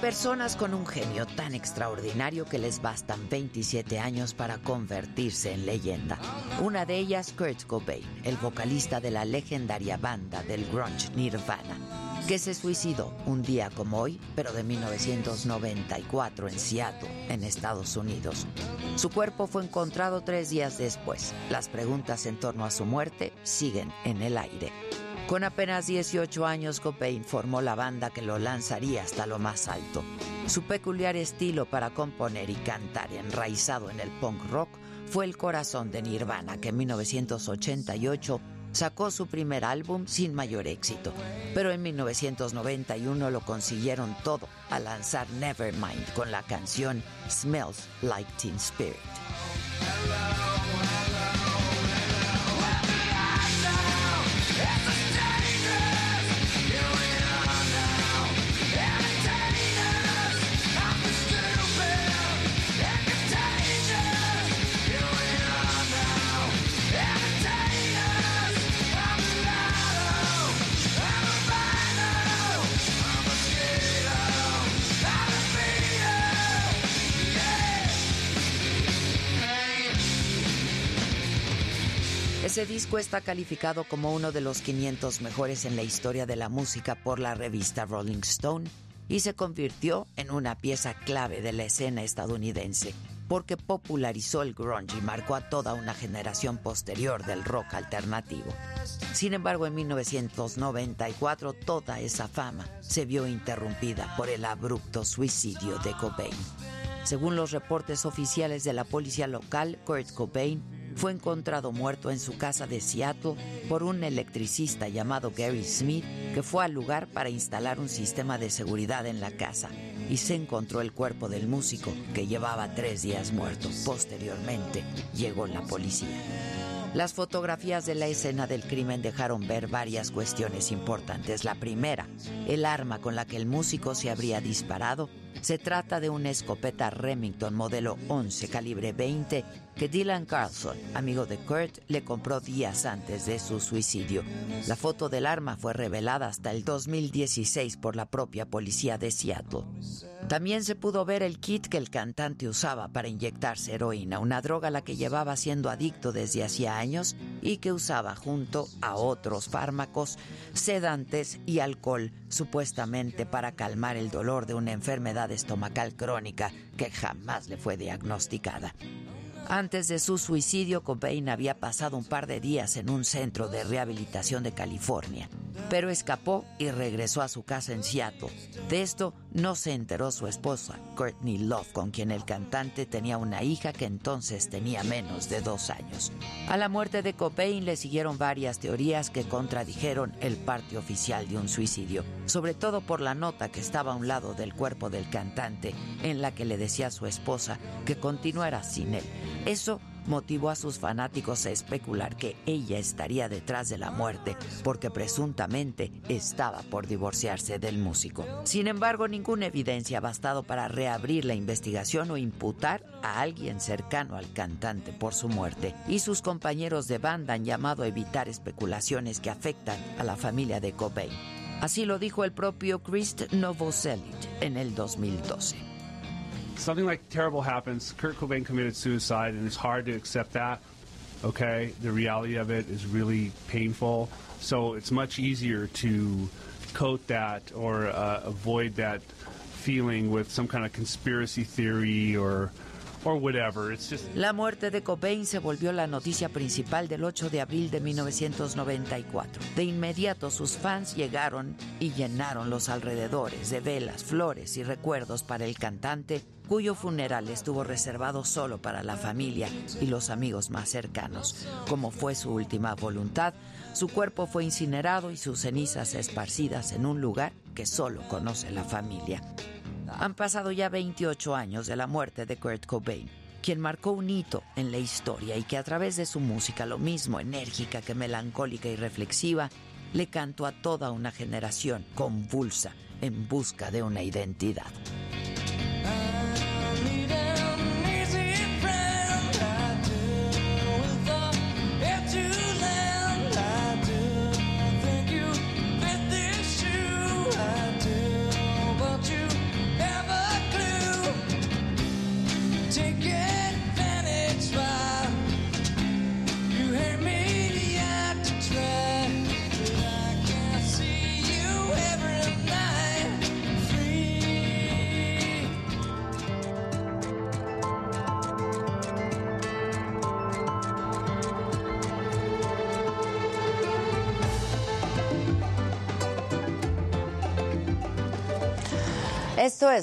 Personas con un genio tan extraordinario que les bastan 27 años para convertirse en leyenda. Una de ellas, Kurt Cobain, el vocalista de la legendaria banda del grunge Nirvana, que se suicidó un día como hoy, pero de 1994 en Seattle, en Estados Unidos. Su cuerpo fue encontrado tres días después. Las preguntas en torno a su muerte siguen en el aire. Con apenas 18 años, Cobain formó la banda que lo lanzaría hasta lo más alto. Su peculiar estilo para componer y cantar, enraizado en el punk rock, fue el corazón de Nirvana, que en 1988 sacó su primer álbum sin mayor éxito. Pero en 1991 lo consiguieron todo al lanzar Nevermind con la canción Smells Like Teen Spirit. Ese disco está calificado como uno de los 500 mejores en la historia de la música por la revista Rolling Stone y se convirtió en una pieza clave de la escena estadounidense porque popularizó el grunge y marcó a toda una generación posterior del rock alternativo. Sin embargo, en 1994 toda esa fama se vio interrumpida por el abrupto suicidio de Cobain. Según los reportes oficiales de la policía local, Kurt Cobain fue encontrado muerto en su casa de Seattle por un electricista llamado Gary Smith que fue al lugar para instalar un sistema de seguridad en la casa y se encontró el cuerpo del músico que llevaba tres días muerto. Posteriormente llegó la policía. Las fotografías de la escena del crimen dejaron ver varias cuestiones importantes. La primera, el arma con la que el músico se habría disparado se trata de una escopeta Remington modelo 11 calibre 20 que Dylan Carlson, amigo de Kurt, le compró días antes de su suicidio. La foto del arma fue revelada hasta el 2016 por la propia policía de Seattle. También se pudo ver el kit que el cantante usaba para inyectarse heroína, una droga a la que llevaba siendo adicto desde hacía años y que usaba junto a otros fármacos, sedantes y alcohol, supuestamente para calmar el dolor de una enfermedad estomacal crónica que jamás le fue diagnosticada. Antes de su suicidio, Cobain había pasado un par de días en un centro de rehabilitación de California, pero escapó y regresó a su casa en Seattle. De esto no se enteró su esposa, Courtney Love, con quien el cantante tenía una hija que entonces tenía menos de dos años. A la muerte de Cobain le siguieron varias teorías que contradijeron el parte oficial de un suicidio, sobre todo por la nota que estaba a un lado del cuerpo del cantante, en la que le decía a su esposa que continuara sin él eso motivó a sus fanáticos a especular que ella estaría detrás de la muerte porque presuntamente estaba por divorciarse del músico. Sin embargo, ninguna evidencia ha bastado para reabrir la investigación o imputar a alguien cercano al cantante por su muerte. Y sus compañeros de banda han llamado a evitar especulaciones que afectan a la familia de Cobain. Así lo dijo el propio Chris Novoselic en el 2012. Something like terrible happens. Kurt Cobain committed suicide, and it's hard to accept that. okay? The reality of it is really painful. So it's much easier to coat that or uh, avoid that feeling with some kind of conspiracy theory or La muerte de Cobain se volvió la noticia principal del 8 de abril de 1994. De inmediato sus fans llegaron y llenaron los alrededores de velas, flores y recuerdos para el cantante, cuyo funeral estuvo reservado solo para la familia y los amigos más cercanos. Como fue su última voluntad, su cuerpo fue incinerado y sus cenizas esparcidas en un lugar que solo conoce la familia. Han pasado ya 28 años de la muerte de Kurt Cobain, quien marcó un hito en la historia y que a través de su música, lo mismo enérgica que melancólica y reflexiva, le cantó a toda una generación convulsa en busca de una identidad.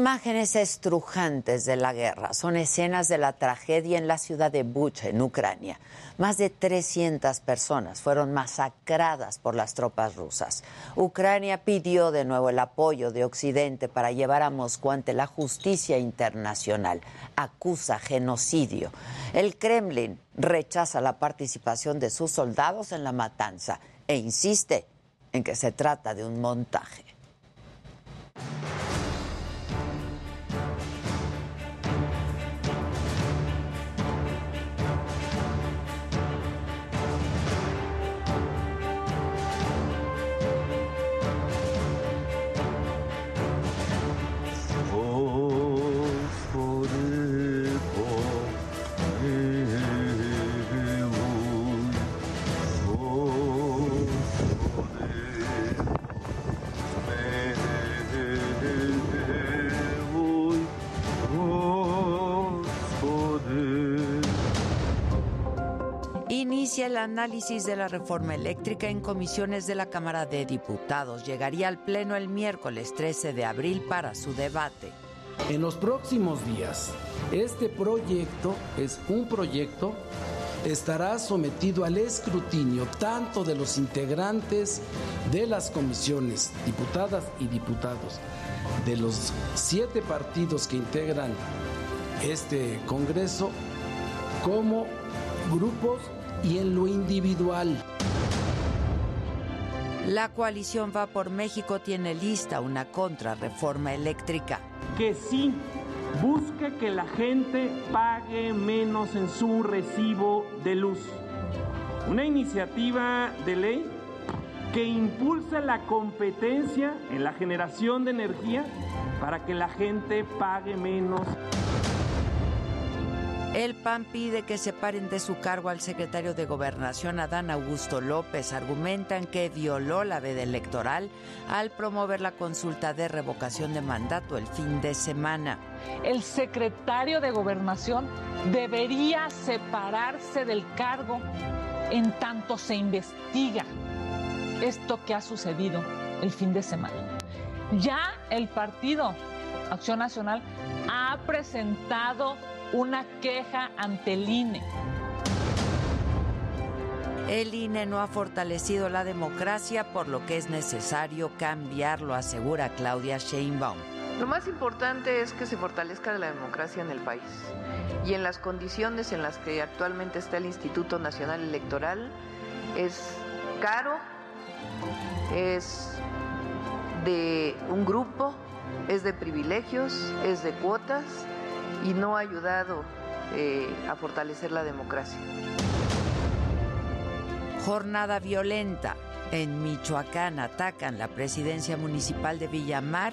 Imágenes estrujantes de la guerra son escenas de la tragedia en la ciudad de Bucha, en Ucrania. Más de 300 personas fueron masacradas por las tropas rusas. Ucrania pidió de nuevo el apoyo de Occidente para llevar a Moscú ante la justicia internacional. Acusa genocidio. El Kremlin rechaza la participación de sus soldados en la matanza e insiste en que se trata de un montaje. El análisis de la reforma eléctrica en comisiones de la Cámara de Diputados. Llegaría al Pleno el miércoles 13 de abril para su debate. En los próximos días, este proyecto es un proyecto estará sometido al escrutinio tanto de los integrantes de las comisiones, diputadas y diputados, de los siete partidos que integran este Congreso, como grupos y en lo individual. La coalición Va por México tiene lista una contrarreforma eléctrica. que sí busque que la gente pague menos en su recibo de luz. Una iniciativa de ley que impulse la competencia en la generación de energía para que la gente pague menos. El PAN pide que separen de su cargo al secretario de Gobernación, Adán Augusto López. Argumentan que violó la veda electoral al promover la consulta de revocación de mandato el fin de semana. El secretario de Gobernación debería separarse del cargo en tanto se investiga esto que ha sucedido el fin de semana. Ya el partido Acción Nacional ha presentado una queja ante el INE. El INE no ha fortalecido la democracia, por lo que es necesario cambiarlo, asegura Claudia Sheinbaum. Lo más importante es que se fortalezca la democracia en el país y en las condiciones en las que actualmente está el Instituto Nacional Electoral es caro, es de un grupo, es de privilegios, es de cuotas y no ha ayudado eh, a fortalecer la democracia. Jornada violenta. En Michoacán atacan la presidencia municipal de Villamar.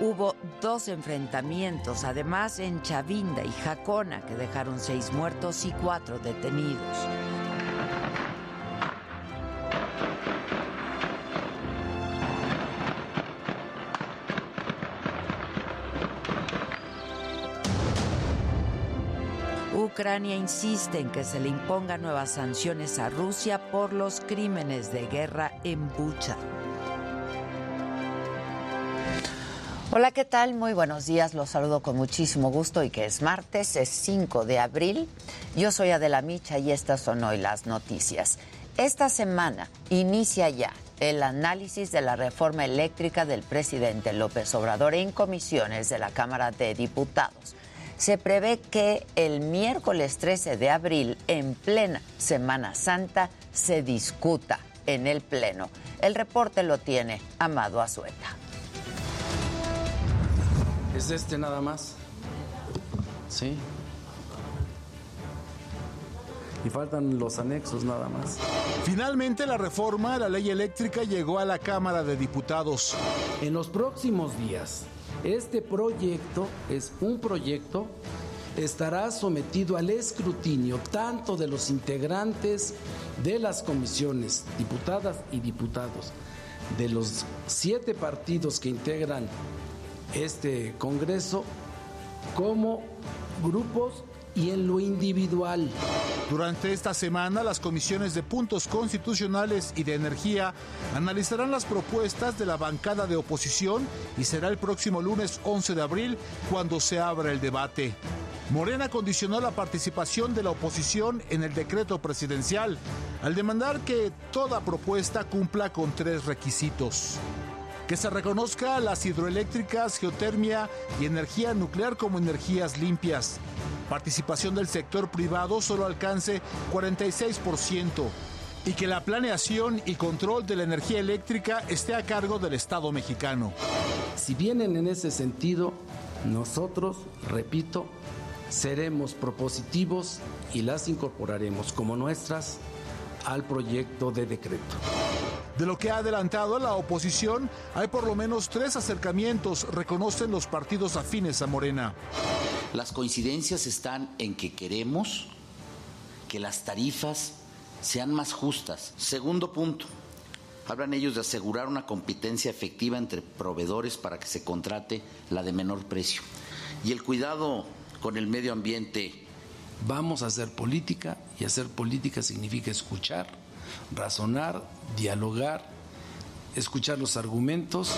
Hubo dos enfrentamientos, además en Chavinda y Jacona, que dejaron seis muertos y cuatro detenidos. Ucrania insiste en que se le impongan nuevas sanciones a Rusia por los crímenes de guerra en Bucha. Hola, ¿qué tal? Muy buenos días, los saludo con muchísimo gusto y que es martes, es 5 de abril. Yo soy Adela Micha y estas son hoy las noticias. Esta semana inicia ya el análisis de la reforma eléctrica del presidente López Obrador en comisiones de la Cámara de Diputados se prevé que el miércoles 13 de abril, en plena Semana Santa, se discuta en el Pleno. El reporte lo tiene Amado Azueta. ¿Es este nada más? Sí. Y faltan los anexos nada más. Finalmente la reforma a la ley eléctrica llegó a la Cámara de Diputados. En los próximos días este proyecto es un proyecto, estará sometido al escrutinio tanto de los integrantes de las comisiones, diputadas y diputados, de los siete partidos que integran este Congreso, como grupos y en lo individual. Durante esta semana, las comisiones de puntos constitucionales y de energía analizarán las propuestas de la bancada de oposición y será el próximo lunes 11 de abril cuando se abra el debate. Morena condicionó la participación de la oposición en el decreto presidencial al demandar que toda propuesta cumpla con tres requisitos que se reconozca las hidroeléctricas, geotermia y energía nuclear como energías limpias, participación del sector privado solo alcance 46% y que la planeación y control de la energía eléctrica esté a cargo del Estado mexicano. Si vienen en ese sentido, nosotros, repito, seremos propositivos y las incorporaremos como nuestras al proyecto de decreto. De lo que ha adelantado la oposición, hay por lo menos tres acercamientos, reconocen los partidos afines a Morena. Las coincidencias están en que queremos que las tarifas sean más justas. Segundo punto, hablan ellos de asegurar una competencia efectiva entre proveedores para que se contrate la de menor precio. Y el cuidado con el medio ambiente. Vamos a hacer política y hacer política significa escuchar, razonar, dialogar, escuchar los argumentos.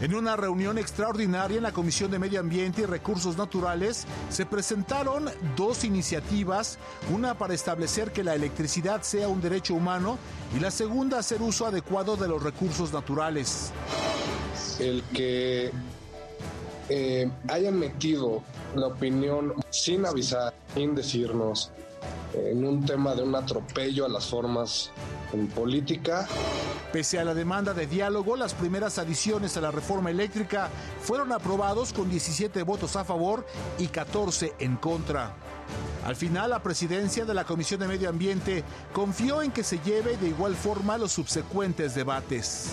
En una reunión extraordinaria en la Comisión de Medio Ambiente y Recursos Naturales se presentaron dos iniciativas, una para establecer que la electricidad sea un derecho humano y la segunda hacer uso adecuado de los recursos naturales. El que eh, hayan metido la opinión sin avisar, sin decirnos, en un tema de un atropello a las formas en política. Pese a la demanda de diálogo, las primeras adiciones a la reforma eléctrica fueron aprobados con 17 votos a favor y 14 en contra. Al final, la presidencia de la Comisión de Medio Ambiente confió en que se lleve de igual forma los subsecuentes debates.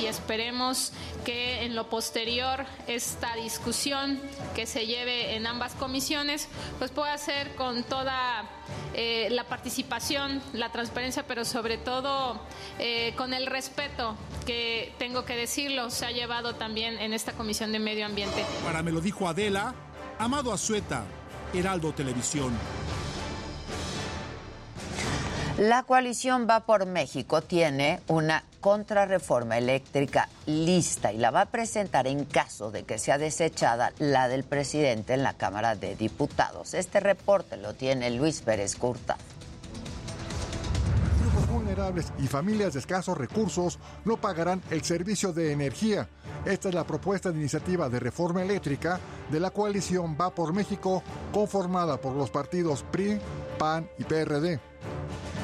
y esperemos que en lo posterior esta discusión que se lleve en ambas comisiones pues pueda ser con toda eh, la participación, la transparencia, pero sobre todo eh, con el respeto que tengo que decirlo se ha llevado también en esta comisión de medio ambiente. Para me lo dijo Adela, Amado Azueta, Heraldo Televisión. La coalición Va por México tiene una contrarreforma eléctrica lista y la va a presentar en caso de que sea desechada la del presidente en la Cámara de Diputados. Este reporte lo tiene Luis Pérez Curta. Grupos vulnerables y familias de escasos recursos no pagarán el servicio de energía. Esta es la propuesta de iniciativa de reforma eléctrica de la coalición Va por México, conformada por los partidos PRI, PAN y PRD.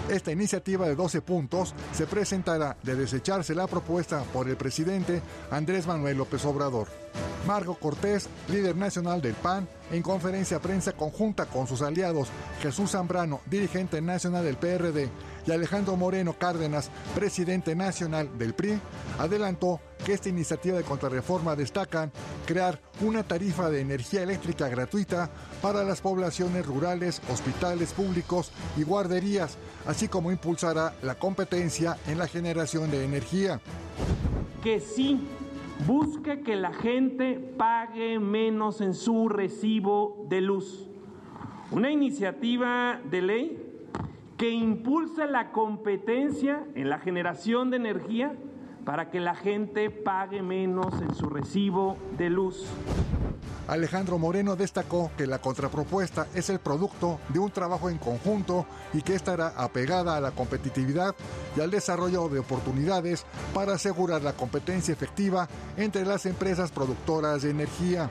Esta iniciativa de 12 puntos se presentará de desecharse la propuesta por el presidente Andrés Manuel López Obrador. Margo Cortés, líder nacional del PAN, en conferencia prensa conjunta con sus aliados Jesús Zambrano, dirigente nacional del PRD, y Alejandro Moreno Cárdenas, presidente nacional del PRI, adelantó que esta iniciativa de contrarreforma destaca crear una tarifa de energía eléctrica gratuita para las poblaciones rurales, hospitales públicos y guarderías, así como impulsará la competencia en la generación de energía. Que sí busque que la gente pague menos en su recibo de luz. Una iniciativa de ley que impulse la competencia en la generación de energía para que la gente pague menos en su recibo de luz. Alejandro Moreno destacó que la contrapropuesta es el producto de un trabajo en conjunto y que estará apegada a la competitividad y al desarrollo de oportunidades para asegurar la competencia efectiva entre las empresas productoras de energía.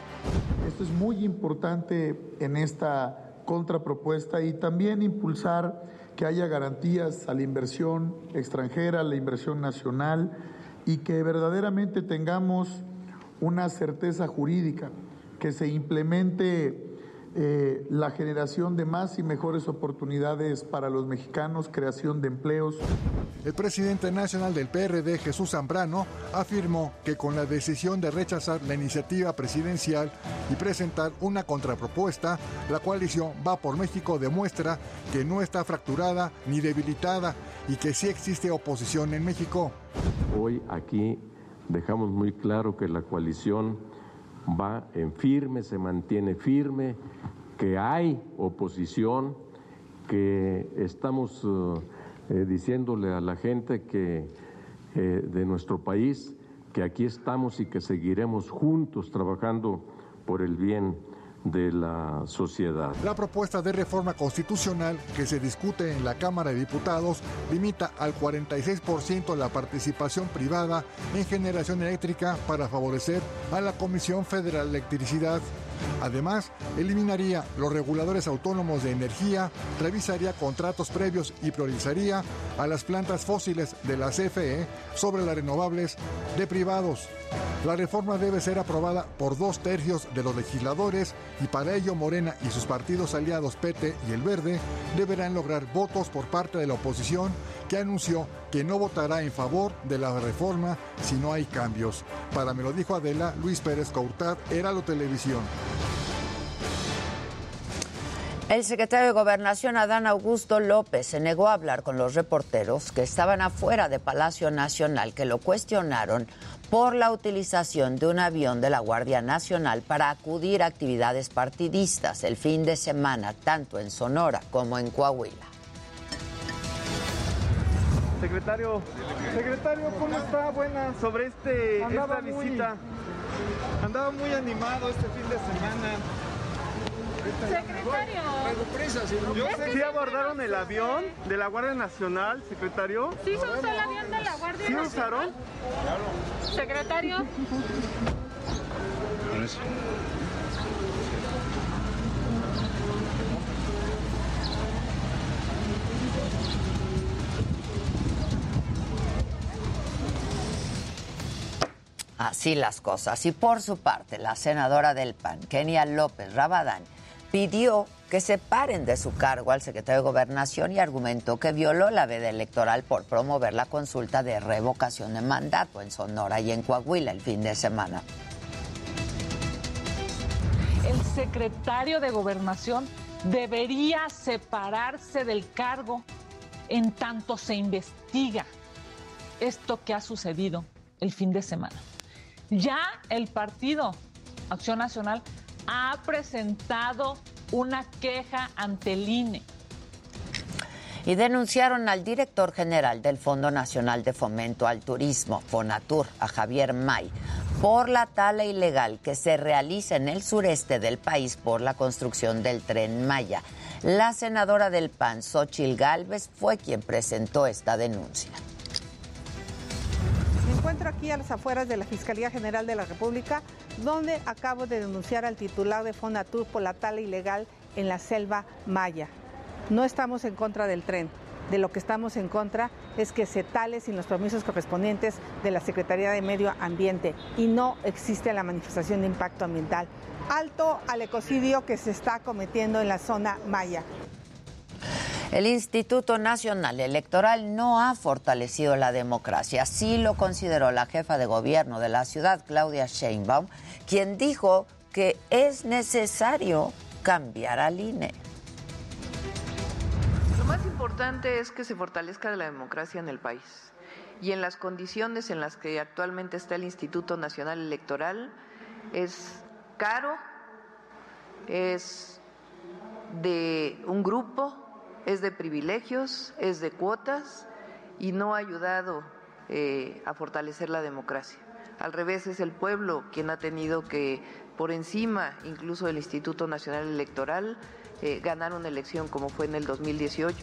Esto es muy importante en esta contrapropuesta y también impulsar que haya garantías a la inversión extranjera, a la inversión nacional y que verdaderamente tengamos una certeza jurídica, que se implemente eh, la generación de más y mejores oportunidades para los mexicanos, creación de empleos. El presidente nacional del PRD, Jesús Zambrano, afirmó que con la decisión de rechazar la iniciativa presidencial y presentar una contrapropuesta, la coalición Va por México demuestra que no está fracturada ni debilitada y que sí existe oposición en México. Hoy aquí dejamos muy claro que la coalición va en firme, se mantiene firme, que hay oposición, que estamos eh, eh, diciéndole a la gente que eh, de nuestro país que aquí estamos y que seguiremos juntos trabajando por el bien de la sociedad. La propuesta de reforma constitucional que se discute en la Cámara de Diputados limita al 46% la participación privada en generación eléctrica para favorecer a la Comisión Federal de Electricidad. Además, eliminaría los reguladores autónomos de energía, revisaría contratos previos y priorizaría a las plantas fósiles de la CFE sobre las renovables de privados. La reforma debe ser aprobada por dos tercios de los legisladores y para ello Morena y sus partidos aliados PT y El Verde deberán lograr votos por parte de la oposición que anunció que no votará en favor de la reforma si no hay cambios. Para me lo dijo Adela, Luis Pérez Courtad, Heralo Televisión. El secretario de Gobernación, Adán Augusto López, se negó a hablar con los reporteros que estaban afuera de Palacio Nacional, que lo cuestionaron por la utilización de un avión de la Guardia Nacional para acudir a actividades partidistas el fin de semana, tanto en Sonora como en Coahuila. Secretario, secretario, ¿cómo está? Buena sobre este esta visita. Andaba muy animado este fin de semana. Secretario. Yo sé ¿Sí abordaron el avión de la Guardia Nacional, secretario? Sí, se usó el avión de la Guardia ¿Sí Nacional. usaron? Secretario. Así las cosas. Y por su parte, la senadora del PAN, Kenia López Rabadán, pidió que separen de su cargo al secretario de Gobernación y argumentó que violó la veda electoral por promover la consulta de revocación de mandato en Sonora y en Coahuila el fin de semana. El secretario de Gobernación debería separarse del cargo en tanto se investiga esto que ha sucedido el fin de semana. Ya el partido Acción Nacional ha presentado una queja ante el INE. Y denunciaron al director general del Fondo Nacional de Fomento al Turismo, FONATUR, a Javier May, por la tala ilegal que se realiza en el sureste del país por la construcción del tren Maya. La senadora del PAN, Xochil Gálvez, fue quien presentó esta denuncia. Encuentro aquí a las afueras de la Fiscalía General de la República, donde acabo de denunciar al titular de Fonatur por la tala ilegal en la selva maya. No estamos en contra del tren. De lo que estamos en contra es que se tale sin los permisos correspondientes de la Secretaría de Medio Ambiente y no existe la manifestación de impacto ambiental. Alto al ecocidio que se está cometiendo en la zona maya. El Instituto Nacional Electoral no ha fortalecido la democracia, así lo consideró la jefa de gobierno de la ciudad, Claudia Sheinbaum, quien dijo que es necesario cambiar al INE. Lo más importante es que se fortalezca la democracia en el país y en las condiciones en las que actualmente está el Instituto Nacional Electoral es caro, es de un grupo, es de privilegios, es de cuotas y no ha ayudado eh, a fortalecer la democracia. Al revés, es el pueblo quien ha tenido que, por encima incluso del Instituto Nacional Electoral, eh, ganar una elección como fue en el 2018.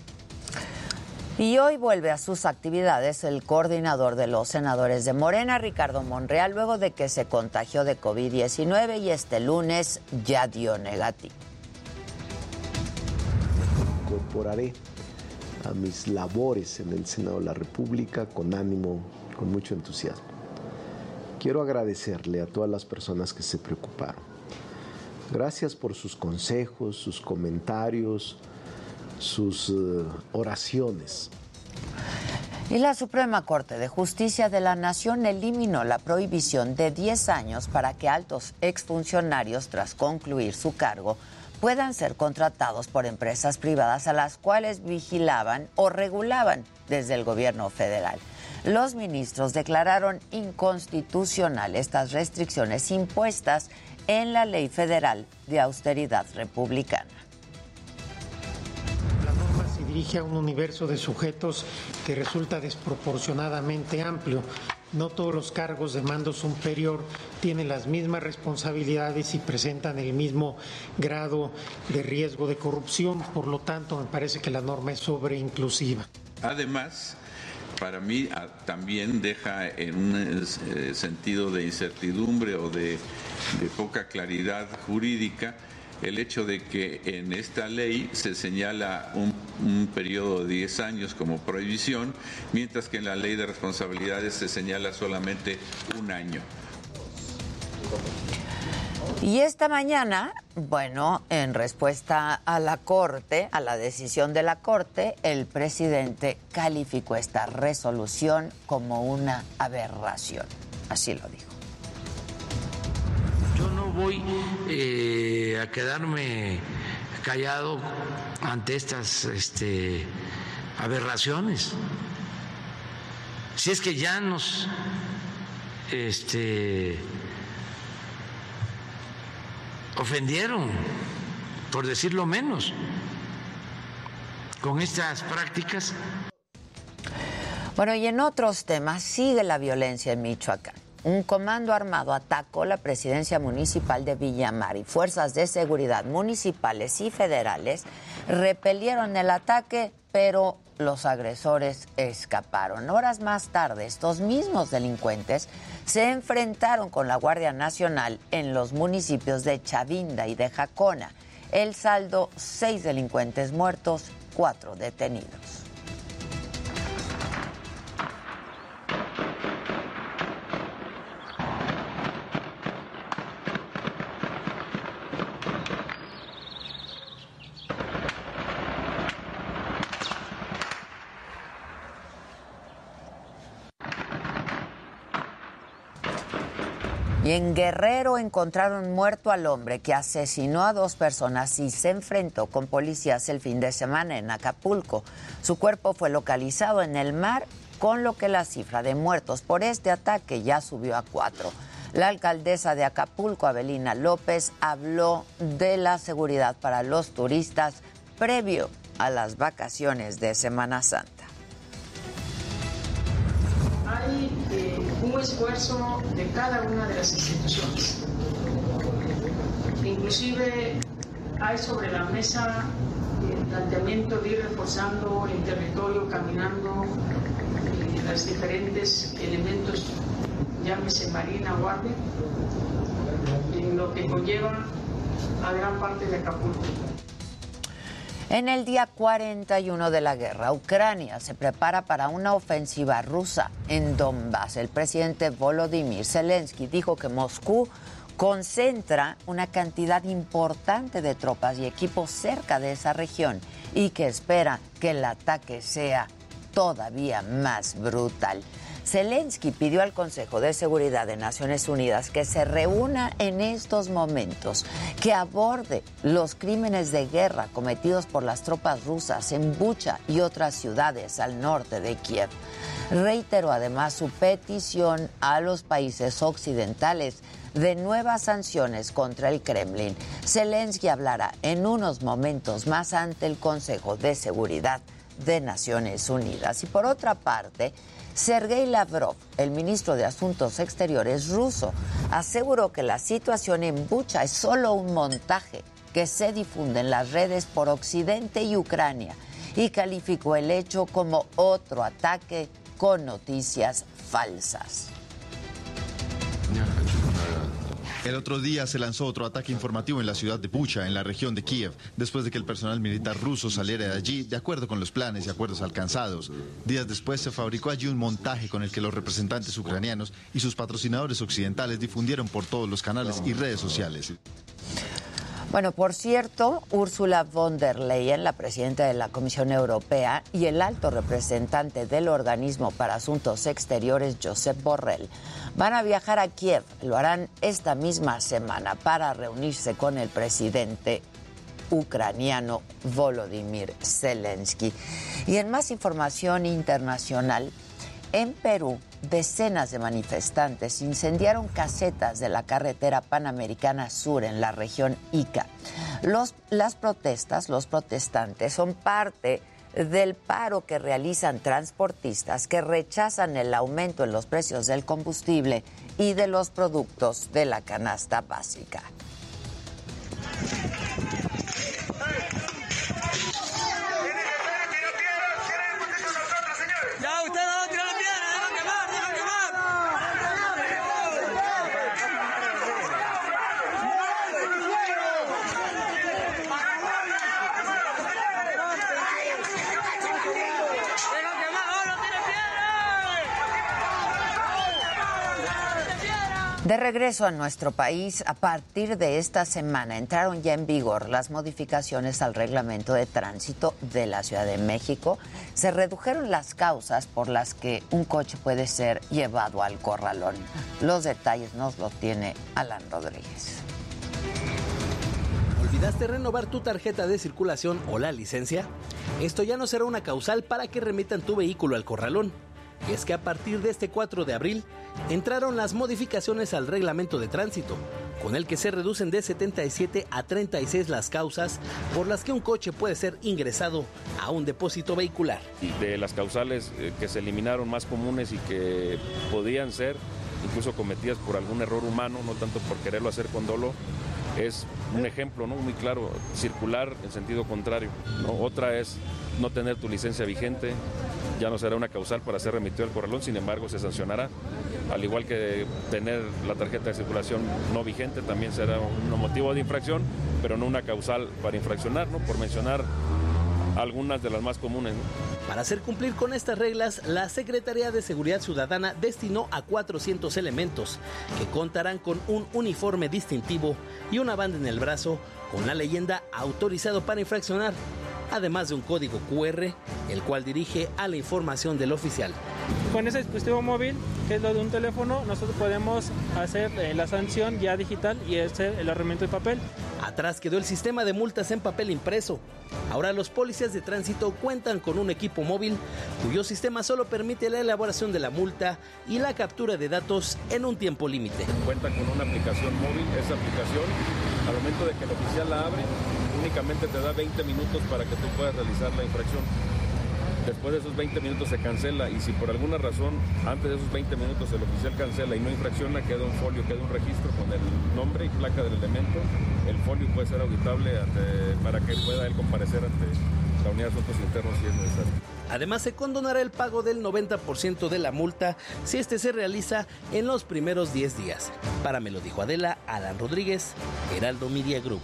Y hoy vuelve a sus actividades el coordinador de los senadores de Morena, Ricardo Monreal, luego de que se contagió de COVID-19 y este lunes ya dio negativo. Incorporaré a mis labores en el Senado de la República con ánimo, con mucho entusiasmo. Quiero agradecerle a todas las personas que se preocuparon. Gracias por sus consejos, sus comentarios, sus uh, oraciones. Y la Suprema Corte de Justicia de la Nación eliminó la prohibición de 10 años para que altos exfuncionarios, tras concluir su cargo, puedan ser contratados por empresas privadas a las cuales vigilaban o regulaban desde el gobierno federal. Los ministros declararon inconstitucional estas restricciones impuestas en la Ley Federal de Austeridad Republicana dirige a un universo de sujetos que resulta desproporcionadamente amplio. No todos los cargos de mando superior tienen las mismas responsabilidades y presentan el mismo grado de riesgo de corrupción. Por lo tanto, me parece que la norma es sobreinclusiva. Además, para mí ah, también deja en un eh, sentido de incertidumbre o de, de poca claridad jurídica el hecho de que en esta ley se señala un, periodo de 10 años como prohibición, mientras que en la ley de responsabilidades se señala solamente un año. Y esta mañana, bueno, en respuesta a la Corte, a la decisión de la Corte, el presidente calificó esta resolución como una aberración. Así lo dijo voy eh, a quedarme callado ante estas este, aberraciones. Si es que ya nos este, ofendieron, por decirlo menos, con estas prácticas. Bueno, y en otros temas sigue la violencia en Michoacán un comando armado atacó la presidencia municipal de Villamar y fuerzas de seguridad municipales y federales repelieron el ataque, pero los agresores escaparon. Horas más tarde, estos mismos delincuentes se enfrentaron con la Guardia Nacional en los municipios de Chavinda y de Jacona. El saldo, seis delincuentes muertos, cuatro detenidos. En Guerrero encontraron muerto al hombre que asesinó a dos personas y se enfrentó con policías el fin de semana en Acapulco. Su cuerpo fue localizado en el mar, con lo que la cifra de muertos por este ataque ya subió a cuatro. La alcaldesa de Acapulco, Abelina López, habló de la seguridad para los turistas previo a las vacaciones de Semana Santa. Eh, esfuerzo de cada una de las instituciones. Inclusive hay sobre la mesa el planteamiento de ir reforzando el territorio, caminando eh, los diferentes elementos, llámese Marina, Guardia, en lo que conlleva a gran parte de Acapulco. En el día 41 de la guerra, Ucrania se prepara para una ofensiva rusa en Donbass. El presidente Volodymyr Zelensky dijo que Moscú concentra una cantidad importante de tropas y equipos cerca de esa región y que espera que el ataque sea todavía más brutal. Zelensky pidió al Consejo de Seguridad de Naciones Unidas que se reúna en estos momentos, que aborde los crímenes de guerra cometidos por las tropas rusas en Bucha y otras ciudades al norte de Kiev. Reiteró además su petición a los países occidentales de nuevas sanciones contra el Kremlin. Zelensky hablará en unos momentos más ante el Consejo de Seguridad de Naciones Unidas. Y por otra parte, Sergei Lavrov, el ministro de Asuntos Exteriores ruso, aseguró que la situación en Bucha es solo un montaje que se difunde en las redes por Occidente y Ucrania y calificó el hecho como otro ataque con noticias falsas. El otro día se lanzó otro ataque informativo en la ciudad de Bucha, en la región de Kiev, después de que el personal militar ruso saliera de allí de acuerdo con los planes y acuerdos alcanzados. Días después se fabricó allí un montaje con el que los representantes ucranianos y sus patrocinadores occidentales difundieron por todos los canales y redes sociales. Bueno, por cierto, Ursula von der Leyen, la presidenta de la Comisión Europea, y el alto representante del organismo para asuntos exteriores, Josep Borrell, van a viajar a Kiev. Lo harán esta misma semana para reunirse con el presidente ucraniano Volodymyr Zelensky. Y en más información internacional, en Perú, decenas de manifestantes incendiaron casetas de la carretera panamericana sur en la región Ica. Los, las protestas, los protestantes, son parte del paro que realizan transportistas que rechazan el aumento en los precios del combustible y de los productos de la canasta básica. De regreso a nuestro país, a partir de esta semana entraron ya en vigor las modificaciones al reglamento de tránsito de la Ciudad de México. Se redujeron las causas por las que un coche puede ser llevado al corralón. Los detalles nos los tiene Alan Rodríguez. ¿Olvidaste renovar tu tarjeta de circulación o la licencia? Esto ya no será una causal para que remitan tu vehículo al corralón. Es que a partir de este 4 de abril entraron las modificaciones al reglamento de tránsito, con el que se reducen de 77 a 36 las causas por las que un coche puede ser ingresado a un depósito vehicular. De las causales eh, que se eliminaron más comunes y que podían ser incluso cometidas por algún error humano, no tanto por quererlo hacer con dolo, es un ejemplo ¿no? muy claro, circular en sentido contrario. Otra es no tener tu licencia vigente, ya no será una causal para ser remitido al corralón, sin embargo se sancionará. Al igual que tener la tarjeta de circulación no vigente, también será un motivo de infracción, pero no una causal para infraccionar, ¿no? por mencionar algunas de las más comunes. Para hacer cumplir con estas reglas, la Secretaría de Seguridad Ciudadana destinó a 400 elementos que contarán con un uniforme distintivo y una banda en el brazo con la leyenda autorizado para infraccionar, además de un código QR, el cual dirige a la información del oficial con ese dispositivo móvil, que es lo de un teléfono, nosotros podemos hacer eh, la sanción ya digital y hacer el arremento de papel. Atrás quedó el sistema de multas en papel impreso. Ahora los policías de tránsito cuentan con un equipo móvil cuyo sistema solo permite la elaboración de la multa y la captura de datos en un tiempo límite. Cuentan con una aplicación móvil, esa aplicación al momento de que el oficial la abre únicamente te da 20 minutos para que tú puedas realizar la infracción. Después de esos 20 minutos se cancela y si por alguna razón antes de esos 20 minutos el oficial cancela y no infracciona, queda un folio, queda un registro con el nombre y placa del elemento. El folio puede ser auditable para que pueda él comparecer ante la unidad de asuntos internos si es necesario. Además, se condonará el pago del 90% de la multa si este se realiza en los primeros 10 días. Para me lo dijo Adela, Alan Rodríguez, Heraldo Media Group.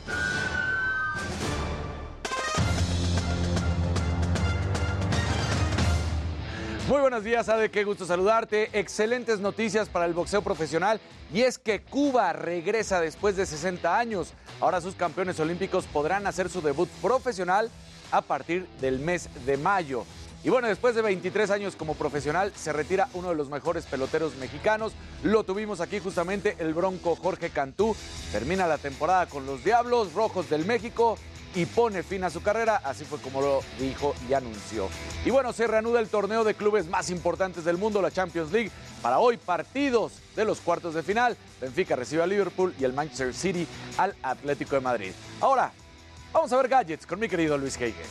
Muy buenos días, Ade, qué gusto saludarte. Excelentes noticias para el boxeo profesional y es que Cuba regresa después de 60 años. Ahora sus campeones olímpicos podrán hacer su debut profesional a partir del mes de mayo. Y bueno, después de 23 años como profesional, se retira uno de los mejores peloteros mexicanos. Lo tuvimos aquí justamente, el bronco Jorge Cantú. Termina la temporada con los Diablos Rojos del México y pone fin a su carrera, así fue como lo dijo y anunció. Y bueno, se reanuda el torneo de clubes más importantes del mundo, la Champions League. Para hoy, partidos de los cuartos de final. Benfica recibe a Liverpool y el Manchester City al Atlético de Madrid. Ahora, vamos a ver gadgets con mi querido Luis Heige.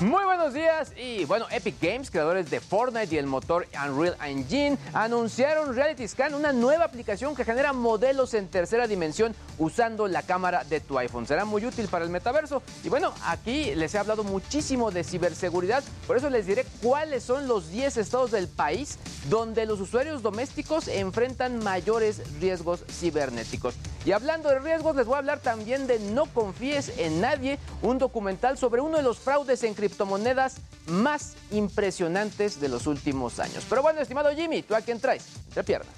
Muy buenos días y bueno, Epic Games, creadores de Fortnite y el motor Unreal Engine, anunciaron Reality Scan, una nueva aplicación que genera modelos en tercera dimensión usando la cámara de tu iPhone. Será muy útil para el metaverso. Y bueno, aquí les he hablado muchísimo de ciberseguridad, por eso les diré cuáles son los 10 estados del país donde los usuarios domésticos enfrentan mayores riesgos cibernéticos. Y hablando de riesgos, les voy a hablar también de No confíes en nadie, un documental sobre uno de los fraudes en criptomonedas más impresionantes de los últimos años. Pero bueno, estimado Jimmy, ¿tú a quién traes? Entre piernas.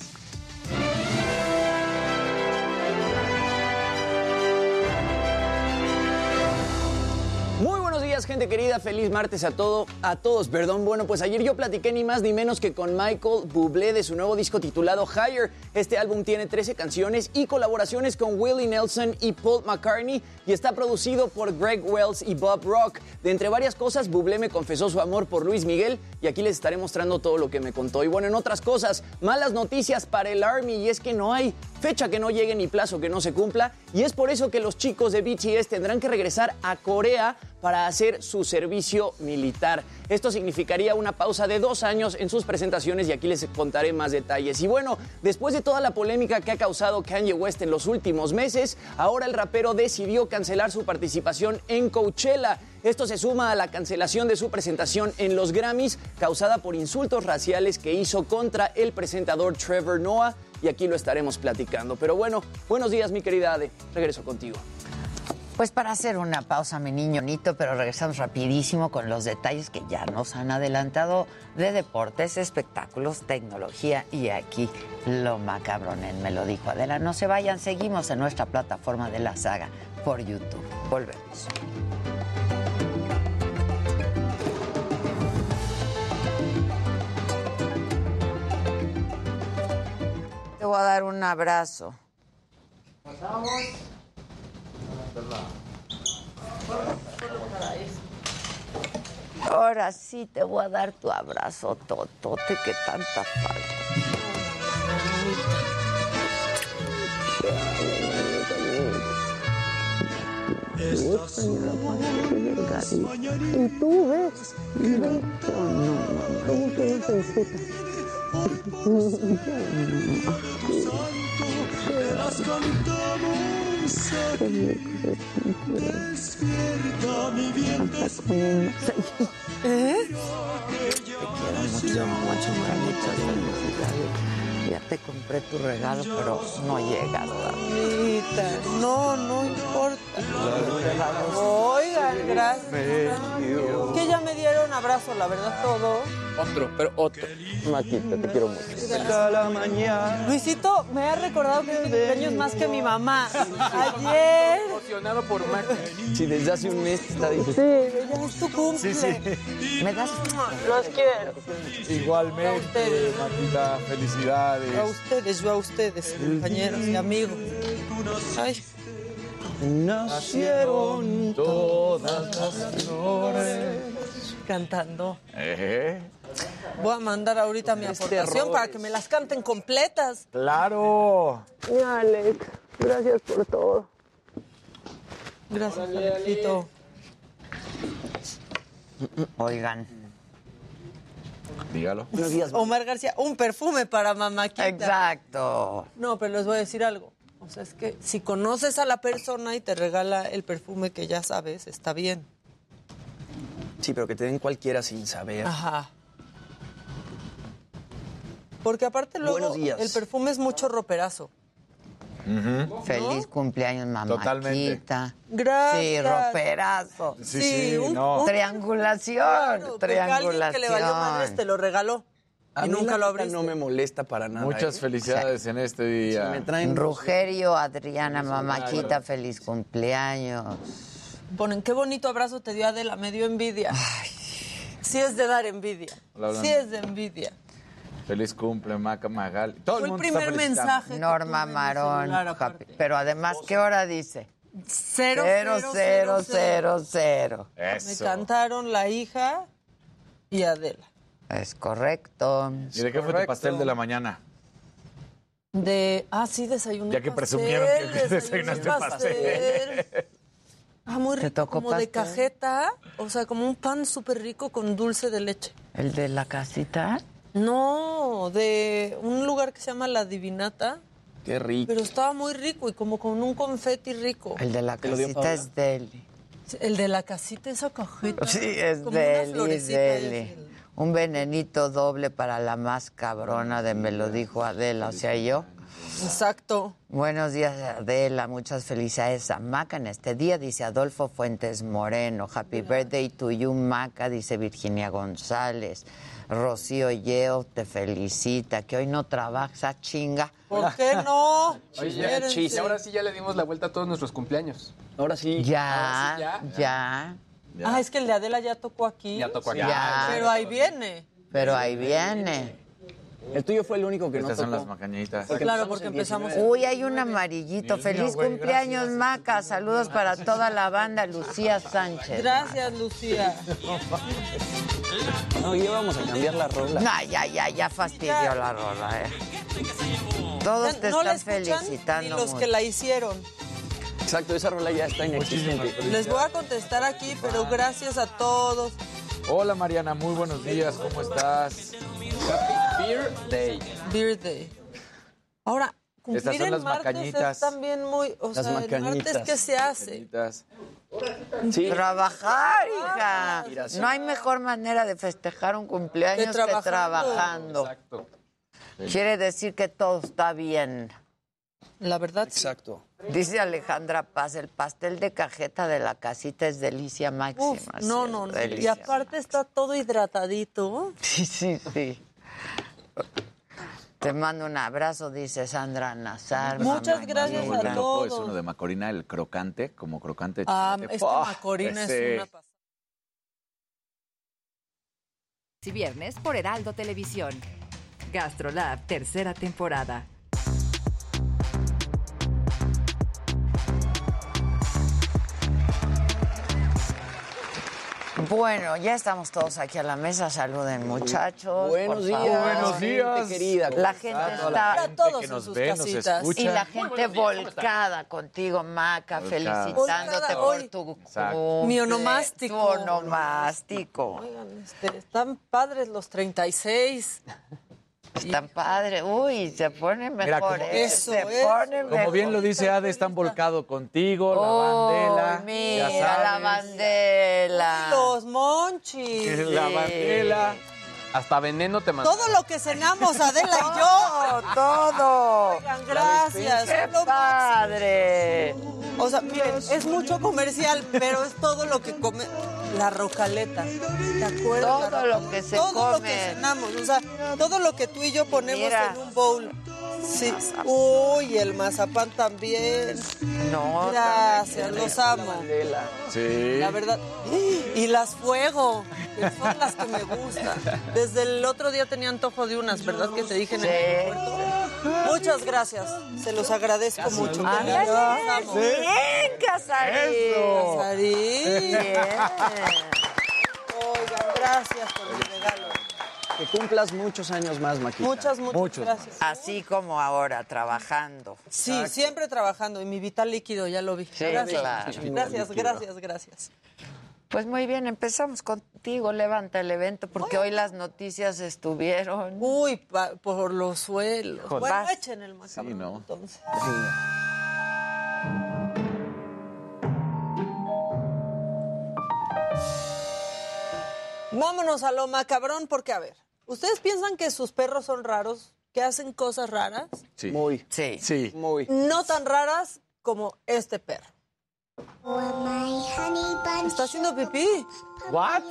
Días, gente querida. Feliz martes a todo, a todos. Perdón. Bueno, pues ayer yo platiqué ni más ni menos que con Michael Bublé de su nuevo disco titulado Higher. Este álbum tiene 13 canciones y colaboraciones con Willie Nelson y Paul McCartney y está producido por Greg Wells y Bob Rock. De entre varias cosas, Bublé me confesó su amor por Luis Miguel y aquí les estaré mostrando todo lo que me contó. Y bueno, en otras cosas, malas noticias para el Army y es que no hay fecha que no llegue ni plazo que no se cumpla y es por eso que los chicos de BTS tendrán que regresar a Corea para hacer su servicio militar. Esto significaría una pausa de dos años en sus presentaciones y aquí les contaré más detalles. Y bueno, después de toda la polémica que ha causado Kanye West en los últimos meses, ahora el rapero decidió cancelar su participación en Coachella. Esto se suma a la cancelación de su presentación en los Grammys causada por insultos raciales que hizo contra el presentador Trevor Noah y aquí lo estaremos platicando. Pero bueno, buenos días mi querida Ade, regreso contigo. Pues para hacer una pausa, mi niño Nito, pero regresamos rapidísimo con los detalles que ya nos han adelantado de deportes, espectáculos, tecnología y aquí lo macabrón en Me lo dijo Adela. No se vayan, seguimos en nuestra plataforma de la saga por YouTube. Volvemos. Te voy a dar un abrazo. Pasamos. Ahora sí te voy a dar tu abrazo, Totote, que tanta falta. Y tú ves, mira, ¿cómo te las cantamos ¿Eh? Te quiero mucho, mucho, Ya te compré tu regalo, pero no llega. No, no importa. Oigan, gracias. Que ya me dieron abrazo, la verdad, todo. Otro, pero otro. Maquita, te quiero mucho. la mañana. Luisito me ha recordado que es mi cumpleaños más que mi mamá. Ayer. emocionado por Mac. Sí, desde hace un mes está diciendo. Sí, ya es tu cumple. ¿Me das? Los quiero. Igualmente, Maquita, felicidades. A ustedes, yo a ustedes, compañeros y amigos. Ay. Nacieron todas las flores. Cantando. Eh, Voy a mandar ahorita mi aportación para que me las canten completas. claro. Mi Alex, gracias por todo. Gracias, Alexito. Oigan. Dígalo. Omar García, un perfume para mamáquita. Exacto. No, pero les voy a decir algo. O sea, es que si conoces a la persona y te regala el perfume que ya sabes, está bien. Sí, pero que te den cualquiera sin saber. Ajá. Porque aparte luego Buenos días. el perfume es mucho roperazo. Feliz cumpleaños, mamáquita. Totalmente. Gracias. Sí, roperazo. Sí, sí, un- no. un- Triangulación. Claro, triangulación. alguien que le valió madres te lo regaló. A y mí nunca la lo no me molesta para nada. Muchas ¿eh? felicidades en este día. Me traen Rugerio, Adriana, mamáquita, feliz cumpleaños. Ponen, qué bonito abrazo te dio Adela, me dio envidia. Sí es de dar envidia. Hola. Sí es de envidia. Feliz cumple, Maca Magal. Todo Fue el el primer mensaje. Norma Marón. Pero además, ¿qué hora dice? Cero, Cero, cero, cero, cero. Me Eso. cantaron la hija y Adela. Es correcto. ¿Y de qué fue tu pastel de la mañana? De, ah, sí, desayuné Ya que pastel, presumieron que desayunaste pastel. Ah, muy ¿Te rico, tocó como de pastel? cajeta, o sea, como un pan súper rico con dulce de leche. ¿El de la casita? No, de un lugar que se llama La Divinata, Qué rico. pero estaba muy rico y como con un confeti rico. El de la ¿Te lo dio casita es Deli. El de la casita, esa cajeta. Sí, es como una Deli, es florecita, Deli. Un venenito doble para la más cabrona de me lo dijo Adela, o sea, yo. Exacto. Buenos días, Adela. Muchas felicidades a Maca en este día, dice Adolfo Fuentes Moreno. Happy birthday to you, Maca, dice Virginia González. Rocío Yeo te felicita, que hoy no trabajas, ah, chinga. ¿Por qué no? Oye, ya, ahora sí ya le dimos la vuelta a todos nuestros cumpleaños. Ahora sí. Ya, Ahora sí, ya, Ah, es que el de Adela ya tocó aquí. Ya tocó acá. ya. Pero ahí viene. Pero ahí viene. El tuyo fue el único que Estas no son las macañitas. Claro, porque empezamos. Uy, hay un amarillito. Feliz cumpleaños, Maca. Saludos para toda la banda. Lucía Sánchez. Gracias, Lucía. No, ya vamos a cambiar la rola. No, ya, ya, ya fastidió la rola, eh. Todos te no están felicitando. ni los mucho. que la hicieron. Exacto, esa rola ya está inexistente. Les voy a contestar aquí, pero gracias a todos. Hola Mariana, muy buenos días, ¿cómo estás? Beer Day. Beer Day. Ahora, cumplir Estas son el las martes macañitas. es también muy... O Las sea, el martes, macañitas. ¿qué se hace? Macañitas. Sí. Trabajar, hija. Inspiración. No hay mejor manera de festejar un cumpleaños Que que trabajando. trabajando. Exacto. Quiere decir que todo está bien. La verdad, sí. Exacto. Dice Alejandra Paz, el pastel de cajeta de la casita es delicia máxima. Uf, no, sí, no, no. Y aparte está todo hidratadito. Sí, sí, sí. Te mando un abrazo, dice Sandra Nazar. Muchas mamá gracias a todos. es uno de Macorina, el crocante, como crocante. Ah, esta ¡Pah! Macorina Ese. es una pasada. Y viernes por Heraldo Televisión. Gastrolab, tercera temporada. Bueno, ya estamos todos aquí a la mesa. Saluden, muchachos. Buenos por días. favor. Buenos días. Querida. La gente está... la gente todos que en nos sus ve, nos casitas. escucha. Y la gente volcada contigo, Maca, Volcada. felicitándote Volcada por tu Mi onomástico. Tu onomástico. Oigan, este, están padres los 36. Está padre. Uy, se pone Mira, mejor. como- ¿eh? Eso, se eso. pone Como mejor. bien lo dice Ade, están volcado contigo, la Oh, bandela. mira, ya la sabes. bandela. Los monchis. La bandela. Hasta veneno te mandó. Todo lo que cenamos, Adela y yo. Todo, todo. Oigan, gracias. ¡Qué padre! máximo. O sea, miren, es mucho comercial, pero es todo lo que come la rocaleta. ¿Te acuerdas? Todo lo que se Todo lo come. que cenamos, o sea, todo lo que tú y yo ponemos Mira. en un bowl. Sí. Uy, el mazapán también. No, Gracias, los amo. Sí. La verdad. Y las fuego, que son las que me gustan. Desde el otro día tenía antojo de unas, ¿verdad? Que te dije en el aeropuerto. Muchas gracias. Se los agradezco mucho. Los amo. Bien, Casarín. Eso. Casarín. Bien. Oigan, gracias por mi regalo. Que cumplas muchos años más, Maquita. Muchas, muchas gracias. Así como ahora, trabajando. Sí, siempre trabajando. Y mi vital líquido, ya lo vi. Sí, gracias. claro. Gracias, gracias, gracias. Pues muy bien, empezamos contigo. Levanta el evento porque hoy las noticias estuvieron. Uy, pa- por los suelos. Joder. Bueno, Vas. echen el macabrón Sí, ¿no? entonces. Vámonos a lo macabrón porque, a ver, ¿ustedes piensan que sus perros son raros? ¿Que hacen cosas raras? Sí. Muy. Sí. Sí. Muy. No tan raras como este perro. ¿Está haciendo pipí? ¿What?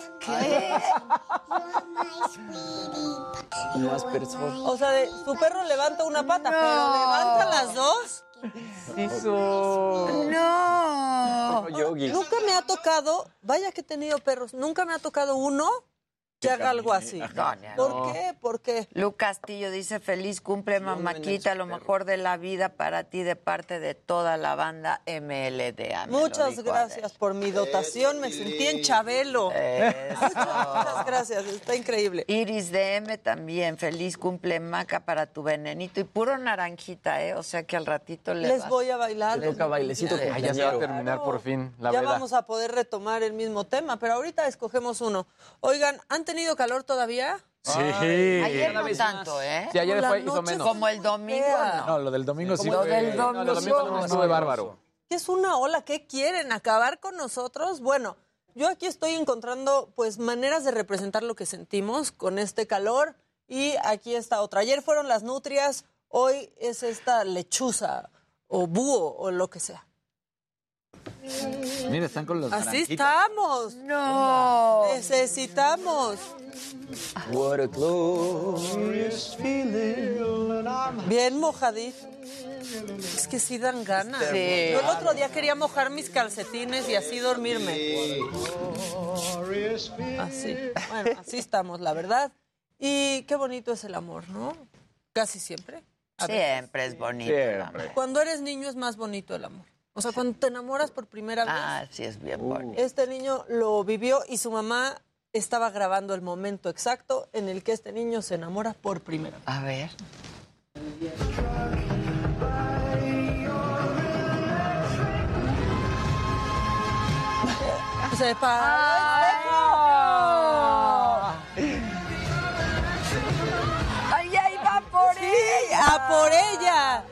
Más personas. O sea, de- su perro levanta una pata, pero levanta las dos. Hizo. No. Yogi. Nunca me ha tocado, vaya que he tenido perros, nunca me ha tocado uno que haga algo así. No, no. ¿Por qué? ¿Por qué? Lu Castillo dice, feliz cumple, mamáquita, lo mejor de la vida para ti de parte de toda la banda MLDA. Me Muchas gracias por mi dotación, me sentí en Chabelo. Eso. Muchas gracias, está increíble. Iris DM también, feliz cumple Maca para tu venenito y puro naranjita, ¿eh? O sea que al ratito le Les vas- voy a bailar. Le toca bailecito Ay, ya se va a terminar por fin la ya veda. vamos a poder retomar el mismo tema, pero ahorita escogemos uno. Oigan, ¿han tenido calor todavía? Sí. Ayer no tanto. ¿eh? Sí, ayer La fue, hizo noche menos. Como el domingo, no. No, lo del domingo sí Lo fue- del No, lo domingo domingo. estuve bárbaro. ¿Qué es una ola? ¿Qué quieren? ¿Acabar con nosotros? Bueno, yo aquí estoy encontrando pues maneras de representar lo que sentimos con este calor y aquí está otra. Ayer fueron las nutrias, hoy es esta lechuza o búho o lo que sea. Mira, están con los Así estamos. No. Necesitamos. What a glorious feeling. Bien mojadito. Es que sí dan ganas. Sí. Yo el otro día quería mojar mis calcetines y así dormirme. Así. Bueno, así estamos, la verdad. Y qué bonito es el amor, ¿no? Casi siempre. A veces. Siempre es bonito. el amor. Cuando eres niño es más bonito el amor. O sea, cuando te enamoras por primera vez. Ah, sí, es bien bonito. Este niño lo vivió y su mamá estaba grabando el momento exacto en el que este niño se enamora por primera vez. A ver. Se para ¡Ay, ahí va por Sí, ella! ¡A por ella!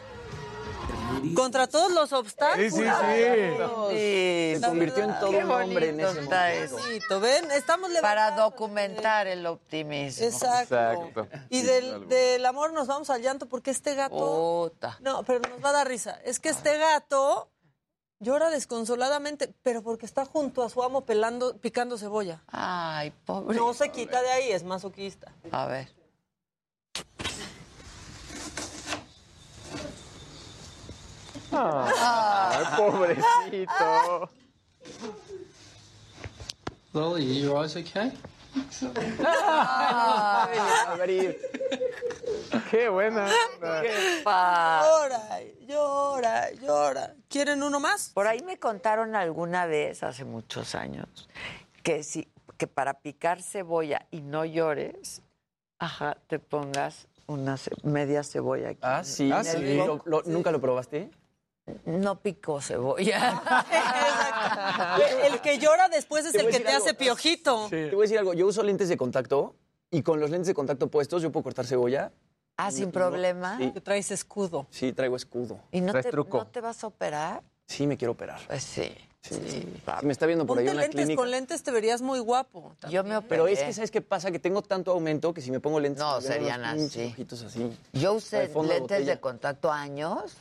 Contra todos los obstáculos. Sí, sí, sí. Se convirtió en todo Qué un hombre en ese está momento. eso. Bonito, ¿Ven? Estamos Para documentar el optimismo. Exacto. Exacto. Y del, del amor nos vamos al llanto porque este gato. Puta. No, pero nos va a dar risa. Es que este gato llora desconsoladamente, pero porque está junto a su amo pelando, picando cebolla. Ay, pobre. No se quita de ahí, es masoquista. A ver. Ay, pobrecito. Lily, your eyes okay? A ver, Qué buena. Llora, llora, llora. ¿Quieren uno más? Por ahí me contaron alguna vez, hace muchos años, que si que para picar cebolla y no llores, ajá, te pongas una ce- media cebolla aquí. Ah, sí. Ah, sí. ¿Lo- lo- ¿Nunca lo probaste? No picó cebolla. El que llora después es el que te algo. hace piojito. Te voy a decir algo. Yo uso lentes de contacto y con los lentes de contacto puestos yo puedo cortar cebolla. Ah, sin problema. Sí, traes escudo. sí, traigo escudo. ¿Y no te, truco. no te vas a operar? Sí, me quiero operar. Pues sí. Sí, sí. Me está viendo por ahí Ponte en la lentes, clínica. con lentes te verías muy guapo. Yo me operé. Pero es que, ¿sabes qué pasa? Que tengo tanto aumento que si me pongo lentes... No, serían así. ojitos así. Yo usé lentes de contacto años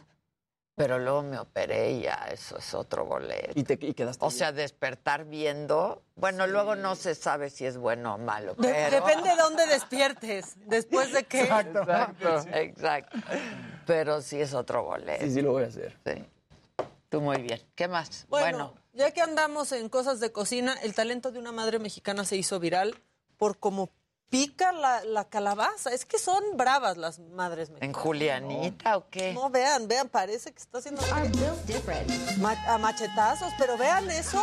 Pero luego me operé y ya, eso es otro boleto. ¿Y, te, y quedaste O sea, despertar viendo. Bueno, luego no se sabe si es bueno o malo. De- pero- Depende de dónde despiertes. Después de que. Exacto. Exacto. Pero sí es otro boleto. Sí, sí lo voy a hacer. Sí. Tú muy bien. ¿Qué más? Bueno, ya que andamos en cosas de cocina, el talento de una madre mexicana se hizo viral por cómo pica la, la calabaza. Es que son bravas las madres ¿En mexicanas. Julianita o qué? No, vean, vean, parece que está haciendo Ma- a machetazos, pero vean eso.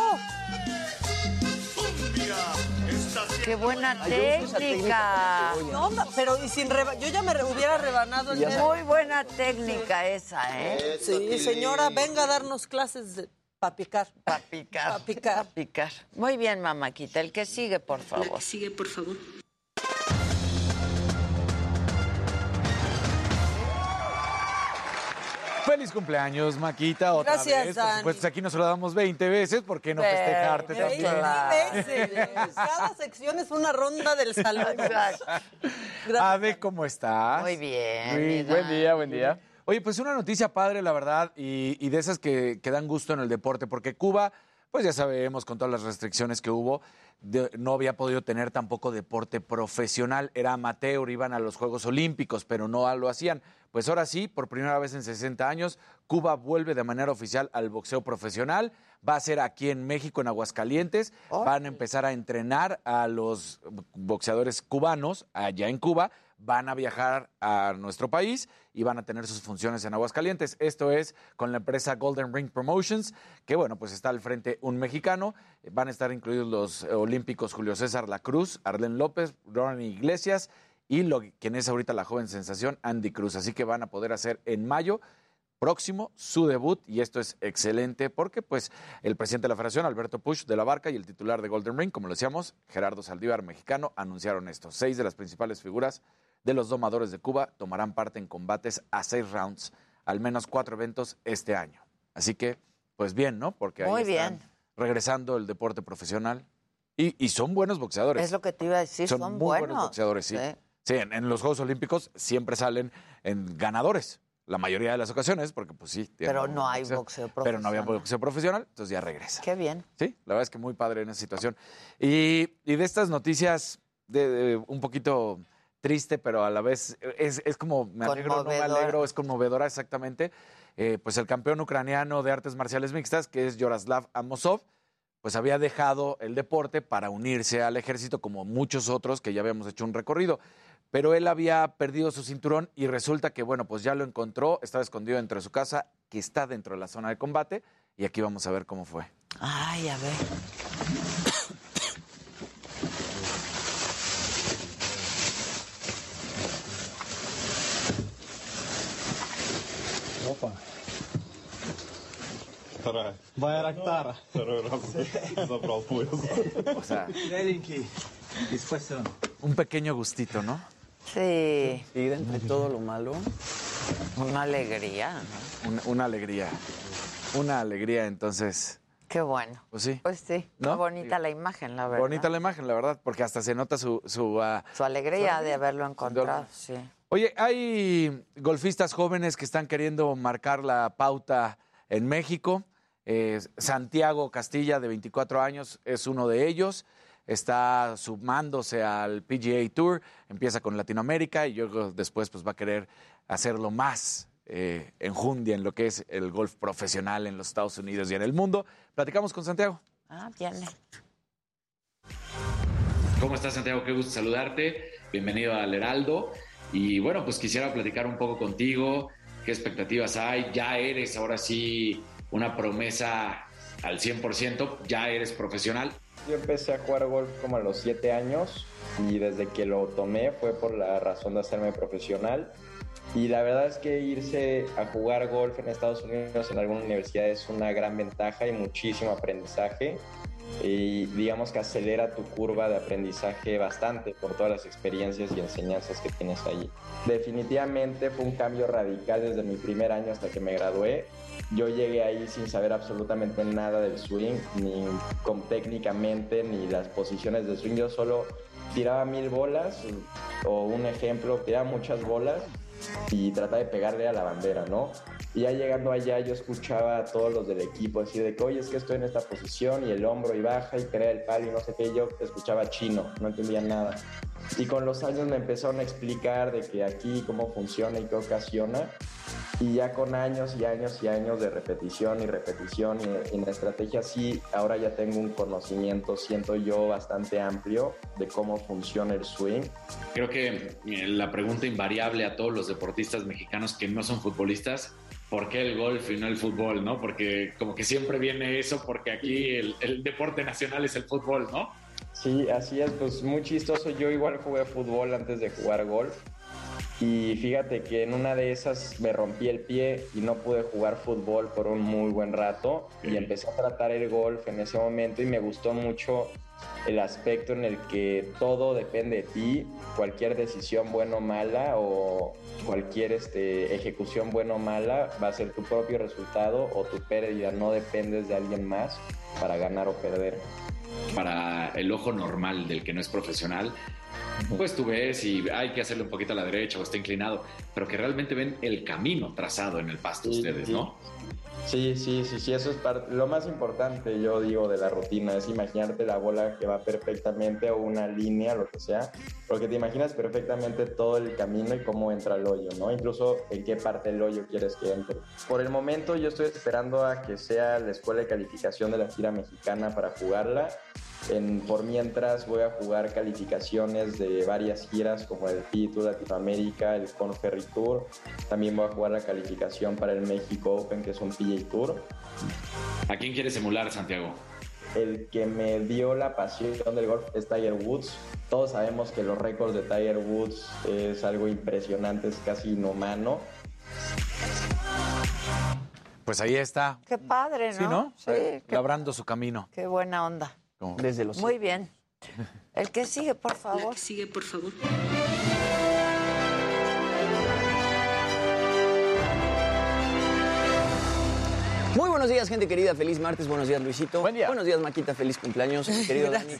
Qué buena técnica. No, pero y sin reba- yo ya me re- hubiera rebanado el dedo. Muy buena técnica esa, ¿eh? Sí, señora, venga a darnos clases para picar. Para picar. Para picar. picar. Muy bien, mamáquita. El que sigue, por favor. sigue, por favor. Feliz cumpleaños, Maquita, otra Gracias, vez. Por Dani. supuesto, aquí nos lo damos 20 veces, ¿por qué no festejarte también? veces. Cada sección es una ronda del salón. Ave, ¿cómo estás? Muy bien. Muy buen día, buen día. Oye, pues una noticia padre, la verdad, y, y de esas que, que dan gusto en el deporte, porque Cuba, pues ya sabemos, con todas las restricciones que hubo, de- no había podido tener tampoco deporte profesional, era amateur, iban a los Juegos Olímpicos, pero no lo hacían. Pues ahora sí, por primera vez en 60 años, Cuba vuelve de manera oficial al boxeo profesional. Va a ser aquí en México, en Aguascalientes. Van a empezar a entrenar a los boxeadores cubanos allá en Cuba. Van a viajar a nuestro país y van a tener sus funciones en Aguascalientes. Esto es con la empresa Golden Ring Promotions, que bueno, pues está al frente un mexicano. Van a estar incluidos los olímpicos Julio César La Cruz, Arlen López, Ronnie Iglesias y lo, quien es ahorita la joven sensación, Andy Cruz. Así que van a poder hacer en mayo próximo su debut y esto es excelente porque pues el presidente de la federación, Alberto Push de la Barca y el titular de Golden Ring, como lo decíamos, Gerardo Saldívar, mexicano, anunciaron esto. Seis de las principales figuras de los domadores de Cuba tomarán parte en combates a seis rounds, al menos cuatro eventos este año. Así que, pues bien, ¿no? Porque ahí Muy están bien. regresando el deporte profesional y, y son buenos boxeadores. Es lo que te iba a decir, son, son muy buenos. buenos boxeadores, sí. Sí. Sí, en, en los Juegos Olímpicos siempre salen en ganadores, la mayoría de las ocasiones, porque pues sí. Pero no hay boxeo Pero no había profesional. boxeo profesional, entonces ya regresa. Qué bien. Sí, la verdad es que muy padre en esa situación. Y, y de estas noticias, de, de un poquito triste, pero a la vez es, es como, me alegro, no me alegro, es conmovedora exactamente. Eh, pues el campeón ucraniano de artes marciales mixtas, que es Yoroslav Amosov, pues había dejado el deporte para unirse al ejército como muchos otros que ya habíamos hecho un recorrido. Pero él había perdido su cinturón y resulta que, bueno, pues ya lo encontró, estaba escondido dentro de su casa, que está dentro de la zona de combate, y aquí vamos a ver cómo fue. Ay, a ver. Опа. Байрактара. Забрал O sea, Беленький. Dispuesto. un pequeño gustito, ¿no? Sí. Y de entre todo lo malo. Una alegría, ¿no? Una, una alegría. Una alegría, entonces. Qué bueno. Pues sí. Pues sí, ¿No? qué bonita la imagen, la verdad. Bonita la imagen, la verdad, porque hasta se nota su... Su, ah, Su alegría de haberlo encontrado, sí. Oye, hay golfistas jóvenes que están queriendo marcar la pauta en México. Eh, Santiago Castilla, de 24 años, es uno de ellos. Está sumándose al PGA Tour, empieza con Latinoamérica y luego después pues, va a querer hacerlo más eh, enjundia en lo que es el golf profesional en los Estados Unidos y en el mundo. Platicamos con Santiago. Ah, viene. ¿Cómo estás, Santiago? Qué gusto saludarte. Bienvenido al Heraldo. Y bueno, pues quisiera platicar un poco contigo. ¿Qué expectativas hay? Ya eres ahora sí una promesa al 100%, ya eres profesional. Yo empecé a jugar golf como a los 7 años y desde que lo tomé fue por la razón de hacerme profesional. Y la verdad es que irse a jugar golf en Estados Unidos en alguna universidad es una gran ventaja y muchísimo aprendizaje. Y digamos que acelera tu curva de aprendizaje bastante por todas las experiencias y enseñanzas que tienes allí. Definitivamente fue un cambio radical desde mi primer año hasta que me gradué. Yo llegué ahí sin saber absolutamente nada del swing, ni con, técnicamente, ni las posiciones de swing. Yo solo tiraba mil bolas, o un ejemplo, tiraba muchas bolas y trataba de pegarle a la bandera, ¿no? Y ya llegando allá yo escuchaba a todos los del equipo decir de que, oye, es que estoy en esta posición y el hombro y baja y crea el palo y no sé qué. Y yo escuchaba chino, no entendía nada. Y con los años me empezaron a explicar de que aquí cómo funciona y qué ocasiona. Y ya con años y años y años de repetición y repetición y en estrategia sí, ahora ya tengo un conocimiento, siento yo, bastante amplio de cómo funciona el swing. Creo que eh, la pregunta invariable a todos los deportistas mexicanos que no son futbolistas, ¿por qué el golf y no el fútbol? ¿no? Porque como que siempre viene eso, porque aquí el, el deporte nacional es el fútbol, ¿no? Sí, así es, pues muy chistoso. Yo igual jugué fútbol antes de jugar golf. Y fíjate que en una de esas me rompí el pie y no pude jugar fútbol por un muy buen rato. Y empecé a tratar el golf en ese momento y me gustó mucho el aspecto en el que todo depende de ti, cualquier decisión buena o mala o cualquier este, ejecución buena o mala va a ser tu propio resultado o tu pérdida, no dependes de alguien más para ganar o perder. Para el ojo normal del que no es profesional, pues tú ves y hay que hacerle un poquito a la derecha o está inclinado, pero que realmente ven el camino trazado en el pasto ustedes, ¿no? Sí, sí, sí, sí, eso es lo más importante, yo digo, de la rutina, es imaginarte la bola que va perfectamente o una línea, lo que sea, porque te imaginas perfectamente todo el camino y cómo entra el hoyo, ¿no? Incluso en qué parte del hoyo quieres que entre. Por el momento yo estoy esperando a que sea la escuela de calificación de la gira mexicana para jugarla. En, por mientras voy a jugar calificaciones de varias giras como el Tour Latinoamérica, el Conferry Tour. También voy a jugar la calificación para el México Open, que es un PGA Tour. ¿A quién quieres emular, Santiago? El que me dio la pasión del golf es Tiger Woods. Todos sabemos que los récords de Tiger Woods es algo impresionante, es casi inhumano. Pues ahí está. Qué padre, ¿no? Sí, ¿no? Sí, Eh, qué, Labrando su camino. qué buena onda. Como- Desde los Muy bien. El que sigue, por favor. sigue, por favor. Muy buenos días, gente querida. Feliz martes. Buenos días, Luisito. Buen día. Buenos días, Maquita. Feliz cumpleaños, querido Dani.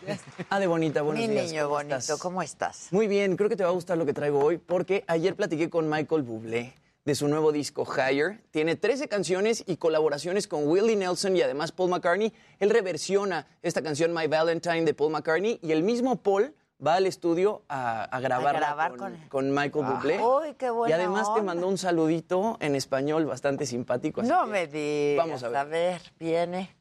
Ah, de bonita, buenos Mi días. niño ¿Cómo bonito, estás? ¿cómo estás? Muy bien, creo que te va a gustar lo que traigo hoy porque ayer platiqué con Michael Bublé de su nuevo disco Higher. Tiene 13 canciones y colaboraciones con Willie Nelson y además Paul McCartney. Él reversiona esta canción My Valentine de Paul McCartney y el mismo Paul va al estudio a, a grabarla grabar con, con Michael Bublé. Uy, qué buena y además te mandó un saludito en español bastante simpático. así No me digas. Vamos a ver. A ver, viene.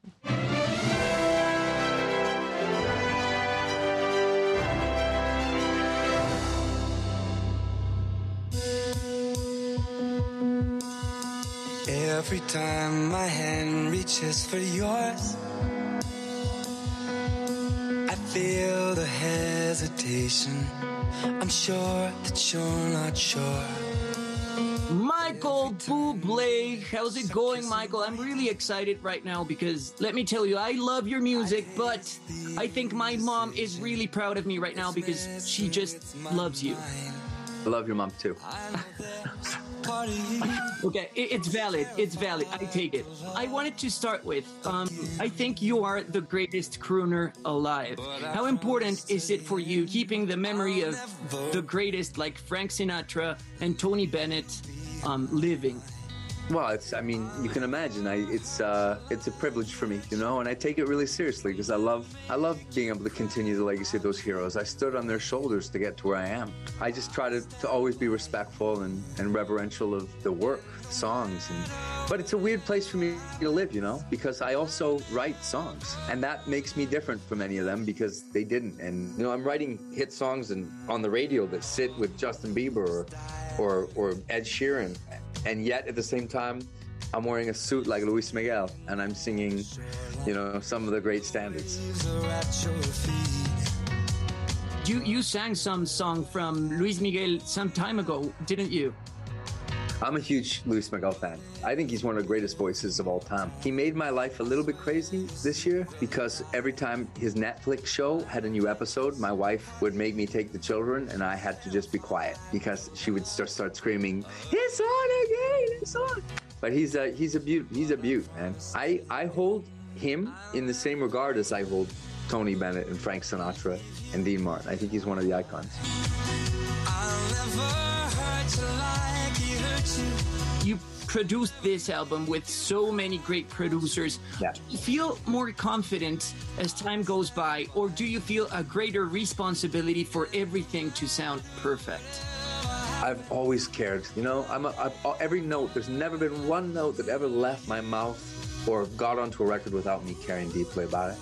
Every time my hand reaches for yours, I feel the hesitation. I'm sure that you're not sure. Michael Bublé, how's it going, Michael? I'm really excited right now because let me tell you, I love your music, but I think my mom is really proud of me right now because she just loves you. I love your mom too. Okay, it's valid. It's valid. I take it. I wanted to start with um, I think you are the greatest crooner alive. How important is it for you keeping the memory of the greatest like Frank Sinatra and Tony Bennett um, living? Well, it's I mean, you can imagine. I it's uh it's a privilege for me, you know, and I take it really seriously because I love I love being able to continue the legacy of those heroes. I stood on their shoulders to get to where I am. I just try to, to always be respectful and, and reverential of the work, the songs and but it's a weird place for me to live, you know, because I also write songs. And that makes me different from any of them because they didn't. And you know, I'm writing hit songs and on the radio that sit with Justin Bieber or or, or Ed Sheeran. And yet at the same time, I'm wearing a suit like Luis Miguel and I'm singing, you know, some of the great standards. You you sang some song from Luis Miguel some time ago, didn't you? I'm a huge Luis Miguel fan. I think he's one of the greatest voices of all time. He made my life a little bit crazy this year because every time his Netflix show had a new episode, my wife would make me take the children and I had to just be quiet because she would start start screaming, "It's on again! It's on!" But he's a he's a beaut. He's a beaut, man. I I hold him in the same regard as I hold Tony Bennett and Frank Sinatra and Dean Martin. I think he's one of the icons. You produced this album with so many great producers. Yeah. Do you feel more confident as time goes by, or do you feel a greater responsibility for everything to sound perfect? I've always cared. You know, I'm a, I've, uh, every note. There's never been one note that ever left my mouth or got onto a record without me caring deeply about it.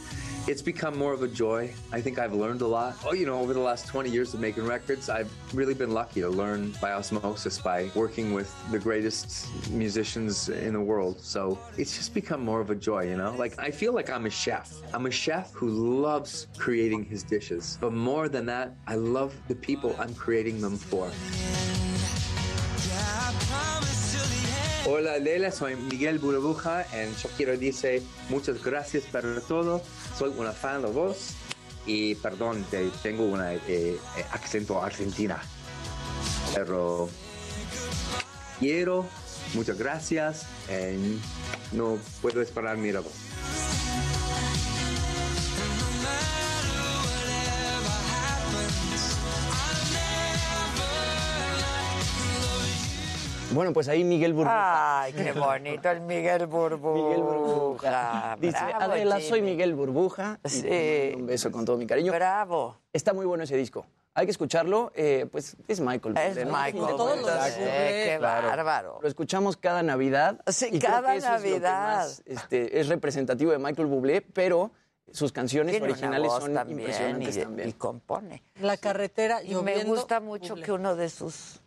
It's become more of a joy. I think I've learned a lot. Oh, you know, over the last 20 years of making records, I've really been lucky to learn by osmosis by working with the greatest musicians in the world. So it's just become more of a joy, you know? Like, I feel like I'm a chef. I'm a chef who loves creating his dishes. But more than that, I love the people I'm creating them for. Hola Lela, soy Miguel Burbuja y yo quiero decir muchas gracias por todo. Soy una fan de vos y perdón, te- tengo un acento argentina. Pero quiero, muchas gracias y no puedo esperar mi voz. Bueno, pues ahí Miguel Burbuja. Ay, qué bonito el Miguel Burbuja. Miguel Burbuja. Dice, Bravo, Adela, soy. Miguel Burbuja. y Sí. Un beso con todo mi cariño. Bravo. Está muy bueno ese disco. Hay que escucharlo. eh, pues es Michael. Es. Michael De todos los Bublé, Bublé, qué bárbaro. Lo escuchamos cada Navidad. Sí, y creo cada que eso es lo que Navidad. más, este, es representativo de Michael Bublé, pero sus canciones Tiene originales son también impresionantes y- también. y compone. La carretera Y me gusta mucho Bublé. que uno de sus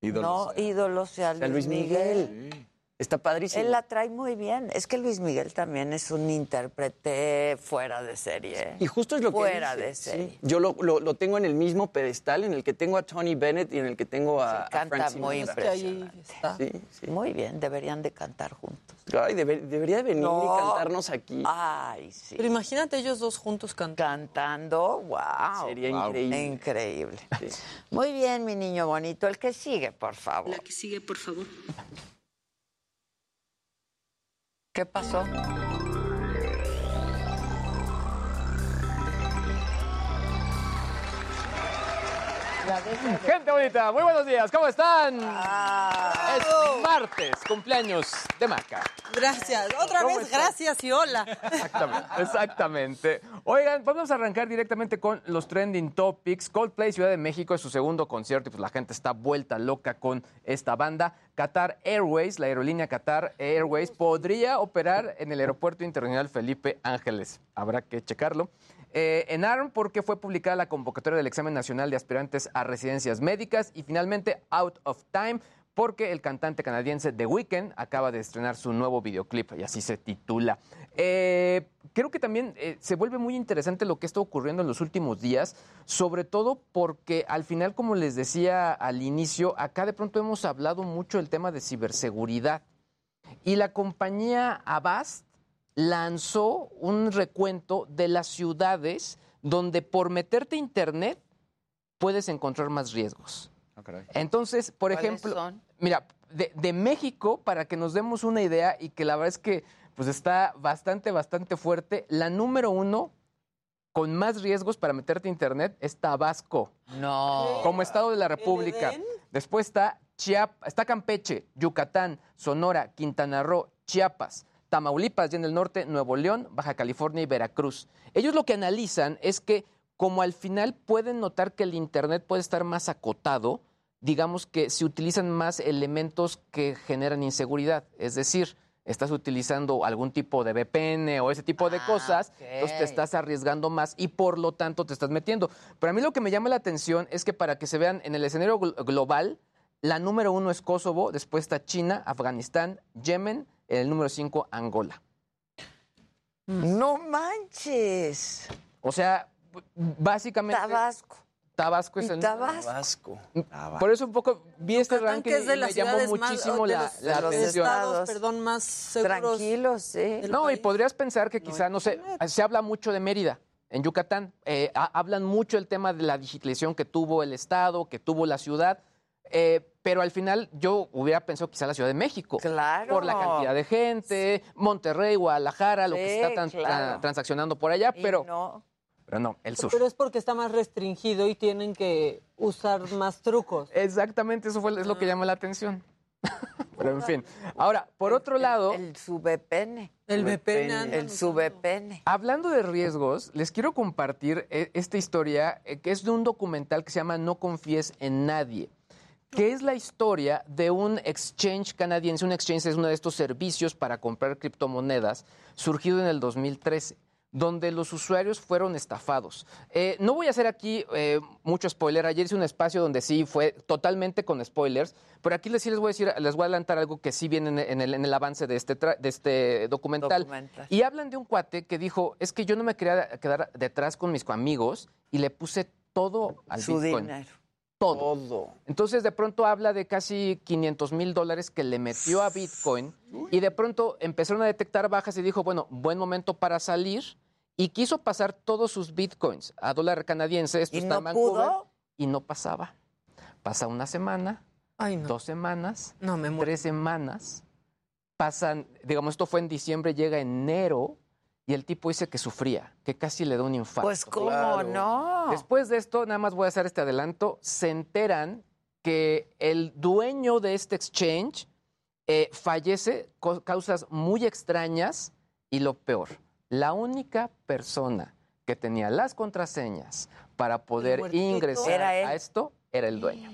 Ídolos. no ídolos sea Luis, sea Luis Miguel. Está padrísimo. Él la trae muy bien. Es que Luis Miguel también es un intérprete fuera de serie. Y justo es lo que fuera de serie. sí. Yo lo, lo- lo tengo en el mismo pedestal en el que tengo a Tony Bennett y en el que tengo a, a Canta Frank muy impresionante. Muy bien, deberían de cantar juntos. Ay, debe- debería de venir No. y cantarnos aquí. Ay, sí. Pero imagínate ellos dos juntos cantando. Cantando, wow. Sería Wow. increíble. Increíble. Muy bien, mi niño bonito. El que sigue, por favor. La que sigue, por favor. ¿Qué pasó? Gente bonita, muy buenos días, ¿cómo están? Ah. Es martes, cumpleaños de Maca. Gracias. Otra ¿Cómo vez, gracias y hola. Exactamente, exactamente. Oigan, vamos a arrancar directamente con los trending topics. Coldplay Ciudad de México es su segundo concierto y pues la gente está vuelta loca con esta banda. Qatar Airways, la aerolínea Qatar Airways, podría operar en el Aeropuerto Internacional Felipe Ángeles. Habrá que checarlo. Eh, en ARM porque fue publicada la convocatoria del examen nacional de aspirantes a residencias médicas y finalmente Out of Time porque el cantante canadiense The Weeknd acaba de estrenar su nuevo videoclip y así se titula. Eh, creo que también eh, se vuelve muy interesante lo que está ocurriendo en los últimos días, sobre todo porque al final, como les decía al inicio, acá de pronto hemos hablado mucho del tema de ciberseguridad y la compañía Avast lanzó un recuento de las ciudades donde por meterte a internet puedes encontrar más riesgos. Entonces, por ¿Cuáles ejemplo, son? mira, de, de México, para que nos demos una idea y que la verdad es que pues está bastante, bastante fuerte, la número uno con más riesgos para meterte a internet es Tabasco. No. Como estado de la República. Después está Chiap, está Campeche, Yucatán, Sonora, Quintana Roo, Chiapas, Tamaulipas, y en el norte, Nuevo León, Baja California y Veracruz. Ellos lo que analizan es que como al final pueden notar que el internet puede estar más acotado, digamos que se utilizan más elementos que generan inseguridad. Es decir, estás utilizando algún tipo de VPN o ese tipo de cosas, entonces te estás arriesgando más y por lo tanto te estás metiendo. Pero a mí lo que me llama la atención es que para que se vean en el escenario gl- global, la número uno es Kosovo, después está China, Afganistán, Yemen, el número cinco Angola. No manches. O sea, básicamente... Tabasco. Tabasco es el... Tabasco. Por eso un poco vi este ranking que es de y me llamó más- muchísimo de la, los- la de los atención. estados, perdón, más seguros. Tranquilos, del No, y podrías pensar que quizá, no sé, se habla mucho de Mérida. En Yucatán eh, ha- hablan mucho del tema de la digitalización que tuvo el Estado, que tuvo la ciudad, eh, pero al final yo hubiera pensado quizá la Ciudad de México. Claro. Por la cantidad de gente, Monterrey, Guadalajara, lo que se está claro. transaccionando por allá, Y pero no. Pero no, el sur. Pero es porque está más restringido y tienen que usar más trucos. Exactamente, eso fue, es lo que llamó la atención. Pero en fin. Ahora, por otro lado. El subepene. El VPN. El subepene. Hablando de riesgos, les quiero compartir eh, esta historia eh, que es de un documental que se llama No confíes en nadie que es la historia de un exchange canadiense. Un exchange es uno de estos servicios para comprar criptomonedas surgido en el 2013 donde los usuarios fueron estafados. Eh, no voy a hacer aquí eh, mucho spoiler. Ayer hice un espacio donde sí fue totalmente con spoilers, pero aquí les, sí les voy a decir, les voy a adelantar algo que sí viene en el, en el avance de este, tra- de este documental. Documental. Y hablan de un cuate que dijo, es que yo no me quería quedar detrás con mis amigos y le puse todo al Su Bitcoin. dinero. Todo. Entonces de pronto habla de casi 500 mil dólares que le metió a Bitcoin y de pronto empezaron a detectar bajas y dijo, bueno, buen momento para salir y quiso pasar todos sus Bitcoins a dólar canadiense. Esto ¿Y está no en Vancouver, pudo? Y no pasaba. Pasa una semana, dos semanas, tres semanas. Pasan, digamos, esto fue en diciembre, llega enero y el tipo dice que sufría, que casi le da un infarto. Pues, ¿cómo no? Después de esto, nada más voy a hacer este adelanto, se enteran que el dueño de este exchange eh, fallece con causas muy extrañas y lo peor, la única persona que tenía las contraseñas para poder ingresar a esto era el dueño.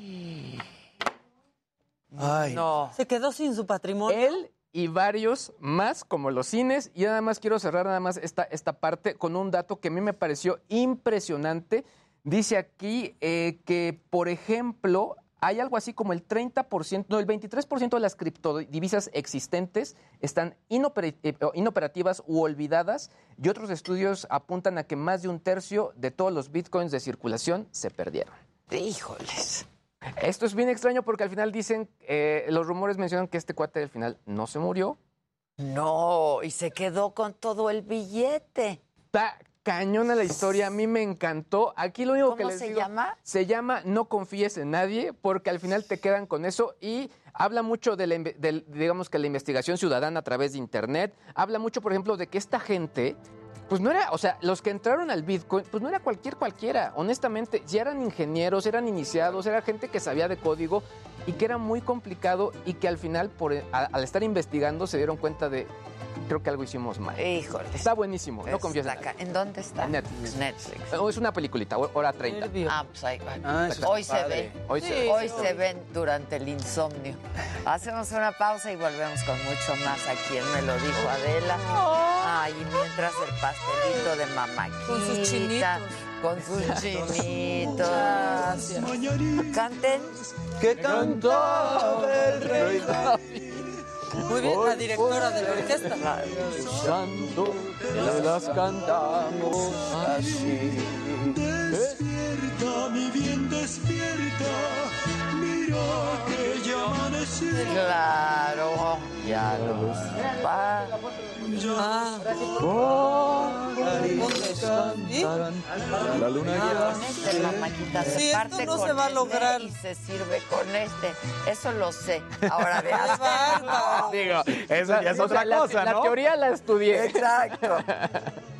No. Se quedó sin su patrimonio. Él y varios más, como los cines. Y nada más quiero cerrar nada más esta, esta parte con un dato que a mí me pareció impresionante. Dice aquí eh, que, por ejemplo, hay algo así como el 30%, no, el 23% de las criptodivisas existentes están inopera- eh, inoperativas u olvidadas y otros estudios apuntan a que más de un tercio de todos los bitcoins de circulación se perdieron. Híjoles. Esto es bien extraño porque al final dicen, eh, los rumores mencionan que este cuate al final no se murió. No, y se quedó con todo el billete. Está cañona la historia, a mí me encantó. Aquí lo único ¿Cómo que les se digo, llama? Se llama No confíes en nadie porque al final te quedan con eso y habla mucho de, la, del- digamos que la investigación ciudadana a través de internet. Habla mucho, por ejemplo, de que esta gente pues no era, o sea, los que entraron al Bitcoin, pues no era cualquier cualquiera. Honestamente, ya eran ingenieros, eran iniciados, era gente que sabía de código y que era muy complicado y que al final, por, al estar investigando, se dieron cuenta de, creo que algo hicimos mal. Híjole. Está buenísimo, no confíes en Está nadie. ca- ¿En dónde está? Netflix. Netflix. Es una peliculita, hora 30. Ah, pues ahí va. Ah, Hoy se ve. Hoy se ve. Hoy se ven durante el insomnio. Hacemos una pausa y volvemos con mucho más aquí en Me lo dijo Adela. Ay, y mientras el pastelito de mamáquita. Con sus chinitos. Con sus chinitos. Gracias. Canten. ¿Qué cantaba el rey Muy bien, la directora de la orquesta. Santo, las cantamos así. Despierta, mi bien, despierta. Ya. Claro, ya los va. Ah. La luna Con este mamáquita se Sí, esto parte no con se va a este lograr. y se sirve con este. Eso lo sé. Ahora ¡Qué veas. Digo, Eso ya es otra la- cosa, la, ¿no? teoría la estudié. Exacto.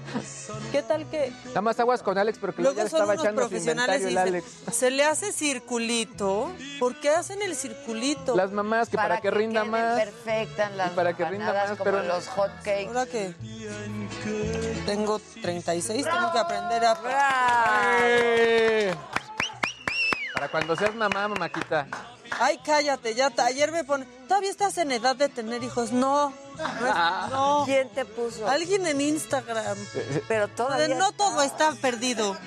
¿Qué tal que Nada más aguas con Alex, pero que luego ya son estaba unos echando su profesionales y inventario el dicen, Alex. se le hace circulito? ¿Por qué hacen el circulito? Las mamás que para, que, rinda queden más. perfectas las Y para que rinda más, como pero- los hot cakes. Ahora que tengo 36, tengo que aprender a... ¡Eh! Para cuando seas mamá, mamaquita. Ay, cállate, ya ta- ayer me pone, ¿todavía estás en edad de tener hijos? No, no, es- no. ¿Quién te puso? Alguien en Instagram. Pero todavía No todo está perdido.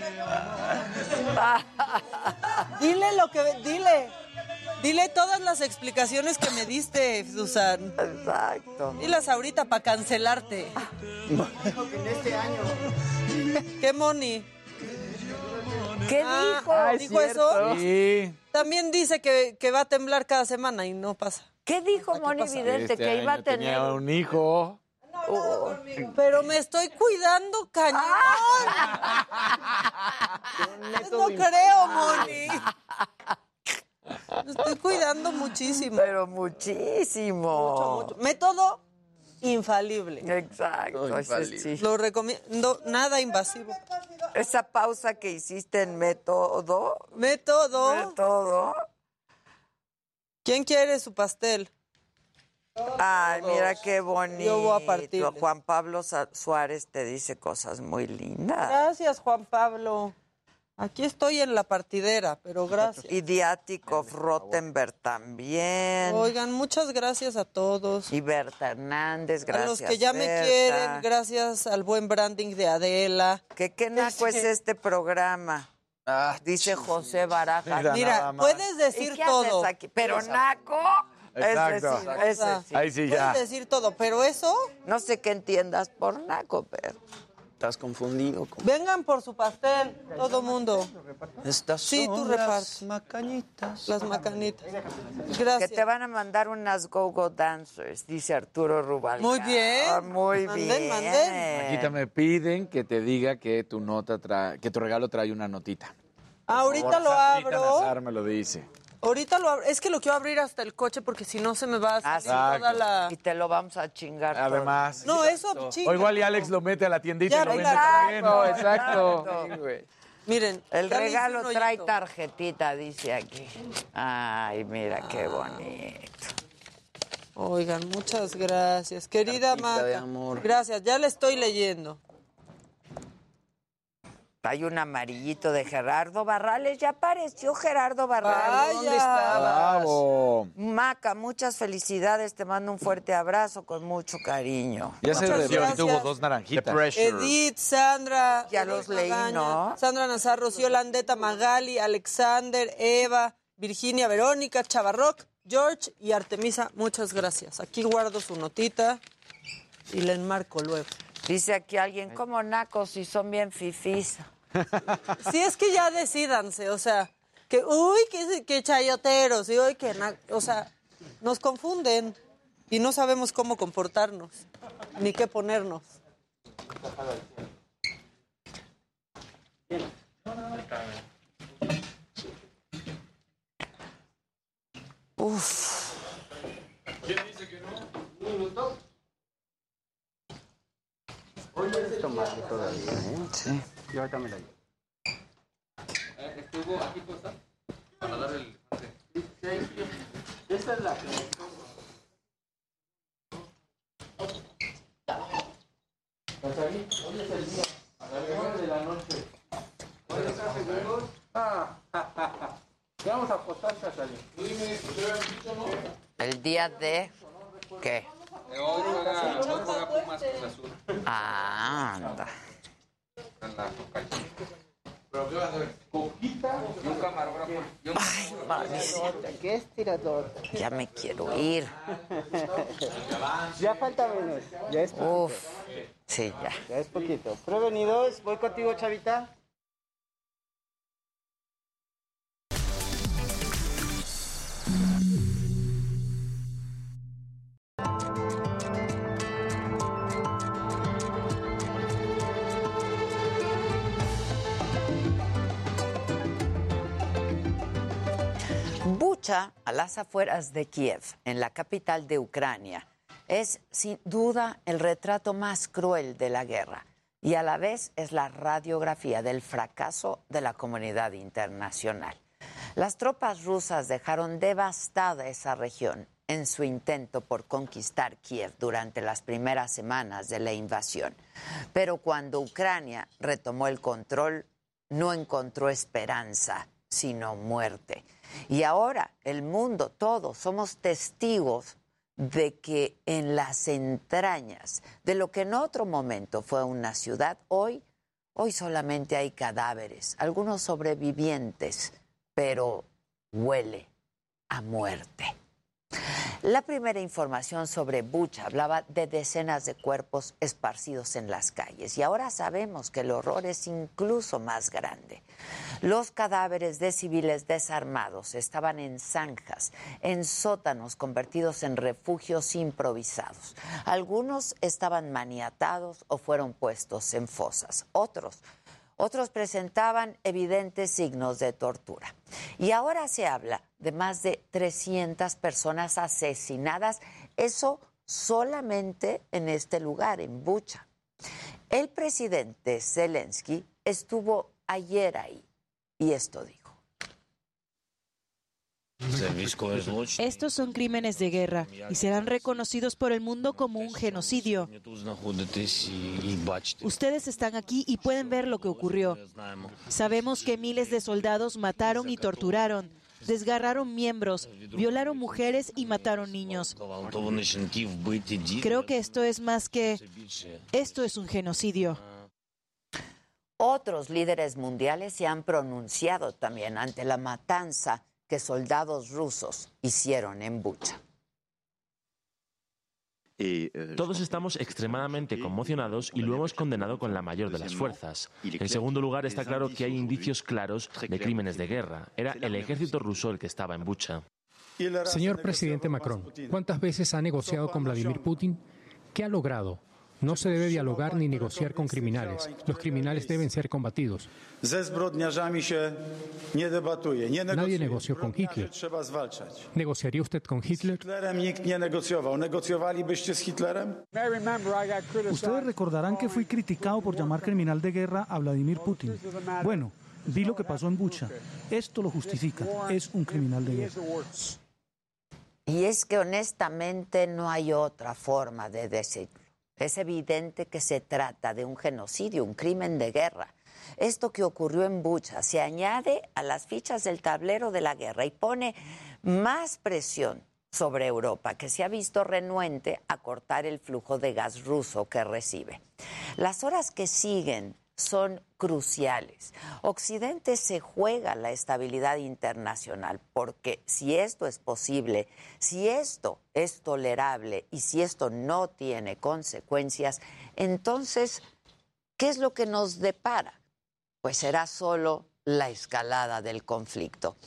Dile lo que, dile, dile todas las explicaciones que me diste, Susan. Exacto. Dilas ahorita para cancelarte. En este año. ¿Qué Moni? ¿Qué Ah, dijo? Ah, ¿Dijo cierto. eso? Sí. También dice que, que va a temblar cada semana y no pasa. ¿Qué dijo Moni pasa? Vidente? Este que iba a tener. tenía un hijo. Oh, Pero me estoy cuidando, cañón. no creo, Moni. Me estoy cuidando muchísimo. pero muchísimo. Mucho. Método infalible. Exacto. sí. Lo recomiendo, nada invasivo. esa pausa que hiciste en método. Método. Método. ¿Quién quiere su pastel? Ay, mira qué bonito. Yo voy a partirles. Juan Pablo Suárez te dice cosas muy lindas. Gracias, Juan Pablo. Aquí estoy en la partidera, pero gracias. Y Diátikov Rottenberg también. Oigan, muchas gracias a todos. Y Berta Hernández, gracias. a los que ya me quieren, gracias al buen branding de Adela. ¿Qué, qué naco es este programa? Dice José Baraja. Mira, puedes decir ¿Y qué todo. haces aquí? Pero naco. Exacto. Ese sí, ese sí. Ahí sí ya. Puedes decir todo, pero eso, No sé qué entiendas por naco, pero. Estás confundido. con- vengan por su pastel, todo mundo. Estas Sí, son tú las macanitas. Las macanitas. Que Gracias. te van a mandar unas go-go dancers, dice Arturo Rubal. Muy bien. muy Manden, bien. manden. Aquí me piden que te diga que tu nota trae, que tu regalo trae una notita. Ahorita lo abro. Nazar me lo dice. Ahorita lo abro. Es que lo quiero abrir hasta el coche porque si no se me va a Ah, salir Exacto. toda la... Y te lo vamos a chingar. todo. Además. No, eso chinga. O igual y Alex lo mete a la tiendita Ya, y lo vende exacto, también. ¿no? exacto. Miren. El regalo trae tarjetita, dice aquí. Ay, mira qué bonito. Oigan, muchas gracias. Querida amor. Gracias, ya le estoy leyendo. Hay un amarillito de Gerardo Barrales. Ya apareció Gerardo Barrales. ¿Dónde estabas? Bravo. Maca, muchas felicidades. Te mando un fuerte abrazo con mucho cariño. Ya se revió, gracias. tuvo dos naranjitas. Edith, Sandra. Ya los leí, Magaña, ¿no? Sandra Nazar, Rocío Landeta, Magali, Alexander, Eva, Virginia, Verónica, Chavarroc, George y Artemisa. Muchas gracias. Aquí guardo su notita y la enmarco luego. Dice aquí alguien, como nacos si son bien fifís. Si es que ya decidanse, o sea, que uy, que, que chayoteros, y uy, que, o sea, nos confunden y no sabemos cómo comportarnos, ni qué ponernos. Uf. Tomate todavía, ¿eh? Sí. Yo ahorita me la llevo. Estuvo aquí puesta para dar el. Esta es la que... Hoy es el día, a las 9 de la noche. Ah, ¿Qué vamos a apostar, Casarín? Tú dime, ¿te habías dicho no? El día de... ¿Qué? Hoy juega, hoy juega Pumas Cruz Azul. Ah, anda. En la Tocayo. ¿Pero qué vas a ver? Coquita y un camarógrafo. y un- Ay, ¿Qué ya me quiero ir. Ya falta menos. Ya es poquito. Uf, sí, ya. Ya es poquito. Prevenidos, voy contigo, Chavita. A las afueras de Kiev, en la capital de Ucrania, es sin duda el retrato más cruel de la guerra y a la vez es la radiografía del fracaso de la comunidad internacional. Las tropas rusas dejaron devastada esa región en su intento por conquistar Kiev durante las primeras semanas de la invasión. Pero cuando Ucrania retomó el control, no encontró esperanza, sino muerte. Y ahora el mundo, todos, somos testigos de que en las entrañas de lo que en otro momento fue una ciudad, hoy, hoy solamente hay cadáveres, algunos sobrevivientes, pero huele a muerte. La primera información sobre Bucha hablaba de decenas de cuerpos esparcidos en las calles y ahora sabemos que el horror es incluso más grande. Los cadáveres de civiles desarmados estaban en zanjas, en sótanos convertidos en refugios improvisados. Algunos estaban maniatados o fueron puestos en fosas. Otros otros presentaban evidentes signos de tortura. Y ahora se habla de más de 300 personas asesinadas, eso solamente en este lugar, en Bucha. El presidente Zelensky estuvo ayer ahí y esto dijo. Estos son crímenes de guerra y serán reconocidos por el mundo como un genocidio. Ustedes están aquí y pueden ver lo que ocurrió. Sabemos que miles de soldados mataron y torturaron, desgarraron miembros, violaron mujeres y mataron niños. Creo que esto es más que... Esto es un genocidio. Otros líderes mundiales se han pronunciado también ante la matanza que soldados rusos hicieron en Bucha. Todos estamos extremadamente conmocionados y lo hemos condenado con la mayor de las fuerzas. En segundo lugar, está claro que hay indicios claros de crímenes de guerra. Era el ejército ruso el que estaba en Bucha. Señor presidente Macron, ¿cuántas veces ha negociado con Vladimir Putin? ¿Qué ha logrado? No se debe dialogar ni negociar con criminales. Los criminales deben ser combatidos. Nadie negoció con Hitler. ¿Negociaría usted con Hitler? Ustedes recordarán que fui criticado por llamar criminal de guerra a Vladimir Putin. Bueno, vi lo que pasó en Bucha. Esto lo justifica. Es un criminal de guerra. Y es que honestamente no hay otra forma de decirlo. Es evidente que se trata de un genocidio, un crimen de guerra. Esto que ocurrió en Bucha se añade a las fichas del tablero de la guerra y pone más presión sobre Europa, que se ha visto renuente a cortar el flujo de gas ruso que recibe. Las horas que siguen son cruciales. Occidente se juega la estabilidad internacional porque si esto es posible, si esto es tolerable y si esto no tiene consecuencias, entonces, ¿qué es lo que nos depara? Pues será solo la escalada del conflicto.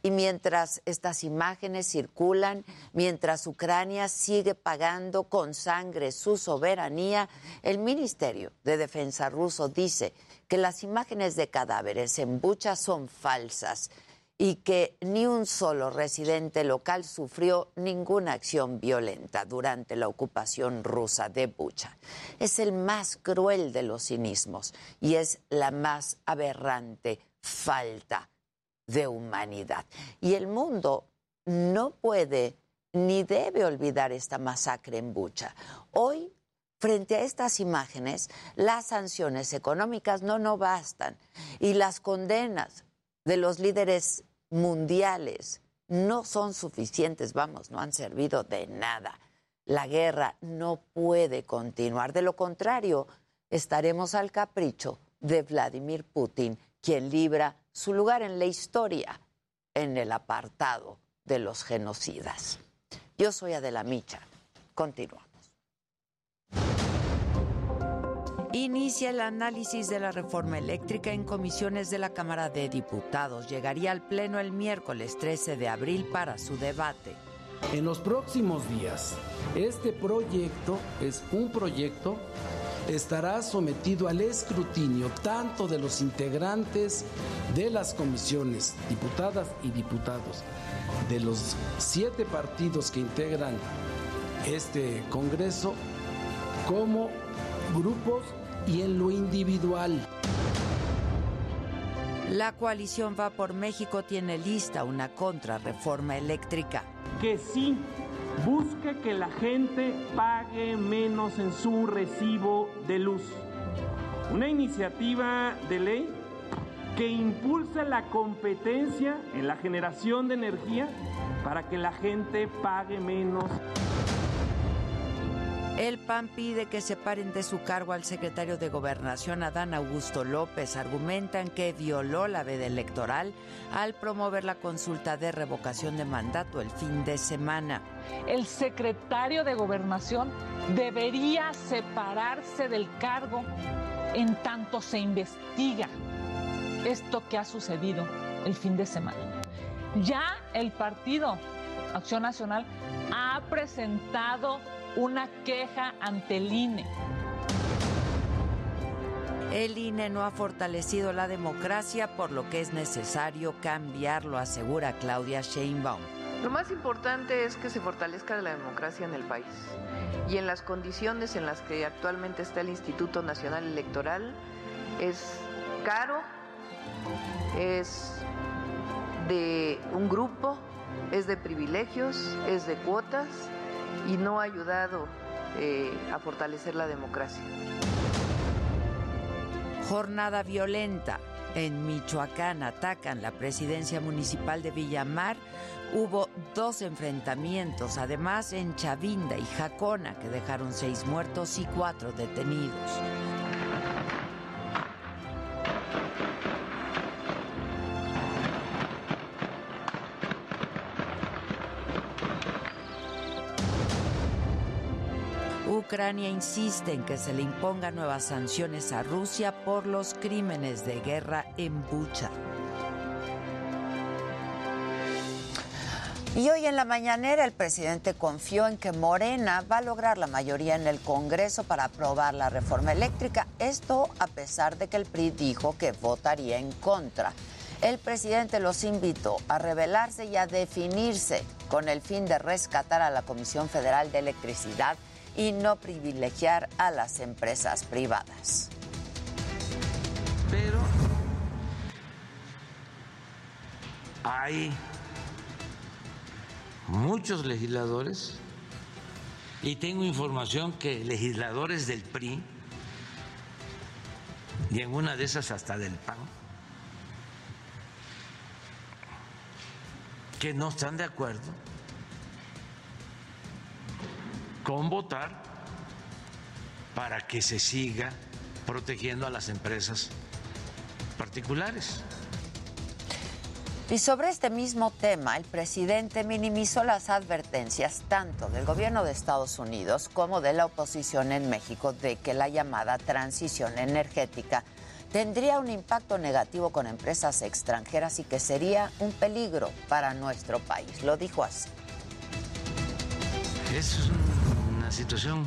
Y mientras estas imágenes circulan, mientras Ucrania sigue pagando con sangre su soberanía, el Ministerio de Defensa ruso dice que las imágenes de cadáveres en Bucha son falsas y que ni un solo residente local sufrió ninguna acción violenta durante la ocupación rusa de Bucha. Es el más cruel de los cinismos y es la más aberrante falta de humanidad. Y el mundo no puede ni debe olvidar esta masacre en Bucha. Hoy, frente a estas imágenes, las sanciones económicas no no bastan y las condenas de los líderes mundiales no son suficientes, vamos, no han servido de nada. La guerra no puede continuar. De lo contrario, estaremos al capricho de Vladimir Putin quien libra su lugar en la historia en el apartado de los genocidas. Yo soy Adela Micha. Continuamos. Inicia el análisis de la reforma eléctrica en comisiones de la Cámara de Diputados. Llegaría al Pleno el miércoles 13 de abril para su debate. En los próximos días, este proyecto es un proyecto estará sometido al escrutinio tanto de los integrantes de las comisiones, diputadas y diputados, de los siete partidos que integran este Congreso, como grupos y en lo individual. La coalición Va por México tiene lista una contrarreforma eléctrica. Que sí busque que la gente pague menos en su recibo de luz. Una iniciativa de ley que impulse la competencia en la generación de energía para que la gente pague menos. El PAN pide que separen de su cargo al secretario de Gobernación, Adán Augusto López. Argumentan que violó la veda electoral al promover la consulta de revocación de mandato el fin de semana. El secretario de Gobernación debería separarse del cargo en tanto se investiga esto que ha sucedido el fin de semana. Ya el partido Acción Nacional ha presentado una queja ante el INE. El INE no ha fortalecido la democracia, por lo que es necesario cambiarlo, asegura Claudia Sheinbaum. Lo más importante es que se fortalezca la democracia en el país y en las condiciones en las que actualmente está el Instituto Nacional Electoral es caro, es de un grupo, es de privilegios, es de cuotas y no ha ayudado eh, a fortalecer la democracia. Jornada violenta. En Michoacán atacan la presidencia municipal de Villamar. Hubo dos enfrentamientos, además en Chavinda y Jacona, que dejaron seis muertos y cuatro detenidos. Ucrania insiste en que se le impongan nuevas sanciones a Rusia por los crímenes de guerra en Bucha. Y hoy en la mañanera el presidente confió en que Morena va a lograr la mayoría en el Congreso para aprobar la reforma eléctrica. Esto a pesar de que el PRI dijo que votaría en contra. El presidente los invitó a rebelarse y a definirse con el fin de rescatar a la Comisión Federal de Electricidad y no privilegiar a las empresas privadas. Pero hay muchos legisladores y tengo información que legisladores del PRI y en una de esas hasta del PAN que no están de acuerdo con votar para que se siga protegiendo a las empresas particulares. Y sobre este mismo tema, el presidente minimizó las advertencias tanto del gobierno de Estados Unidos como de la oposición en México de que la llamada transición energética tendría un impacto negativo con empresas extranjeras y que sería un peligro para nuestro país. Lo dijo así. Es situación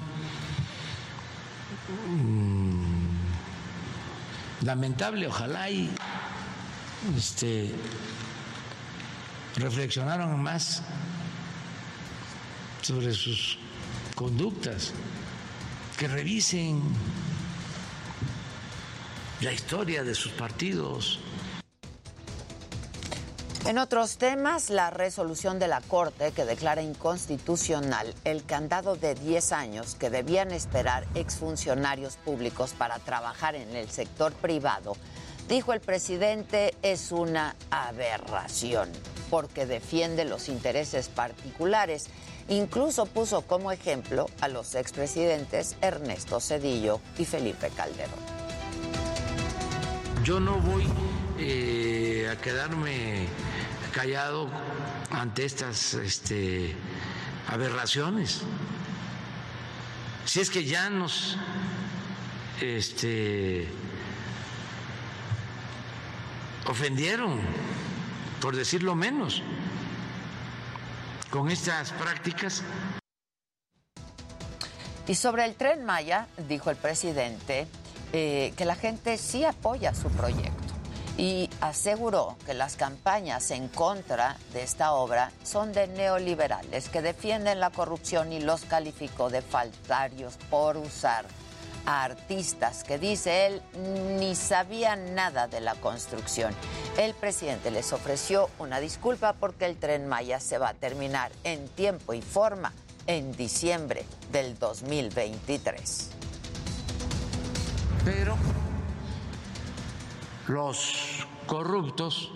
mm, lamentable, ojalá y este, reflexionaron más sobre sus conductas, que revisen la historia de sus partidos. En otros temas, la resolución de la Corte que declara inconstitucional el candado de 10 años que debían esperar exfuncionarios públicos para trabajar en el sector privado, dijo el presidente, es una aberración porque defiende los intereses particulares. Incluso puso como ejemplo a los expresidentes Ernesto Cedillo y Felipe Calderón. Yo no voy eh, a quedarme callado ante estas este, aberraciones. Si es que ya nos este, ofendieron, por decirlo menos, con estas prácticas. Y sobre el tren Maya, dijo el presidente, eh, que la gente sí apoya su proyecto y aseguró que las campañas en contra de esta obra son de neoliberales que defienden la corrupción y los calificó de faltarios por usar a artistas que, dice él, ni sabían nada de la construcción. El presidente les ofreció una disculpa porque el tren Maya se va a terminar en tiempo y forma en diciembre del 2023. Pero los corruptos,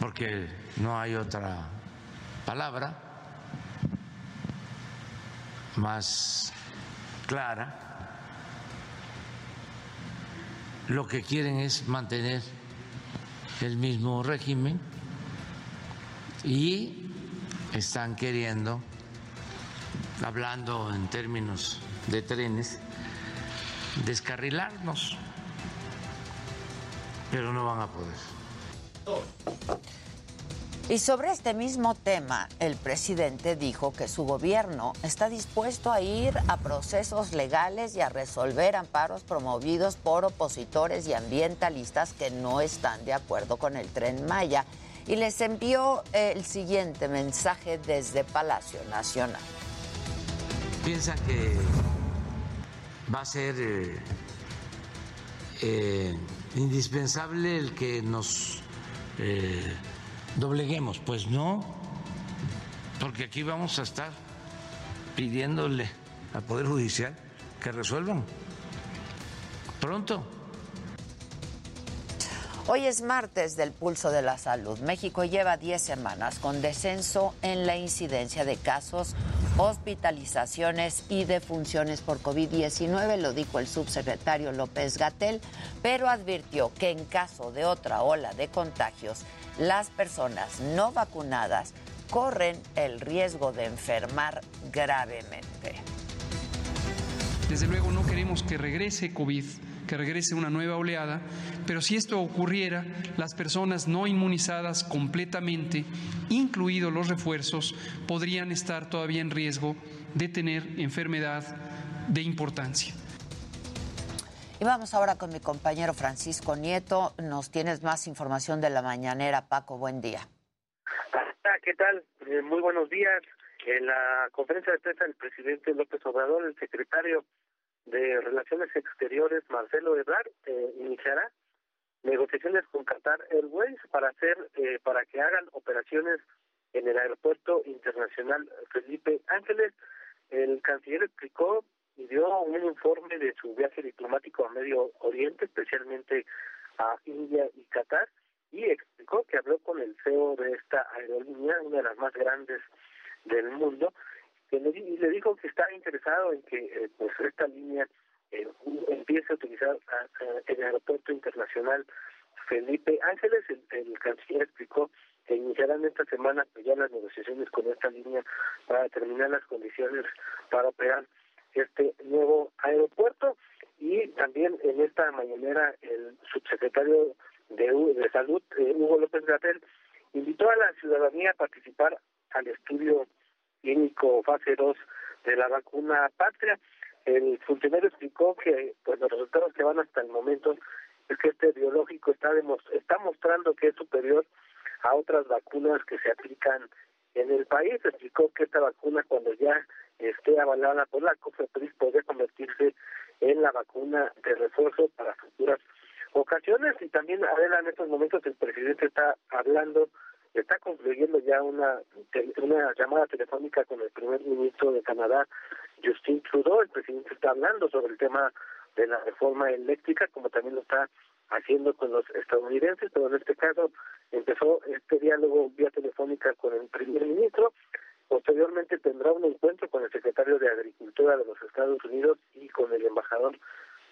porque no hay otra palabra más clara, lo que quieren es mantener el mismo régimen y están queriendo, hablando en términos de trenes, descarrilarnos, pero no van a poder. Y sobre este mismo tema, el presidente dijo que su gobierno está dispuesto a ir a procesos legales y a resolver amparos promovidos por opositores y ambientalistas que no están de acuerdo con el tren Maya. Y les envió el siguiente mensaje desde Palacio Nacional. Piensan que va a ser eh, indispensable el que nos eh, dobleguemos. Pues no, porque aquí vamos a estar pidiéndole al Poder Judicial que resuelvan pronto. Hoy es martes del pulso de la salud. México lleva 10 semanas con descenso en la incidencia de casos, hospitalizaciones y defunciones por COVID-19, lo dijo el subsecretario López Gatel, pero advirtió que en caso de otra ola de contagios, las personas no vacunadas corren el riesgo de enfermar gravemente. Desde luego no queremos que regrese COVID que regrese una nueva oleada, pero si esto ocurriera, las personas no inmunizadas completamente, incluidos los refuerzos, podrían estar todavía en riesgo de tener enfermedad de importancia. Y vamos ahora con mi compañero Francisco Nieto. Nos tienes más información de la mañanera. Paco, buen día. ¿Qué tal? Eh, muy buenos días. En la conferencia de prensa del presidente López Obrador, el secretario de Relaciones Exteriores, Marcelo Ebrard, eh, iniciará negociaciones con Qatar Airways para hacer, eh, para que hagan operaciones en el aeropuerto internacional Felipe Ángeles. El canciller explicó y dio un informe de su viaje diplomático a Medio Oriente, especialmente a India y Qatar, y explicó que habló con el CEO de esta aerolínea, una de las más grandes del mundo, y le dijo que está interesado en que eh, pues esta línea eh, empiece a utilizar el aeropuerto internacional Felipe Ángeles. El, canciller explicó que iniciarán esta semana pues, ya las negociaciones con esta línea para determinar las condiciones para operar este nuevo aeropuerto y también en esta mañanera el subsecretario de, de Salud, eh, Hugo López Gatel, invitó a la ciudadanía a participar al estudio clínico fase 2 de la vacuna Patria. El funcionario explicó que pues los resultados que van hasta el momento es que este biológico está está mostrando que es superior a otras vacunas que se aplican en el país. Explicó que esta vacuna cuando ya esté avalada por la COFEPRIS puede convertirse en la vacuna de refuerzo para futuras ocasiones y también Adela en estos momentos el presidente está hablando está concluyendo ya una, una llamada telefónica con el primer ministro de Canadá, Justin Trudeau. El presidente está hablando sobre el tema de la reforma eléctrica, como también lo está haciendo con los estadounidenses, pero en este caso empezó este diálogo vía telefónica con el primer ministro. Posteriormente tendrá un encuentro con el secretario de Agricultura de los Estados Unidos y con el embajador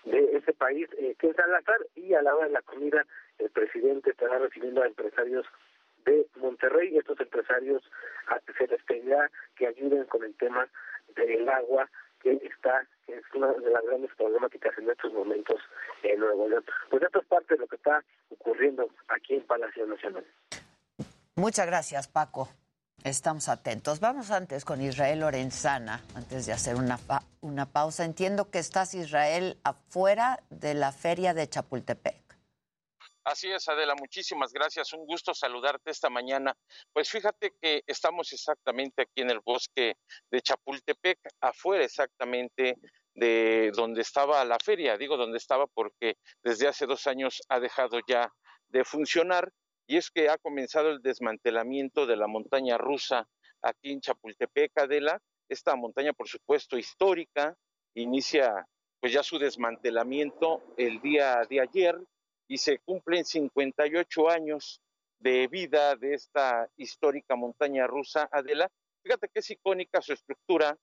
de ese país, eh, Ken Salazar, y a la hora de la comida el presidente estará recibiendo a empresarios de Monterrey. Estos empresarios se les pedirá que ayuden con el tema del agua que está que es una de las grandes problemáticas en estos momentos en Nuevo León. Pues esto es parte de lo que está ocurriendo aquí en Palacio Nacional. Muchas gracias, Paco. Estamos atentos. Vamos antes con Israel Lorenzana, antes de hacer una, una pausa. Entiendo que estás, Israel, afuera de la feria de Chapultepec. Así es, Adela, muchísimas gracias. Un gusto saludarte esta mañana. Pues fíjate que estamos exactamente aquí en el bosque de Chapultepec, afuera exactamente de donde estaba la feria. Digo donde estaba porque desde hace dos años ha dejado ya de funcionar y es que ha comenzado el desmantelamiento de la montaña rusa aquí en Chapultepec, Adela. Esta montaña, por supuesto, histórica, inicia pues ya su desmantelamiento el día de ayer y se cumplen 58 años de vida de esta histórica montaña rusa, Adela. Fíjate que es icónica su estructura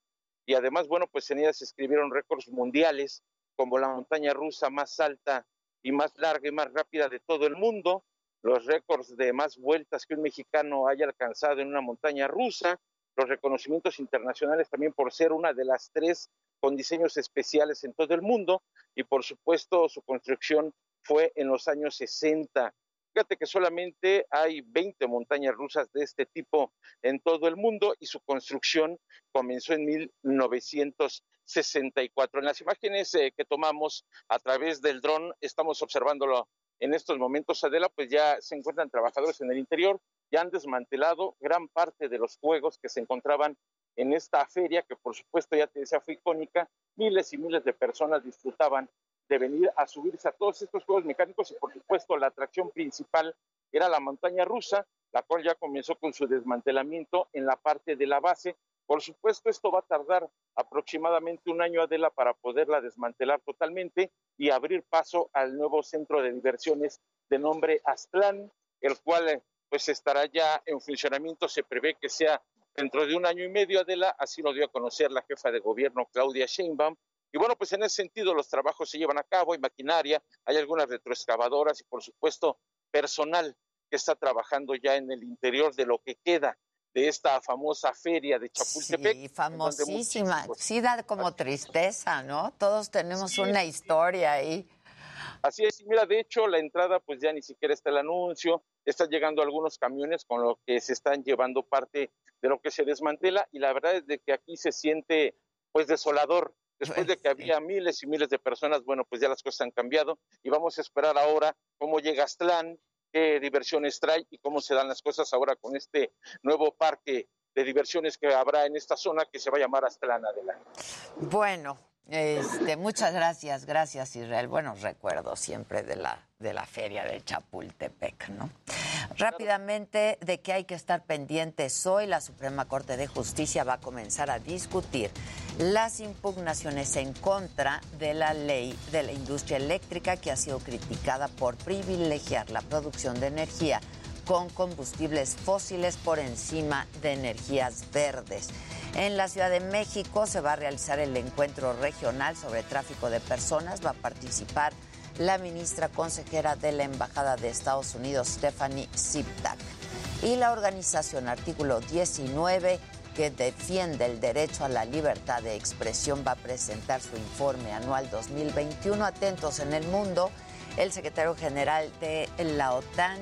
y además, bueno, pues en ella se escribieron récords mundiales como la montaña rusa más alta y más larga y más rápida de todo el mundo, los récords de más vueltas que un mexicano haya alcanzado en una montaña rusa, los reconocimientos internacionales también por ser una de las tres con diseños especiales en todo el mundo y por supuesto su construcción fue en los años 60. Fíjate que solamente hay 20 montañas rusas de este tipo en todo el mundo y su construcción comenzó en 1964. En las imágenes eh, que tomamos a través del dron, estamos observándolo en estos momentos, Adela, pues ya se encuentran trabajadores en el interior, ya han desmantelado gran parte de los juegos que se encontraban en esta feria, que por supuesto ya te decía fue icónica, miles y miles de personas disfrutaban de venir a subirse a todos estos juegos mecánicos y por supuesto la atracción principal era la montaña rusa, la cual ya comenzó con su desmantelamiento en la parte de la base. Por supuesto, esto va a tardar aproximadamente un año, Adela, para poderla desmantelar totalmente y abrir paso al nuevo centro de diversiones de nombre Aztlán, el cual eh, pues estará ya en funcionamiento, se prevé que sea dentro de un año y medio, Adela, así lo dio a conocer la jefa de gobierno Claudia Sheinbaum, y bueno, pues en ese sentido los trabajos se llevan a cabo, hay maquinaria, hay algunas retroexcavadoras y por supuesto personal que está trabajando ya en el interior de lo que queda de esta famosa feria de Chapultepec. Sí, famosísima. Sí da como tristeza, ¿no? Todos tenemos una historia ahí. Así es, y mira, de hecho la entrada pues ya ni siquiera está el anuncio, están llegando algunos camiones con lo que se están llevando parte de lo que se desmantela y la verdad es de que aquí se siente pues desolador Después de que había miles y miles de personas, bueno, pues ya las cosas han cambiado y vamos a esperar ahora cómo llega Aztlán, qué diversiones trae y cómo se dan las cosas ahora con este nuevo parque de diversiones que habrá en esta zona que se va a llamar Aztlán adelante. Bueno, este, muchas gracias, gracias Israel. Buenos recuerdos siempre de la, de la feria de Chapultepec, ¿no? Rápidamente, de que hay que estar pendientes hoy, la Suprema Corte de Justicia va a comenzar a discutir las impugnaciones en contra de la ley de la industria eléctrica que ha sido criticada por privilegiar la producción de energía con combustibles fósiles por encima de energías verdes. En la Ciudad de México se va a realizar el encuentro regional sobre tráfico de personas. Va a participar la ministra consejera de la Embajada de Estados Unidos, Stephanie Siptak. Y la organización Artículo 19, que defiende el derecho a la libertad de expresión, va a presentar su informe anual 2021. Atentos en el mundo, el secretario general de la OTAN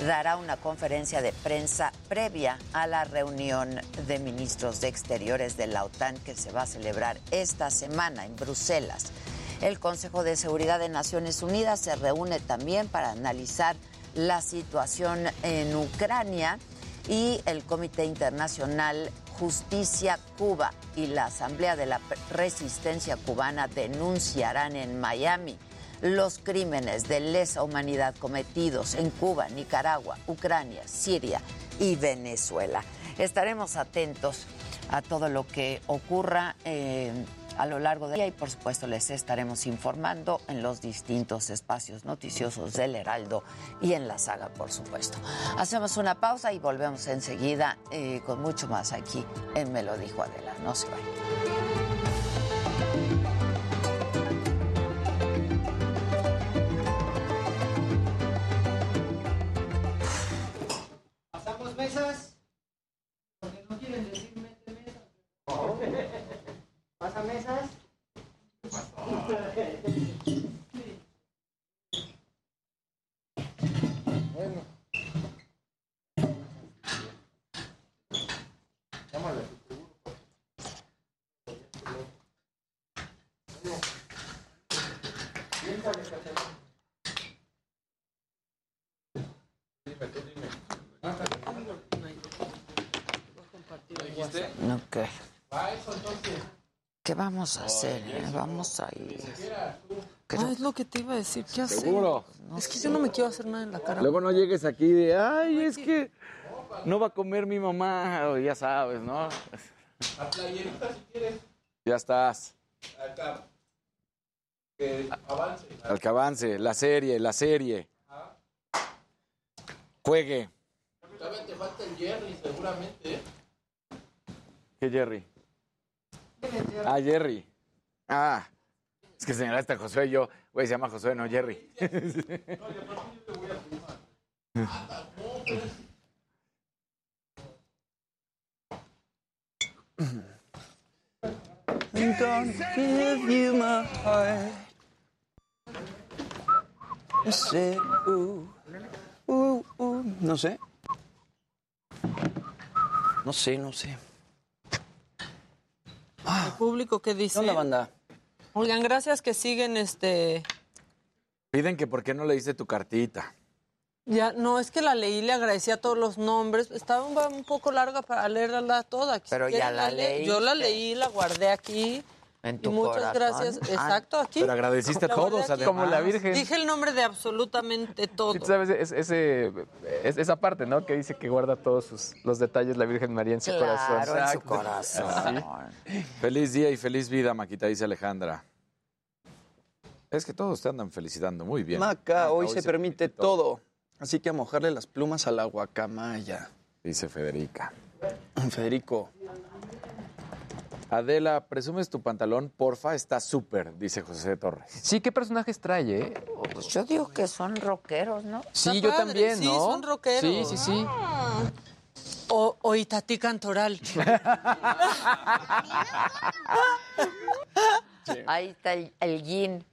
dará una conferencia de prensa previa a la reunión de ministros de Exteriores de la OTAN que se va a celebrar esta semana en Bruselas. El Consejo de Seguridad de Naciones Unidas se reúne también para analizar la situación en Ucrania y el Comité Internacional Justicia Cuba y la Asamblea de la Resistencia Cubana denunciarán en Miami los crímenes de lesa humanidad cometidos en Cuba, Nicaragua, Ucrania, Siria y Venezuela. Estaremos atentos a todo lo que ocurra. Eh, a lo largo del día y por supuesto les estaremos informando en los distintos espacios noticiosos del Heraldo y en la saga, por supuesto. Hacemos una pausa y volvemos enseguida eh, con mucho más aquí en Me lo dijo Adela. No se vayan. ¿Pasamos mesas? Porque no quieren decir. ¿Pasa mesas? Llámale a tu seguro. Bueno. Piénsale, Catalina. Dime, tú dime. ¿Lo dijiste? Ok. Va eso entonces. ¿Qué vamos a hacer? eh? Vamos a ir. Ah, es lo que te iba a decir. ¿Qué hacer? Seguro. es que yo no me quiero hacer nada en la cara. Luego no llegues aquí de, ay, es que no va a comer mi mamá, o ya sabes, ¿no? La playerita si quieres. Ya estás. Acá. Que avance. Al que avance, la serie, la serie. Juegue. Todavía te falta el Jerry, seguramente, ¿eh? ¿Qué Jerry? Ah, Jerry. Ah, es que señalaste a Josué y yo, güey, se llama Josué, no Jerry. I'm gonna give you my heart. No sé, no sé. No sé, no sé. ¿El público qué dice? ¿Qué onda, banda? Oigan, gracias que siguen este. Piden que por qué no le hice tu cartita. Ya, no, es que la leí, le agradecía todos los nombres. Estaba un, un poco larga para leerla toda. Pero ya la leo. Yo la leí, la guardé aquí. En Y tu muchas corazón. gracias. Ah. Exacto, aquí. Pero agradeciste a todos, aquí. Como la Virgen. Dije el nombre de absolutamente todo. Sabes, es- ese, es- esa parte, ¿no? Que dice que guarda todos sus, los detalles la Virgen María en su Claro, corazón. en su corazón. Feliz día y feliz vida, Maquita, dice Alejandra. Es que todos te andan felicitando muy bien. Maca, hoy se permite todo. Así que a mojarle las plumas a la guacamaya. Dice Federica. Federico. Adela, ¿presumes tu pantalón? Porfa, está súper, dice José Torres. Sí, ¿qué personajes trae, eh? Pues yo digo que son rockeros, ¿no? Sí, yo padre, también, sí, ¿no? son rockeros. Sí, sí, sí. O, o Itatí Cantoral. Ahí está el, el yin.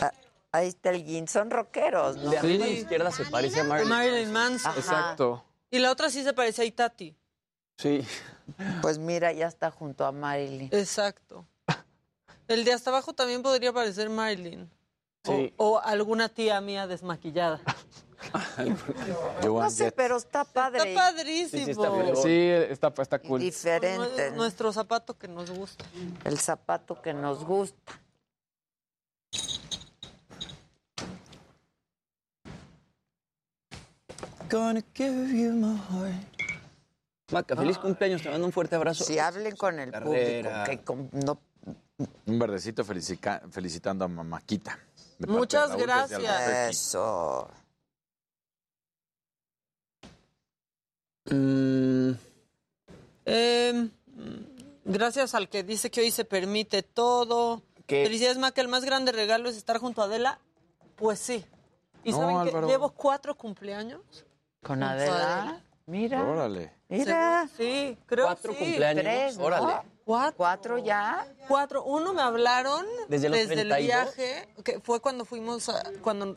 Ah, Ahí está el yin. Son rockeros, ¿no? De arriba a la izquierda se parece a Marilyn. Marilyn Manson. Ajá. Exacto. Y la otra sí se parece a Itati. Sí. Pues mira, ya está junto a Marilyn. Exacto. El de hasta abajo también podría parecer Marilyn. O- Sí. O, alguna tía mía desmaquillada. No sé, pero está padre. Está padrísimo. Sí, está, está cool. Diferente. Nuestro zapato que nos gusta. El zapato que nos gusta. Gonna give you my heart. Maca, feliz cumpleaños. Te mando un fuerte abrazo. Si hablen con el Carrera. público, que no Un verdecito felicica- felicitando a Maquita. Muchas gracias. Eso. Mm, Eh, gracias al que dice que hoy se permite todo. ¿Qué? Felicidades, Maca. El más grande regalo es estar junto a Adela. Pues sí. ¿Y No, saben que Álvaro. llevo cuatro cumpleaños? Con Junto a Adela. Mira. Órale. Mira. Sí, creo Cuatro sí. cumpleaños. Tres, ¿no? Órale. Cuatro. ¿Cuatro ya? Cuatro. Uno me hablaron ¿Desde los el 32? viaje, que fue cuando fuimos, a- cuando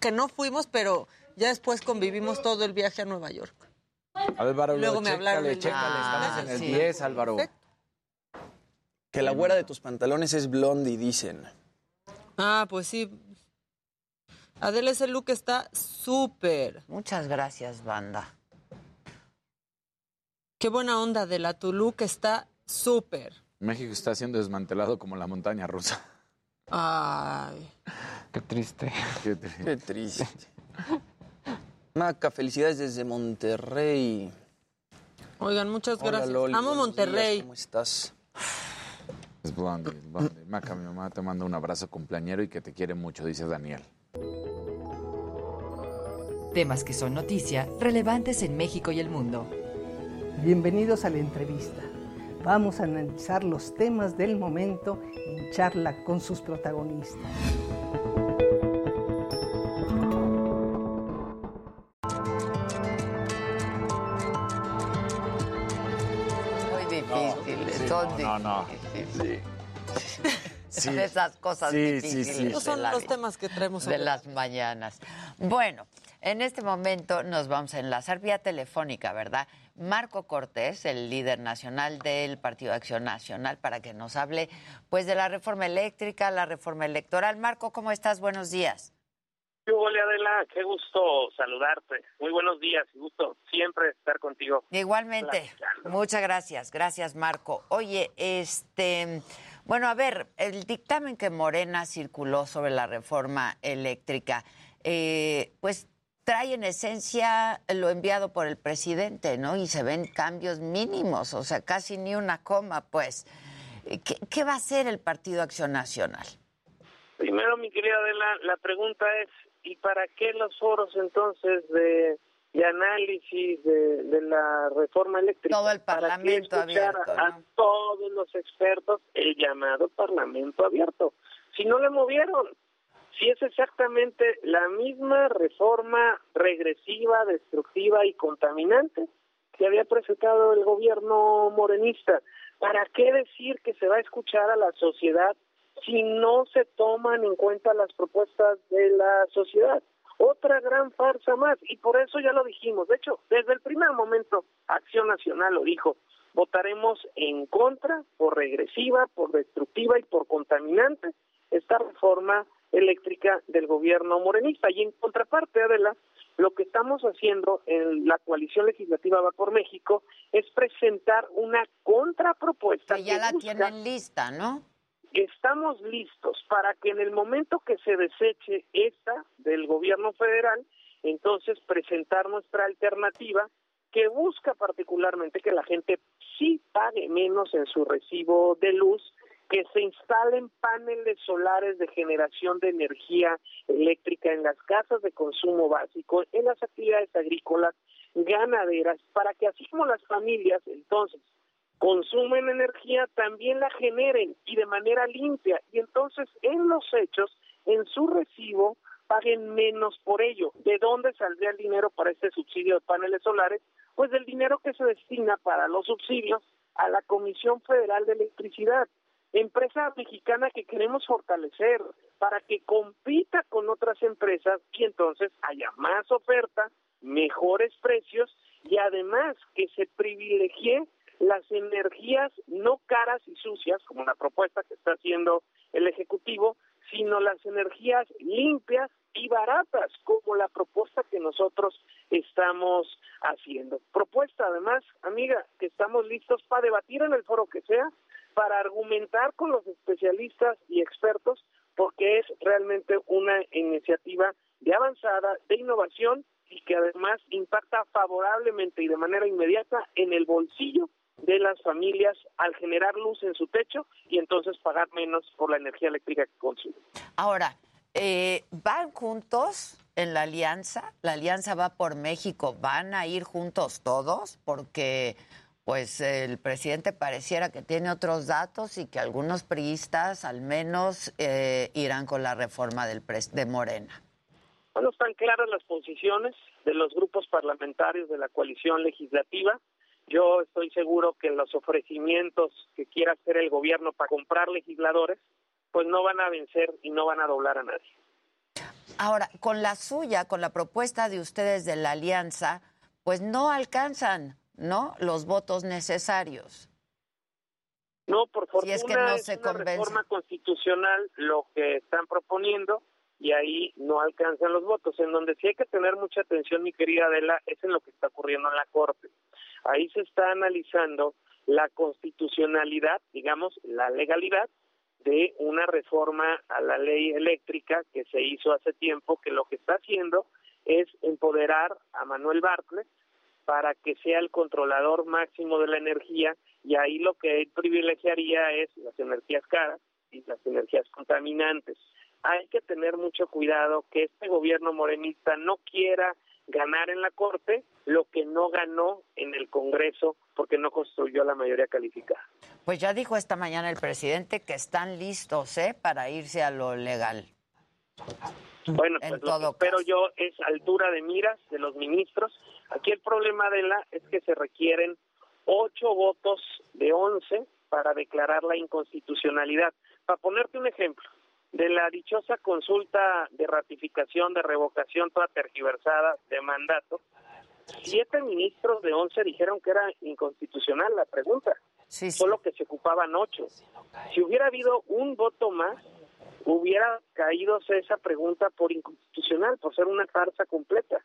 que no fuimos, pero ya después convivimos todo el viaje a Nueva York. Álvaro, Luego me hablaron chécale, el- chécale, estamos Ah, en el sí. 10, Álvaro. Perfecto. que la güera de tus pantalones es blondie, dicen. Ah, pues sí. Adela, ese look está súper. Muchas gracias, banda. Qué buena onda, Adela. Tu look está súper. México está siendo desmantelado como la montaña rusa. Ay. Qué triste. Qué triste. Qué triste. Maca, felicidades desde Monterrey. Oigan, muchas Hola, gracias. Loli, Amo Monterrey. días, ¿Cómo estás? Es Blondie, es Blondie. Maca, mi mamá te manda un abrazo cumpleañero y que te quiere mucho, dice Daniel. Temas que son noticia, relevantes en México y el mundo. Bienvenidos a la entrevista. Vamos a analizar los temas del momento en charla con sus protagonistas. Muy difíciles, son no, no. difíciles. Sí. De esas cosas Sí, sí, difíciles. sí. de son la los temas que traemos de hoy. las mañanas. Bueno, en este momento nos vamos a enlazar vía telefónica, ¿verdad? Marco Cortés, el líder nacional del Partido de Acción Nacional, para que nos hable pues de la reforma eléctrica, la reforma electoral. Marco, ¿cómo estás? Buenos días. Hola Adela, qué gusto saludarte. Muy buenos días y gusto siempre estar contigo. Igualmente. Muchas gracias. Gracias, Marco. Oye, este, bueno, a ver, el dictamen que Morena circuló sobre la reforma eléctrica, eh, pues trae en esencia lo enviado por el presidente, ¿no? Y se ven cambios mínimos, o sea, casi ni una coma, pues. ¿Qué, qué va a hacer el Partido Acción Nacional? Primero, mi querida Adela, la pregunta es, ¿y para qué los foros entonces de, de análisis de, de la reforma eléctrica? Todo el ¿Para qué Parlamento abierto, a todos los expertos el llamado Parlamento abierto. Si no le movieron, si es exactamente la misma reforma regresiva, destructiva y contaminante que había presentado el gobierno morenista. ¿Para qué decir que se va a escuchar a la sociedad si no se toman en cuenta las propuestas de la sociedad? Otra gran farsa más, y por eso ya lo dijimos. De hecho, desde el primer momento, Acción Nacional lo dijo. Votaremos en contra, por regresiva, por destructiva y por contaminante, esta reforma eléctrica del gobierno morenista. Y en contraparte, Adela, Lo que estamos haciendo en la coalición legislativa Va por México es presentar una contrapropuesta. Que ya la tienen lista, ¿no? Estamos listos para que en el momento que se deseche esta del gobierno federal, entonces presentar nuestra alternativa que busca particularmente que la gente sí pague menos en su recibo de luz, que se instalen paneles solares de generación de energía eléctrica en las casas de consumo básico, en las actividades agrícolas, ganaderas, para que así como las familias entonces consumen energía, también la generen y de manera limpia. Y entonces en los hechos, en su recibo, paguen menos por ello. ¿De dónde saldría el dinero para este subsidio de paneles solares? Pues del dinero que se destina para los subsidios a la Comisión Federal de Electricidad, empresa mexicana que queremos fortalecer para que compita con otras empresas y entonces haya más oferta, mejores precios y además que se privilegie las energías no caras y sucias, como la propuesta que está haciendo el Ejecutivo, sino las energías limpias y baratas, como la propuesta que nosotros estamos haciendo. Propuesta, además, amiga, que estamos listos para debatir en el foro que sea, para argumentar con los especialistas y expertos, porque es realmente una iniciativa de avanzada, de innovación y que además impacta favorablemente y de manera inmediata en el bolsillo de las familias al generar luz en su techo y entonces pagar menos por la energía eléctrica que consumen. Ahora, eh, ¿van juntos en la alianza? ¿La alianza va por México? ¿Van a ir juntos todos? Porque pues el presidente pareciera que tiene otros datos y que algunos priistas al menos eh, irán con la reforma del de Morena. Bueno, están claras las posiciones de los grupos parlamentarios de la coalición legislativa. Yo estoy seguro que los ofrecimientos que quiera hacer el gobierno para comprar legisladores pues no van a vencer y no van a doblar a nadie. Ahora, con la suya, con la propuesta de ustedes de la alianza, pues no alcanzan, ¿no? Los votos necesarios. No, por fortuna es, que no se una reforma constitucional lo que están proponiendo y ahí no alcanzan los votos. En donde sí hay que tener mucha atención, mi querida Adela, es en lo que está ocurriendo en la Corte. Ahí se está analizando la constitucionalidad, digamos, la legalidad de una reforma a la ley eléctrica que se hizo hace tiempo, que lo que está haciendo es empoderar a Manuel Bartlett para que sea el controlador máximo de la energía y ahí lo que él privilegiaría es las energías caras y las energías contaminantes. Hay que tener mucho cuidado que este gobierno morenista no quiera ganar en la Corte lo que no ganó en el Congreso porque no construyó la mayoría calificada. Pues ya dijo esta mañana el presidente que están listos ¿eh? para irse a lo legal. Bueno, pues lo que espero yo es altura de miras de los ministros. Aquí el problema de la es que se requieren ocho votos de once para declarar la inconstitucionalidad. Para ponerte un ejemplo, de la dichosa consulta de ratificación, de revocación toda tergiversada de mandato, siete ministros de once dijeron que era inconstitucional la pregunta, solo que se ocupaban ocho. Si hubiera habido un voto más, hubiera caído esa pregunta por inconstitucional, por ser una farsa completa.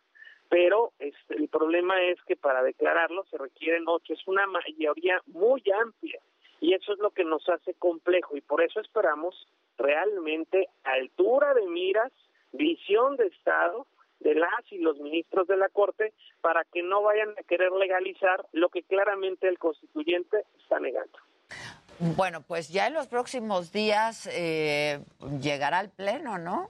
Pero este, el problema es que para declararlo se requieren ocho, es una mayoría muy amplia y eso es lo que nos hace complejo y por eso esperamos realmente altura de miras, visión de Estado de las y los ministros de la Corte para que no vayan a querer legalizar lo que claramente el constituyente está negando. Bueno, pues ya en los próximos días eh, llegará al Pleno, ¿no?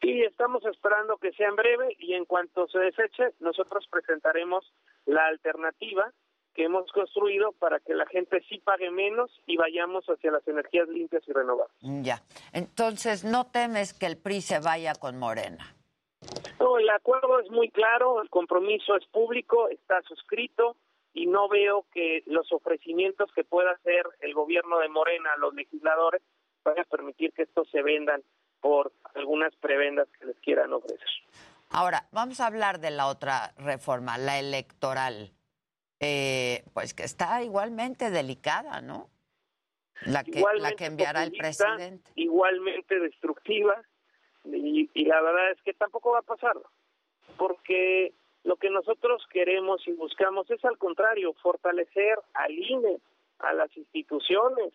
Sí, estamos esperando que sea en breve y en cuanto se deseche, nosotros presentaremos la alternativa que hemos construido para que la gente sí pague menos y vayamos hacia las energías limpias y renovables. Ya. Entonces, ¿no temes que el PRI se vaya con Morena? No, el acuerdo es muy claro, el compromiso es público, está suscrito y no veo que los ofrecimientos que pueda hacer el gobierno de Morena a los legisladores vayan a permitir que estos se vendan por algunas prebendas que les quieran ofrecer. Ahora, vamos a hablar de la otra reforma, la electoral eh, pues que está igualmente delicada, ¿no? La que, la que enviará el presidente. Igualmente destructiva, y, la verdad es que tampoco va a pasar. porque lo que nosotros queremos y buscamos es al contrario, fortalecer al INE, a las instituciones,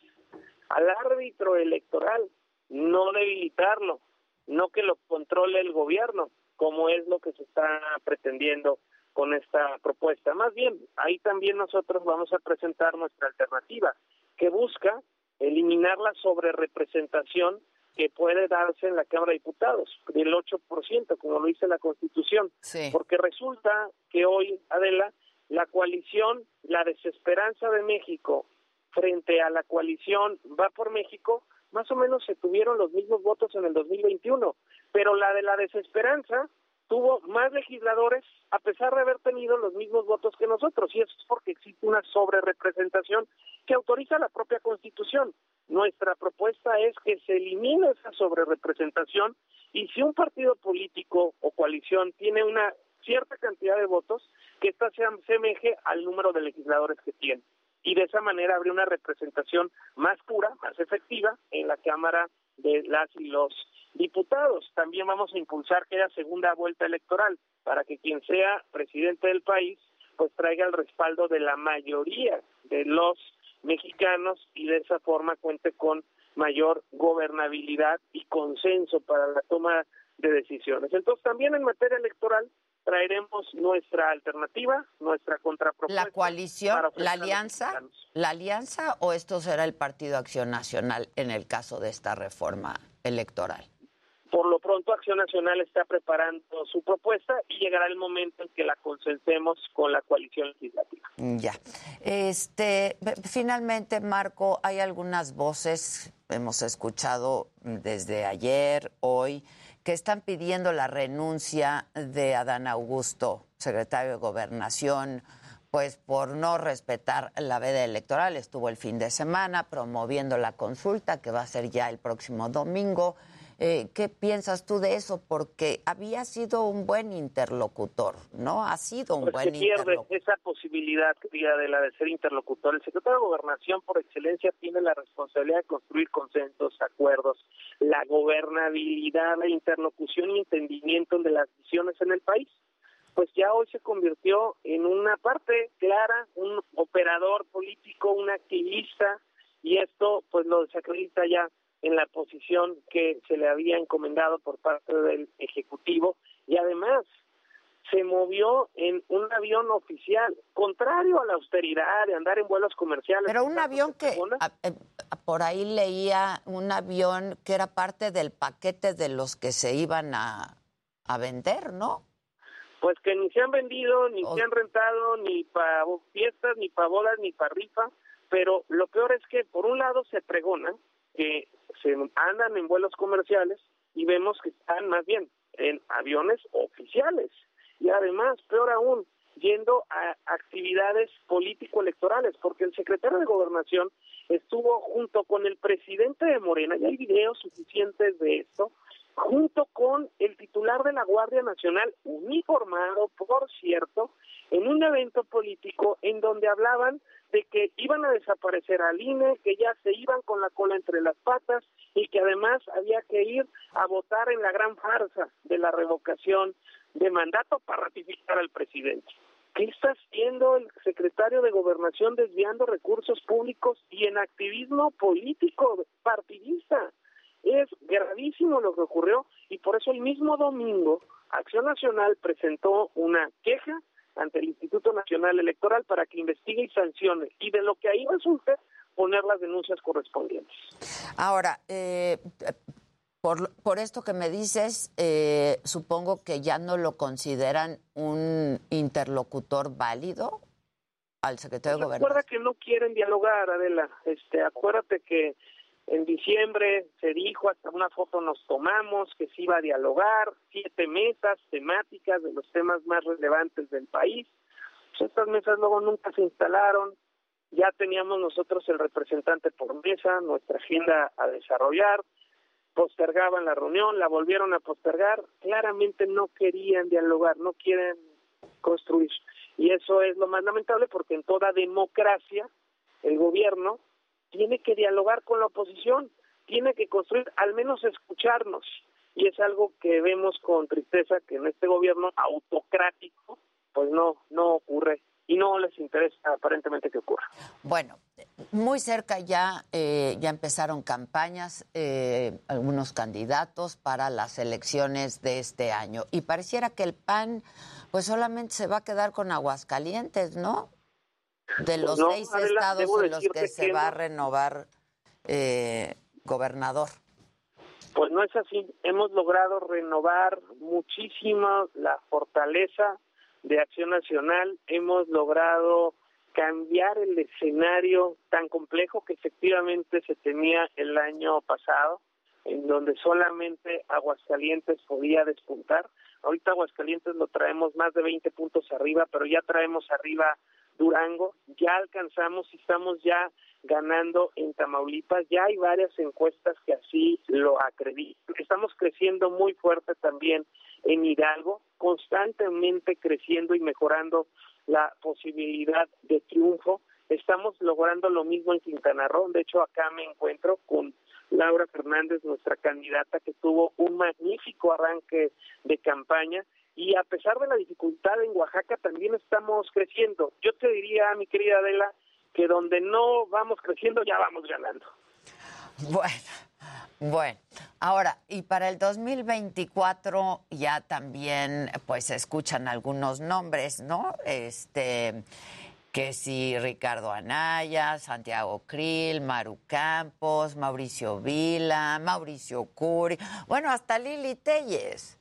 al árbitro electoral, no debilitarlo, no que lo controle el gobierno, como es lo que se está pretendiendo con esta propuesta. Más bien, ahí también nosotros vamos a presentar nuestra alternativa, que busca eliminar la sobrerepresentación que puede darse en la Cámara de Diputados, del 8%, como lo dice la Constitución. Porque resulta que hoy, Adela, la coalición, la desesperanza de México frente a la coalición Va por México, más o menos se tuvieron los mismos votos en el 2021, pero la de la desesperanza tuvo más legisladores a pesar de haber tenido los mismos votos que nosotros y eso es porque existe una sobrerepresentación que autoriza la propia Constitución. Nuestra propuesta es que se elimine esa sobrerepresentación y si un partido político o coalición tiene una cierta cantidad de votos, que ésta se asemeje al número de legisladores que tiene. Y de esa manera habría una representación más pura, más efectiva en la Cámara de las y los diputados. También vamos a impulsar que haya segunda vuelta electoral para que quien sea presidente del país pues traiga el respaldo de la mayoría de los mexicanos y de esa forma cuente con mayor gobernabilidad y consenso para la toma de decisiones. Entonces, también en materia electoral traeremos nuestra alternativa, nuestra contrapropuesta. ¿La coalición, la alianza, la alianza o esto será el Partido Acción Nacional en el caso de esta reforma electoral? Por lo pronto, Acción Nacional está preparando su propuesta y llegará el momento en que la consensemos con la coalición legislativa. Ya. Este, finalmente, Marco, hay algunas voces, hemos escuchado desde ayer, hoy, que están pidiendo la renuncia de Adán Augusto, secretario de Gobernación, pues por no respetar la veda electoral. Estuvo el fin de semana promoviendo la consulta que va a ser ya el próximo domingo. Eh, ¿Qué piensas tú de eso? Porque había sido un buen interlocutor, ¿no? Ha sido un pues buen se pierde esa posibilidad, de la de ser interlocutor. El secretario de Gobernación, por excelencia, tiene la responsabilidad de construir consensos, acuerdos, la gobernabilidad, la interlocución y entendimiento de las visiones en el país. Pues ya hoy se convirtió en una parte clara, un operador político, un activista, y esto pues lo desacredita ya en la posición que se le había encomendado por parte del Ejecutivo y además se movió en un avión oficial, contrario a la austeridad de andar en vuelos comerciales. Pero un avión que, eh, por ahí leía, un avión que era parte del paquete de los que se iban a, a vender, ¿no? Pues que ni se han vendido, ni se han rentado, ni para fiestas, ni para bodas, ni para rifa, pero lo peor es que por un lado se pregona que se andan en vuelos comerciales y vemos que están más bien en aviones oficiales. Y además, peor aún, yendo a actividades político-electorales, porque el secretario de Gobernación estuvo junto con el presidente de Morena, y hay videos suficientes de esto, junto con el titular de la Guardia Nacional, uniformado, por cierto, en un evento político en donde hablaban de que iban a desaparecer al INE, que ya se iban con la cola entre las patas y que además había que ir a votar en la gran farsa de la revocación de mandato para ratificar al presidente. ¿Qué está haciendo el secretario de Gobernación desviando recursos públicos y en activismo político partidista? Es gravísimo lo que ocurrió y por eso el mismo domingo Acción Nacional presentó una queja ante el Instituto Nacional Electoral para que investigue y sancione y de lo que ahí resulte poner las denuncias correspondientes. Ahora, eh, por, por, esto que me dices, eh, supongo que ya no lo consideran un interlocutor válido al secretario de Gobernación. Recuerda que no quieren dialogar, Adela. Este, acuérdate que en diciembre se dijo, hasta una foto nos tomamos, que se iba a dialogar, siete mesas temáticas de los temas más relevantes del país. Pues estas mesas luego nunca se instalaron, ya teníamos nosotros el representante por mesa, nuestra agenda a desarrollar, postergaban la reunión, la volvieron a postergar, claramente no querían dialogar, no quieren construir. Y eso es lo más lamentable porque en toda democracia el gobierno tiene que dialogar con la oposición, tiene que construir, al menos escucharnos. y es algo que vemos con tristeza que en este gobierno autocrático pues no no ocurre y no les interesa aparentemente que ocurra. Bueno, muy cerca ya, eh, ya empezaron campañas, eh, algunos candidatos para las elecciones de este año. Y pareciera que el PAN, pues solamente se va a quedar con Aguascalientes, ¿no? De los no, seis Adela, estados en los que se que va a no. renovar eh, gobernador. Pues no es así. Hemos logrado renovar muchísimo la fortaleza de Acción Nacional. Hemos logrado cambiar el escenario tan complejo que efectivamente se tenía el año pasado, en donde solamente Aguascalientes podía despuntar. Ahorita Aguascalientes lo traemos más de 20 puntos arriba, pero ya traemos arriba Durango, ya alcanzamos y estamos ya ganando en Tamaulipas, ya hay varias encuestas que así lo acreditan. Estamos creciendo muy fuerte también en Hidalgo, constantemente creciendo y mejorando la posibilidad de triunfo. Estamos logrando lo mismo en Quintana Roo, de hecho acá me encuentro con Laura Fernández, nuestra candidata, que tuvo un magnífico arranque de campaña y a pesar de la dificultad en Oaxaca también estamos creciendo. Yo te diría, mi querida Adela, que donde no vamos creciendo ya vamos ganando. Bueno, bueno. Ahora, y para el 2024 ya también, pues, escuchan algunos nombres, ¿no? Este, que si Ricardo Anaya, Santiago Krill, Maru Campos, Mauricio Vila, Mauricio Curi, bueno, hasta Lili Telles.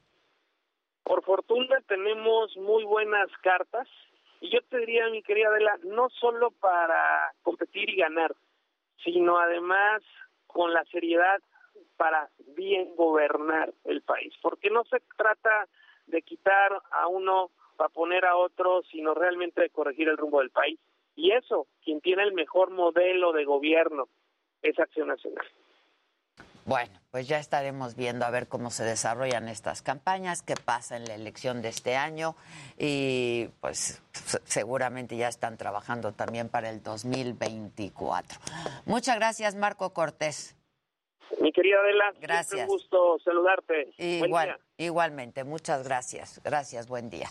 Por fortuna tenemos muy buenas cartas y yo te diría, mi querida Adela, no solo para competir y ganar, sino además con la seriedad para bien gobernar el país, porque no se trata de quitar a uno para poner a otro, sino realmente de corregir el rumbo del país. Y eso, quien tiene el mejor modelo de gobierno es Acción Nacional. Bueno, pues ya estaremos viendo a ver cómo se desarrollan estas campañas, qué pasa en la elección de este año y pues se- seguramente ya están trabajando también para el 2024. Muchas gracias, Marco Cortés. Mi querida Adela, Gracias. un gusto saludarte. Buen Igual, día. igualmente, muchas gracias. Gracias, buen día.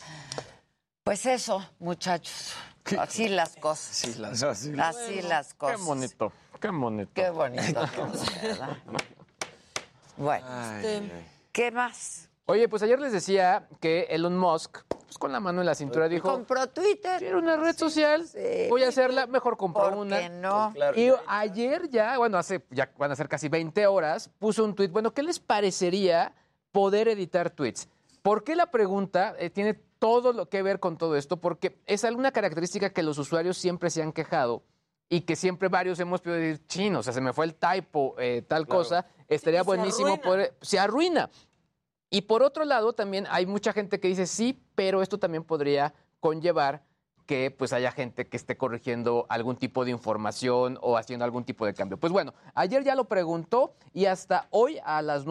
Pues eso, muchachos. Así las cosas. Así las cosas. Qué bonito, qué bonito. Qué bonito. Bueno, ¿qué más? Oye, pues ayer les decía que Elon Musk, pues con la mano en la cintura, dijo... Compró Twitter. Era una red social. Voy a hacerla, mejor compro ¿Por una. qué no? Y ayer ya, bueno, hace, ya van a ser casi 20 horas, puso un tweet. Bueno, ¿qué les parecería poder editar tweets? ¿Por qué la pregunta eh, tiene todo lo que ver con todo esto? Porque es alguna característica que los usuarios siempre se han quejado y que siempre varios hemos podido decir, chino, o sea, se me fue el typo, eh, tal cosa, estaría se buenísimo arruina. poder... Se arruina. Y por otro lado, también hay mucha gente que dice sí, pero esto también podría conllevar que pues haya gente que esté corrigiendo algún tipo de información o haciendo algún tipo de cambio. Pues bueno, ayer ya lo preguntó y hasta hoy a las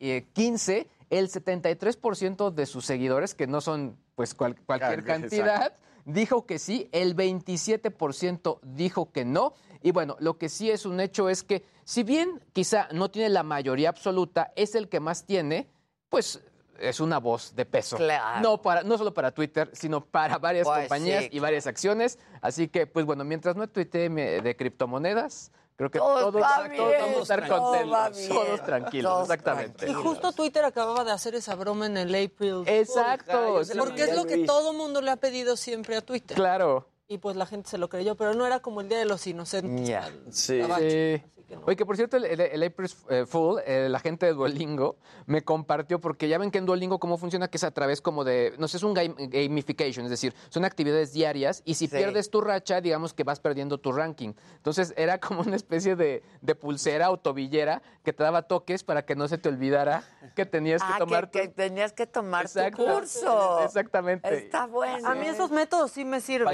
9.15 el 73% de sus seguidores, que no son pues cual- cualquier cantidad, dijo que sí, el 27% dijo que no. Y bueno, lo que sí es un hecho es que si bien quizá no tiene la mayoría absoluta, es el que más tiene, pues es una voz de peso. Claro. No, para, no solo para Twitter, sino para varias Pues compañías sí, y varias acciones. Así que, pues bueno, mientras no tuitee de criptomonedas, creo que Todo todos, va todos bien, vamos a estar todo contentos. bien, todos tranquilos, todos exactamente. Y justo Twitter acababa de hacer esa broma en el April. Exacto. Porque es lo que todo mundo le ha pedido siempre a Twitter. Claro. Y pues la gente se lo creyó, pero no era como el Día de los Inocentes. Sí. Gabacho. Sí. Oye, que por cierto, el, el- el April eh, Fool, eh, la gente de Duolingo, me compartió, porque ya ven que en Duolingo cómo funciona, que es a través como de, no sé, es un game- gamification, es decir, son actividades diarias y si Sí. pierdes tu racha, digamos que vas perdiendo tu ranking. Entonces era como una especie de, de pulsera o tobillera que te daba toques para que no se te olvidara que tenías que Ah, tomar que, que tenías que tomar Exacto. tu curso. Exactamente. Está bueno. A mí esos métodos sí me sirven.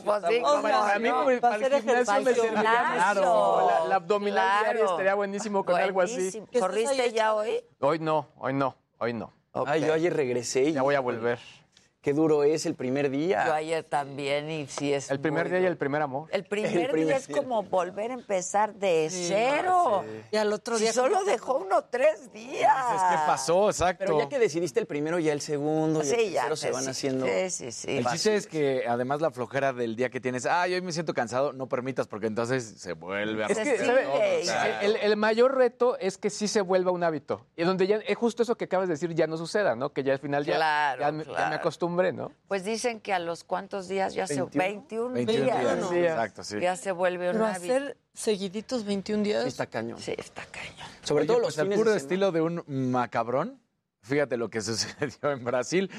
Para el gimnasio No, pues sí, bueno. cómo Para mí, no. para el gimnasio me serviría muchísimo. La, la abdominal Claro. diaria estaría buenísimo con algo así. Buenísimo. ¿Qué estás ¿Corriste ya hoy? Hoy no, hoy no, hoy no. Ay, yo ayer regresé y... Ya voy a volver. Qué duro es el primer día. Yo ayer también y sí es El primer día y el primer amor. El primer, El primer día es día. como volver a empezar de Sí, cero. Y al otro Si día. solo ¿cómo te- dejó uno tres días. Dices, ¿qué pasó? Exacto. Pero ya que decidiste el primero, ya el segundo, y el Sí, ya. tercero se van sí, haciendo. Sí, sí, sí. El chiste es que además la flojera del día que tienes, ay, hoy me siento cansado, no permitas porque entonces se vuelve a Es que, ¿sabe? todo, o sea, el, el mayor reto es que sí se vuelva un hábito. Y donde ya, es justo eso que acabas de decir, ya no suceda, ¿no? Que ya al final ya, Claro, ya, me- ya me claro. ¿No? Pues dicen que a los cuántos días ya se... 21. 21, 21 días. Exacto, sí. Ya se vuelve un Pero hábito. hacer seguiditos 21 días. Está cañón. Sí, está cañón. Sobre Oye, todo los pues al fines puro de semana. estilo de un macabrón, fíjate lo que sucedió en Brasil.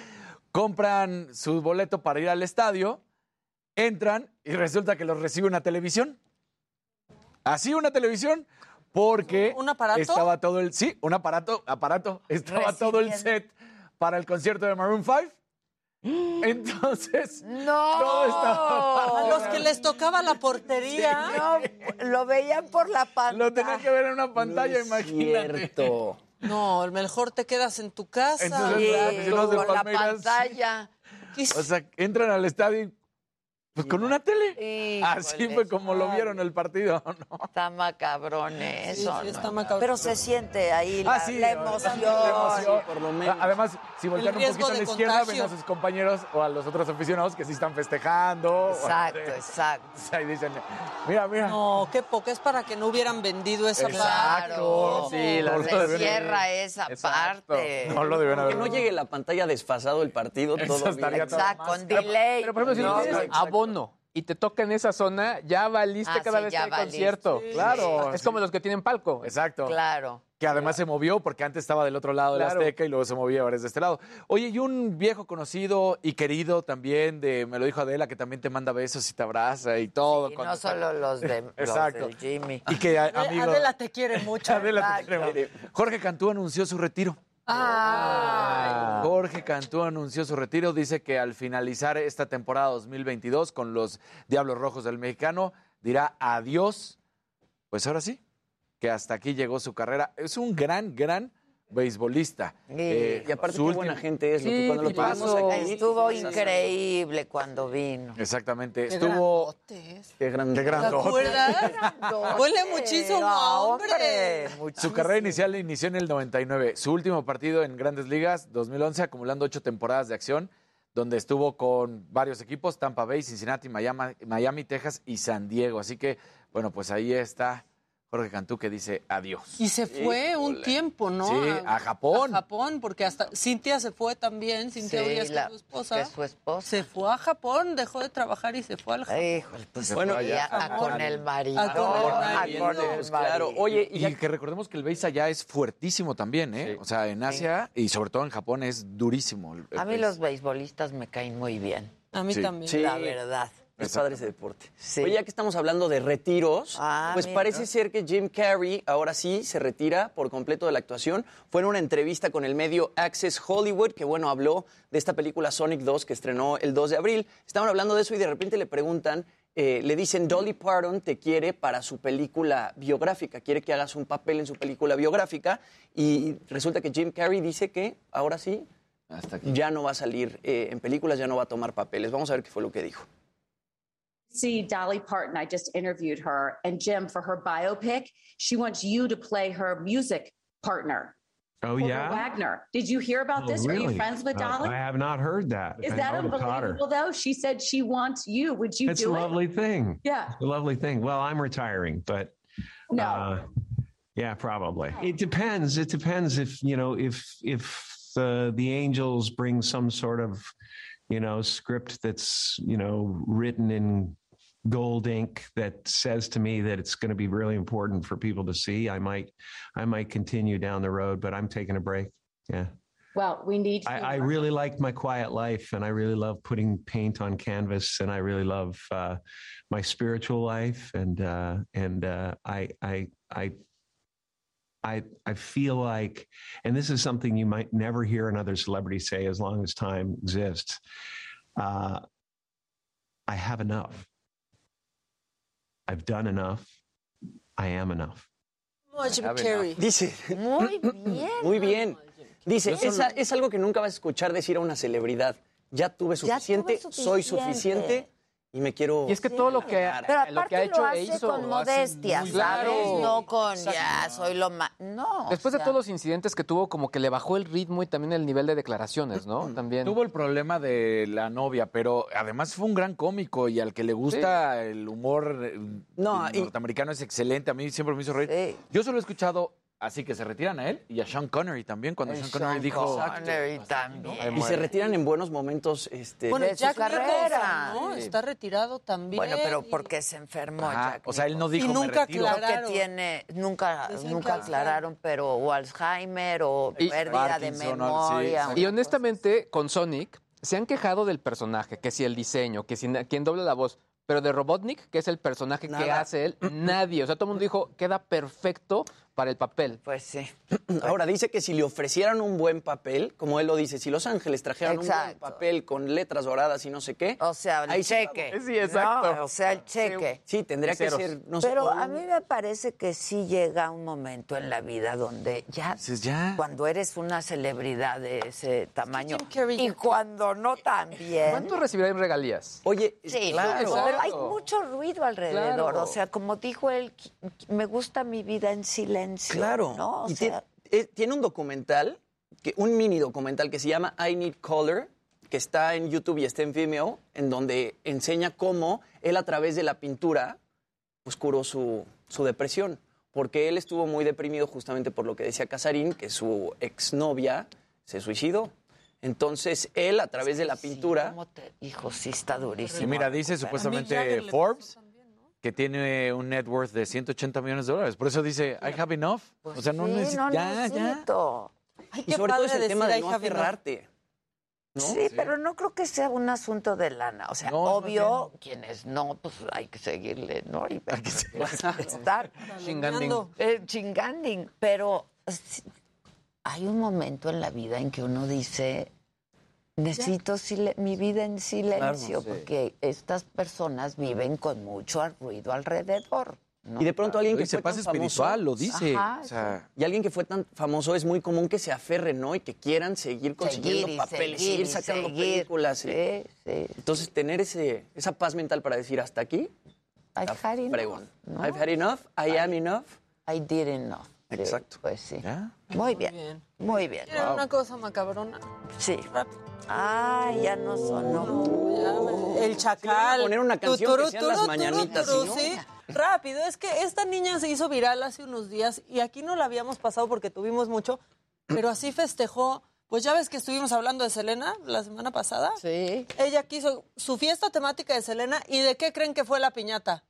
Compran su boleto para ir al estadio, entran y resulta que los recibe una televisión. Así una televisión, porque ¿Un aparato? estaba todo el sí, un aparato, aparato, estaba todo el set para el concierto de Maroon 5. Entonces, ¡No! todo estaba A los que les tocaba la portería. No, lo veían por la pantalla. lo tenían que ver en una pantalla, No imagínate. Cierto. No, mejor te quedas en tu casa. Entonces, Sí, los del por la pantalla. O sea, entran al estadio y, pues con una tele. Híjole, Así fue como lo vieron el partido, ¿no? Está macabrón eso, sí, ¿no? está macabrón. Pero se siente ahí la, Ah, sí, la la emoción. emoción. por lo menos. Además, si voltean un poquito a la izquierda, ven a sus compañeros o a los otros aficionados que sí están festejando. Exacto, O- exacto. o sea, y dicen, mira, mira. No, qué poco. Es para que no hubieran vendido esa Exacto. parte. Sí, la- No Se cierra esa Exacto. parte. No lo deben Que haber. no llegue la pantalla desfasado el partido, todo- Exacto, con delay. Pero, por ejemplo, si Abono y te toca en esa zona, ya valiste Ah, cada sí, vez que hay valiste. concierto. Sí. Claro. Es como los que tienen palco. Exacto. Claro. Que además se movió porque antes estaba del otro lado de Claro. la Azteca y luego se movía ahora es de este lado. Oye, y un viejo conocido y querido también de, me lo dijo Adela, que también te manda besos y te abraza y todo. Y no está- solo los de los del Jimmy. Y que, amigo... Adela te quiere mucho. Adela te quiere. Jorge Cantú anunció su retiro. Ah, Jorge Cantú anunció su retiro. Dice que al finalizar esta temporada 2022 con los Diablos Rojos del Mexicano, dirá adiós. Pues ahora sí, que hasta aquí llegó su carrera. Es un gran, gran beisbolista. Eh, Y aparte, su qué buena gente es. lo que cuando aquí, estuvo increíble cuando vino. Exactamente. Qué Estuvo. grandote es. Qué grande. Qué ¿Te grandote. acuerdas? Huele muchísimo a hombre. Su carrera inicial inició en el 99. Su último partido en Grandes Ligas, 2011, acumulando ocho temporadas de acción, donde estuvo con varios equipos, Tampa Bay, Cincinnati, Miami, Miami, Texas y San Diego. Así que, bueno, pues ahí está Jorge Cantú que dice adiós. Y se fue un tiempo, ¿no? Sí, a Japón. A Japón, porque hasta Cintia se fue también. Cintia Sí, Urias, que la- es su esposa. que es su esposa. Se fue a Japón, dejó de trabajar y se fue al Japón. Híjole, pues Se bueno, fue allá. a- a con el marido. A con el a marido. con el Pues claro. marido. Oye, y Y que recordemos que el Beis allá es fuertísimo también, ¿eh? O sea, en Asia y sobre todo en Japón es durísimo. el- el A mí los beisbolistas me caen muy bien. A mí Sí. también. Sí. La verdad. Es padre ese deporte. Sí. Oye, ya que estamos hablando de retiros, Ah, pues mira. parece ser que Jim Carrey ahora sí se retira por completo de la actuación. Fue en una entrevista con el medio Access Hollywood, que bueno, habló de esta película Sonic 2 que estrenó el 2 de abril. Estaban hablando de eso y de repente le preguntan, eh, le dicen, Dolly Parton te quiere para su película biográfica, quiere que hagas un papel en su película biográfica y resulta que Jim Carrey dice que ahora sí Hasta aquí. ya no va a salir eh, en películas, ya no va a tomar papeles. Vamos a ver qué fue lo que dijo. See Dolly Parton. I just interviewed her. And Jim, for her biopic, she wants you to play her music partner. Oh, Wilbur yeah? Wagner. Did you hear about Oh, this? Are really? you friends with Uh, Dolly? I have not heard that. Is I that the unbelievable, though? She said she wants you. Would you It's do a lovely it? thing. Yeah. It's a lovely thing. Well, I'm retiring, but No. uh, yeah, probably. It depends. It depends if you know if if uh, the Angels bring some sort of you know script that's you know written in gold ink that says to me that it's going to be really important for people to see. I might I might continue down the road, but I'm taking a break. Yeah. Well, we need I, I really like my quiet life and I really love putting paint on canvas and I really love uh, my spiritual life and uh, and uh, I I I I I feel like and this is something you might never hear another celebrity say as long as time exists. Uh, I have enough. I've done enough. I am enough. Dice. Muy bien. Muy bien. Dice, es, es algo que nunca vas a escuchar decir a una celebridad. ya tuve Ya suficiente, soy suficiente. Y me quiero... Y es que todo lo que, Pero lo aparte que ha hecho lo e hace hizo... con modestia, ¿sabes? claro. No con Exacto. ya soy lo más. No. Después o de todos los incidentes que tuvo, como que le bajó el ritmo y también el nivel de declaraciones, ¿no? También. Tuvo el problema de la novia, pero además fue un gran cómico y al que le gusta el humor eh, y- norteamericano es excelente. A mí siempre me hizo reír. Yo solo he escuchado así que se retiran a él y a Sean Connery también, cuando Sean Connery dijo... Connery también. Y se retiran en buenos momentos. Este, Bueno, de su Jack carrera. Nicholson, ¿no? Está retirado también. Bueno, pero porque se enfermó Ajá, Jack o sea, él no dijo, Y "Me nunca retiro". Creo que aclararon. tiene, nunca, nunca aclararon, pero o Alzheimer o Y- pérdida de memoria. Sí, Y honestamente, con Sonic, se han quejado del personaje, que si el diseño, que si quién dobla la voz. Pero de Robotnik, que es el personaje que hace él, nadie. O sea, todo el mundo dijo, queda perfecto para el papel. Pues sí. Ahora dice que si le ofrecieran un buen papel, como él lo dice, si Los Ángeles trajeran un buen papel con letras doradas y no sé qué, O sea, el Ahí cheque. Sí, exacto. No, o sea, el cheque. sí, tendría que ser, no sé, Pero a un- mí me parece que sí llega un momento en la vida donde ya, Dices, ya. cuando eres una celebridad de ese tamaño y cuando no tan bien. ¿Cuánto recibirá en regalías? Oye, Sí, claro. pero hay mucho ruido alrededor. Claro. O sea, como dijo él, me gusta mi vida en silencio. Claro. ¿no? O Y sea, eh, tiene un documental, que, un mini documental que se llama I Need Color, que está en YouTube y está en Vimeo, en donde enseña cómo él a través de la pintura pues curó su, su depresión. Porque él estuvo muy deprimido justamente por lo que decía Casarín, que su exnovia se suicidó. Entonces él a través de la sí, pintura... ¿cómo te- Hijo, sí está durísimo. Y mira, dice supuestamente Forbes. Que tiene un net worth de 180 millones de dólares. Por eso dice, I have enough. Pues o sea, no sí, no ya, ya. necesito. Ay, Y sobre todo es el tema de "I no have enough". aferrarte. ¿no? Sí, pero no creo que sea un asunto de lana. O sea, No, obvio, quienes no, pues hay que seguirle, ¿no? Y estar Chinganding. eh, chinganding. Pero sí, hay un momento en la vida en que uno dice, necesito mi vida en silencio, Claro, sí. porque estas personas viven con mucho ruido alrededor. ¿no? Y de pronto alguien que Y se fue pasa tan famoso- espiritual, lo dice. Ajá, o sea, Y alguien que fue tan famoso es muy común que se aferren, ¿no? Y que quieran seguir consiguiendo Seguir y papeles, seguir sacando seguir. películas. Sí, sí. Entonces, tener ese, esa paz mental para decir hasta aquí, I've had enough, pregón. ¿no? I've had enough, I am enough. I did enough. Exacto. Pues sí. ¿ya? Muy bien. bien. Muy bien. ¿Quieren una cosa macabrona? Sí. Rápido. Ah, ya no sonó. Ya El chacal. poner una canción Tuturu, que sean las turu, mañanitas, turu, ¿sí, no? sí. Rápido, es que esta niña se hizo viral hace unos días y aquí no la habíamos pasado porque tuvimos mucho, pero así festejó. Pues ya ves que estuvimos hablando de Selena la semana pasada. Sí. Ella quiso su fiesta temática de Selena y ¿de qué creen que fue la piñata?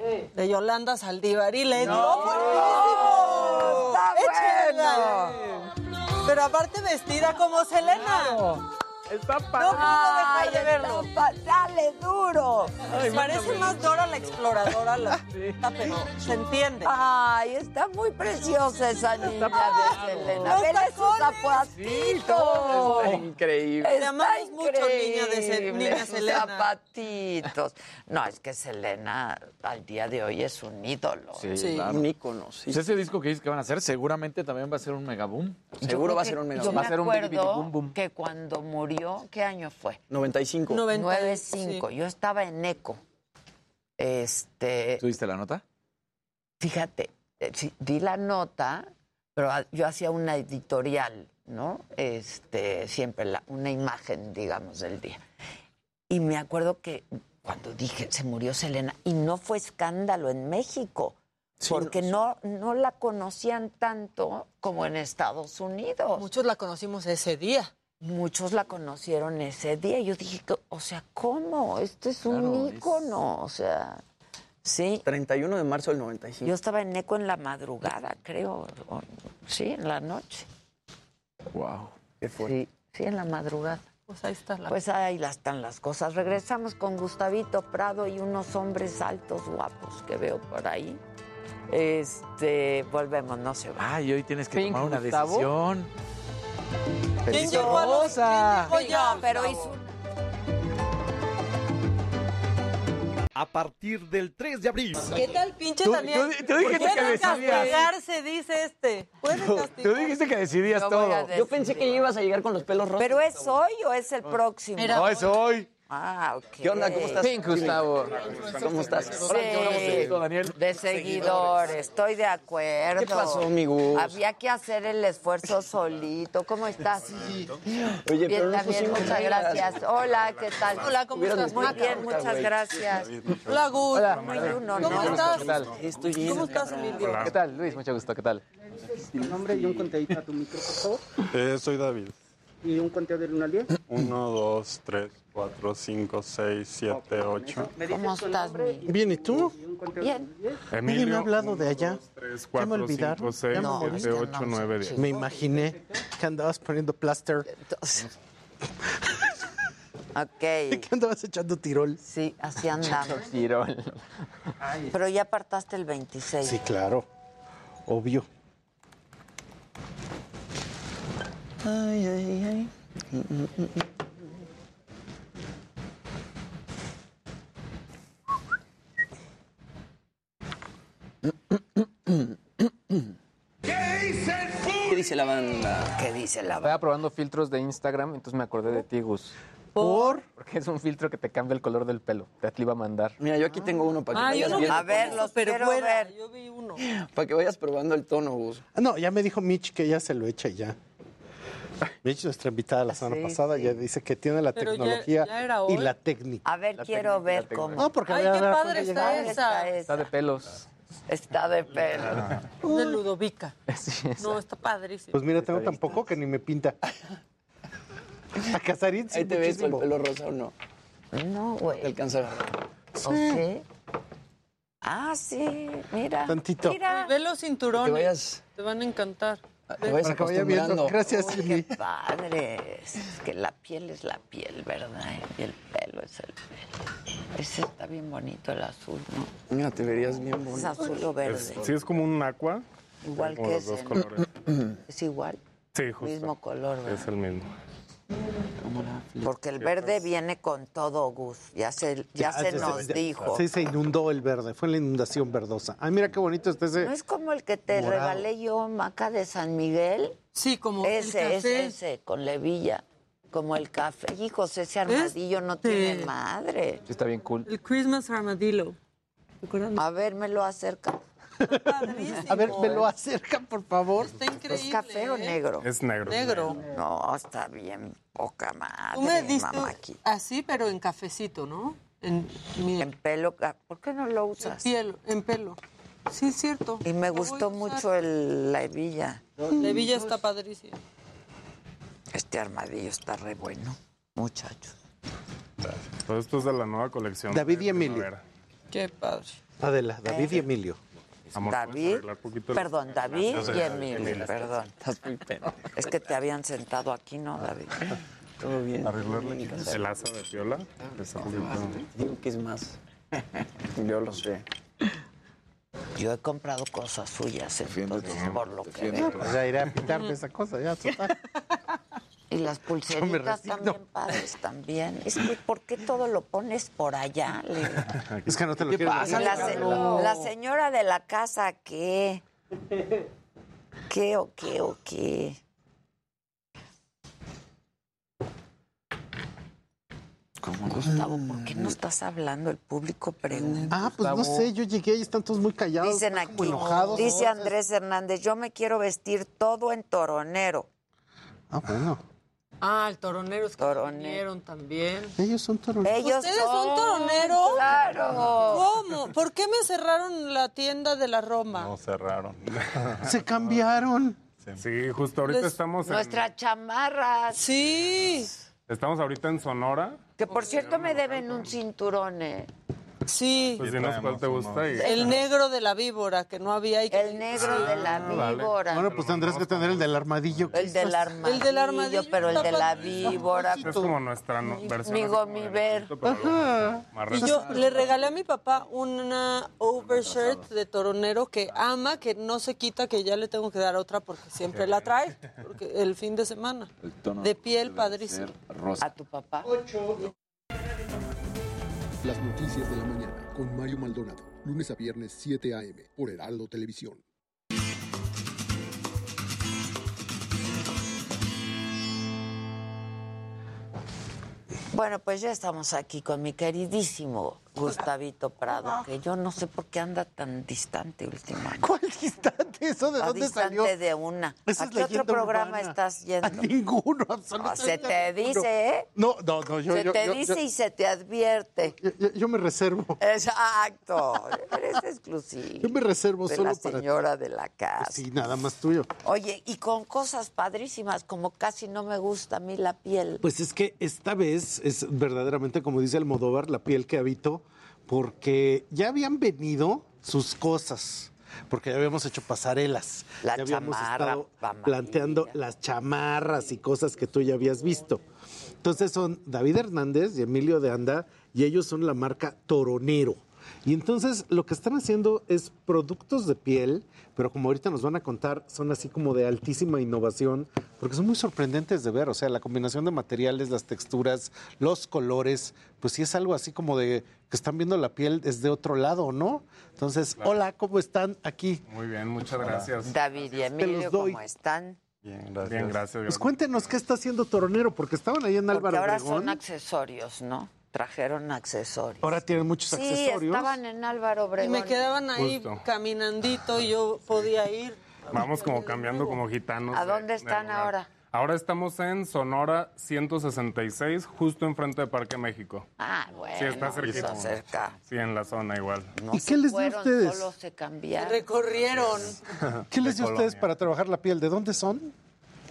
De Yolanda Saldívar y le dio fuertísimo. Está Échenla. Pero aparte vestida como Selena. Está No puedo dejar Ay, de verlo. dale duro. Parece más Dora la exploradora, la está, pero se entiende. Ay, está muy preciosa esa niña de Selena. Los Vele sus zapatitos. Está increíble. Te Está amamos mucho, niña de increíble, niña Selena. zapatitos. No, es que Selena al día de hoy es un ídolo. Sí, Sí. claro. Un ícono, sí. Pues ese disco que dice que van a hacer seguramente también va a ser un megaboom. Seguro va a ser un creo mega. que- Yo Va a me ser un acuerdo boom, boom. que cuando murió, ¿qué año fue? 95. 9-5. Yo estaba en ECO. Este, ¿Tuviste la nota? fíjate, eh, sí, di la nota, pero yo hacía una editorial, ¿no? Este, siempre la- una imagen, digamos, del día. Y me acuerdo que cuando dije, se murió Selena, y no fue escándalo en México, Sí, porque no, no la conocían tanto como en Estados Unidos. Muchos la conocimos ese día. Muchos la conocieron ese día. Yo dije, o sea, ¿cómo? Esto es un Claro, es- ícono, o sea, sí. 31 de marzo del 95. Yo estaba en ECO en la madrugada, creo, o- sí, en la noche. Wow. ¿Qué fue? Sí, sí, en la madrugada. Pues ahí está la. Pues ahí las están las cosas. Regresamos con Gustavito Prado y unos hombres altos, guapos que veo por ahí. Este, volvemos, no se va. Ay, hoy tienes que Pink, tomar una Gustavo. decisión. ¿Quién llegó a los- Rosa. quién llegó ya? No, pero hizo a partir del 3 de abril. ¿Qué tal, pinche Tú- Daniel? tú- tú dijiste Puede que decidías. castigarse, dice este. Puede castigar. Tú dijiste que decidías Yo voy todo. Yo pensé que ibas a llegar con los pelos rojos. ¿Pero es hoy o es el próximo? Era No, es hoy. Ah, ok. ¿Qué onda? ¿Cómo estás? Pink, Gustavo. ¿Cómo estás? Sí, Daniel. de seguidor, estoy de acuerdo. ¿Qué pasó, mi Gus? Había que hacer el esfuerzo solito. ¿Cómo estás? Oye, bien, pero también, muchas gracias. Hola, ¿qué tal? Hola, ¿cómo estás? Muy bien, muchas gracias. Hola, Gus. Hola. Muy uno, ¿Cómo estás? ¿Qué tal? Estoy bien. ¿Cómo estás, Emilio? ¿Qué tal, Luis? Mucho gusto, ¿qué tal? Tu nombre y un contadito a tu micro, por favor. Eh, soy David. Y un conteo del 1 al 10. 1, 2, 3, 4, 5, 6, 7, 8. ¿Me dices ¿Cómo estás? Bien, ¿y tú? Bien. del 10. Emilio, me ha hablado de allá. 3, Ya me 4, olvidaron. 5, 6, Ya me No, 7, es que 8, andamos 9, en 10. Me imaginé que andabas poniendo plaster. Ok. Que andabas echando tirol. Sí, así andamos. Tirol. Pero ya apartaste el 26. Sí, claro. Obvio. Ay, ay, ay. ¿Qué dice la banda? ¿Qué dice la Estaba probando filtros de Instagram, entonces me acordé de ti, Gus. ¿Por? Porque es un filtro que te cambia el color del pelo. Te iba a mandar. Mira, yo aquí tengo uno para que Ah, yo vayas no viendo. A ver, los pero quiero ver. yo vi uno. Para que vayas probando el tono, Gus. Ah, No, ya me dijo Mitch que ya se lo echa y ya. Mitch, nuestra invitada la semana Sí, pasada, sí. ya dice que tiene la Pero tecnología ya y la técnica. A ver, La quiero técnica, ver cómo. No, porque Ay, qué padre está Está esa. Está de pelos. Está de pelo. De Ludovica. Sí. No, está padrísimo. Pues mira, tengo tan poco que ni me pinta. A Casarín sí Ahí te ves con el pelo rosa o no. No, Te güey. alcanza a agarrar. ¿O sí? Ah, sí, mira. Tantito. Mira. Ve los cinturones. Vayas, Te van a encantar. Te vayas Para que vaya viendo. acostumbrando. Gracias, Uy, qué padre. Es que la piel es la piel, ¿verdad? Y el pelo es el pelo. Ese está bien bonito, el azul, ¿no? Mira, te verías bien Es bonito. azul o verde. Es- sí, es como un aqua. Igual que los dos ese, ¿no? colores. Es igual. Sí, justo. Mismo color, ¿verdad? Es el mismo. Porque el verde viene con todo, Gus. Ya se, ya se nos dijo. Sí, se inundó el verde. Fue la inundación verdosa. Ay, mira qué bonito está ese. ¿No es como el que te Morado. regalé yo, Maca de San Miguel? Sí, como el Ese, café. ese, ese, con levilla. Como el café. Hijos, ese armadillo no Este. tiene madre. Sí, está bien cool. El Christmas Armadillo. ¿Te acuerdas? A ver, me lo acerca. A ver, me lo acercan, por favor. Está increíble. ¿Es café o ¿eh? negro? Es negro. Negro. No, está bien poca madre, Tú me diste mamá, aquí. así, pero en cafecito, ¿no? En, mi- En pelo, ¿por qué no lo en usas? piel, en pelo. Sí, es cierto. Y me Lo gustó mucho el, la hebilla. La hebilla está padrísima. Este armadillo está re bueno, muchachos. Todo esto es de la nueva colección. David y Emilio. primavera. Qué padre. Adela, David y Emilio. Amor, ¿puedes David, perdón, David y Emilio, Emilio. perdón. Estás muy pendejo. Es que te habían sentado aquí, ¿no, David? Todo bien. Arreglarle el asa de piola. Un poquito- Digo que es más. Yo lo sé. Yo he comprado cosas suyas, entonces, por lo que veo. Pues ya iré a pintarme esa cosa, ya, total. Y las pulseritas también padres también. Es que, ¿por qué todo lo pones por allá? Le. Es que no te lo ¿Qué quiero pasa, la, se- Carlos? la señora de la casa, ¿qué? ¿Qué o qué o qué? Gustavo, ¿por qué no estás hablando? El público pregunta. Ah, pues no sé, yo llegué y están todos muy callados. Dicen como aquí, enojados. dice ¿no? Andrés Hernández, yo me quiero vestir todo en toronero. Ah, bueno. Ah, el toronero es que Toronero. vinieron también. Ellos son toroneros. Ellos ¿Ustedes son toroneros? Claro. ¿Cómo? ¿Por qué me cerraron la tienda de la Roma? No, cerraron. Se cambiaron. Sí, justo ahorita Les- estamos en, Nuestras chamarras. Sí, estamos ahorita en Sonora. Que por cierto me deben un cinturón, ¿eh? Sí. Pues dinos cuál te gusta y El negro de la víbora, que no había. y que- El negro de la vale. víbora. Bueno, pues tendrás que tener el del armadillo. ¿Qué El del armadillo. El del armadillo pero el de la víbora. es como nuestra no- versión. Mi así como gomi de ver. Naruto, pero algo más Y yo le regalé a mi papá una overshirt de toronero que ama, que no se quita, que ya le tengo que dar otra porque siempre la trae, porque el fin de semana. De piel padrísimo. A tu papá. Las noticias de la mañana con Mario Maldonado. Lunes a viernes 7 a.m. por Heraldo Televisión. Bueno, pues ya estamos aquí con mi queridísimo Gustavito Prado, que yo no sé por qué anda tan distante últimamente. ¿Cuál distante? ¿Eso de A dónde distante salió? de una. Esa ¿A qué otro programa urbana. estás yendo? A ninguno, No, absolutamente. se te ninguno. dice, ¿eh? No, no, no. Yo, se yo- te yo- dice yo- y se te advierte. yo- yo me reservo. Exacto. Eres exclusivo. Yo me reservo de solo la para- señora de la casa. Sí, nada más tuyo. Oye, y con cosas padrísimas, como casi no me gusta a mí la piel. Pues es que esta vez es verdaderamente, como dice Almodóvar, la piel que habito, porque ya habían venido sus cosas, porque ya habíamos hecho pasarelas, La ya habíamos chamarra estado planteando las chamarras y cosas que tú ya habías visto. Entonces son David Hernández y Emilio de Anda, y ellos son la marca Toronero. Y entonces lo que están haciendo es productos de piel, pero como ahorita nos van a contar, son así como de altísima innovación, porque son muy sorprendentes de ver. O sea, la combinación de materiales, las texturas, los colores, pues sí es algo así como de que están viendo la piel desde otro lado, ¿no? Entonces, hola, ¿cómo están aquí? Muy bien, muchas gracias. David y Emilio, los doy. ¿cómo están? Bien, gracias. Bien, gracias. Pues cuéntenos qué está haciendo Toronero, porque estaban ahí en Porque Álvaro ahora Obregón. son accesorios, ¿no? Trajeron accesorios. Ahora tienen muchos Sí, accesorios. estaban en Álvaro Y Obregón. me quedaban ahí Justo. caminandito y yo podía ir. Vamos como cambiando como gitanos. ¿A de- dónde de están lugar. ahora? Ahora estamos en Sonora 166, justo enfrente de Parque México. Ah, bueno. Sí, está cerquita. Está cerca. Sí, en la zona igual. No ¿Y qué les dio a ustedes? Solo se cambiaron. Recorrieron. ¿Qué les dio a ustedes para trabajar la piel? ¿De dónde son?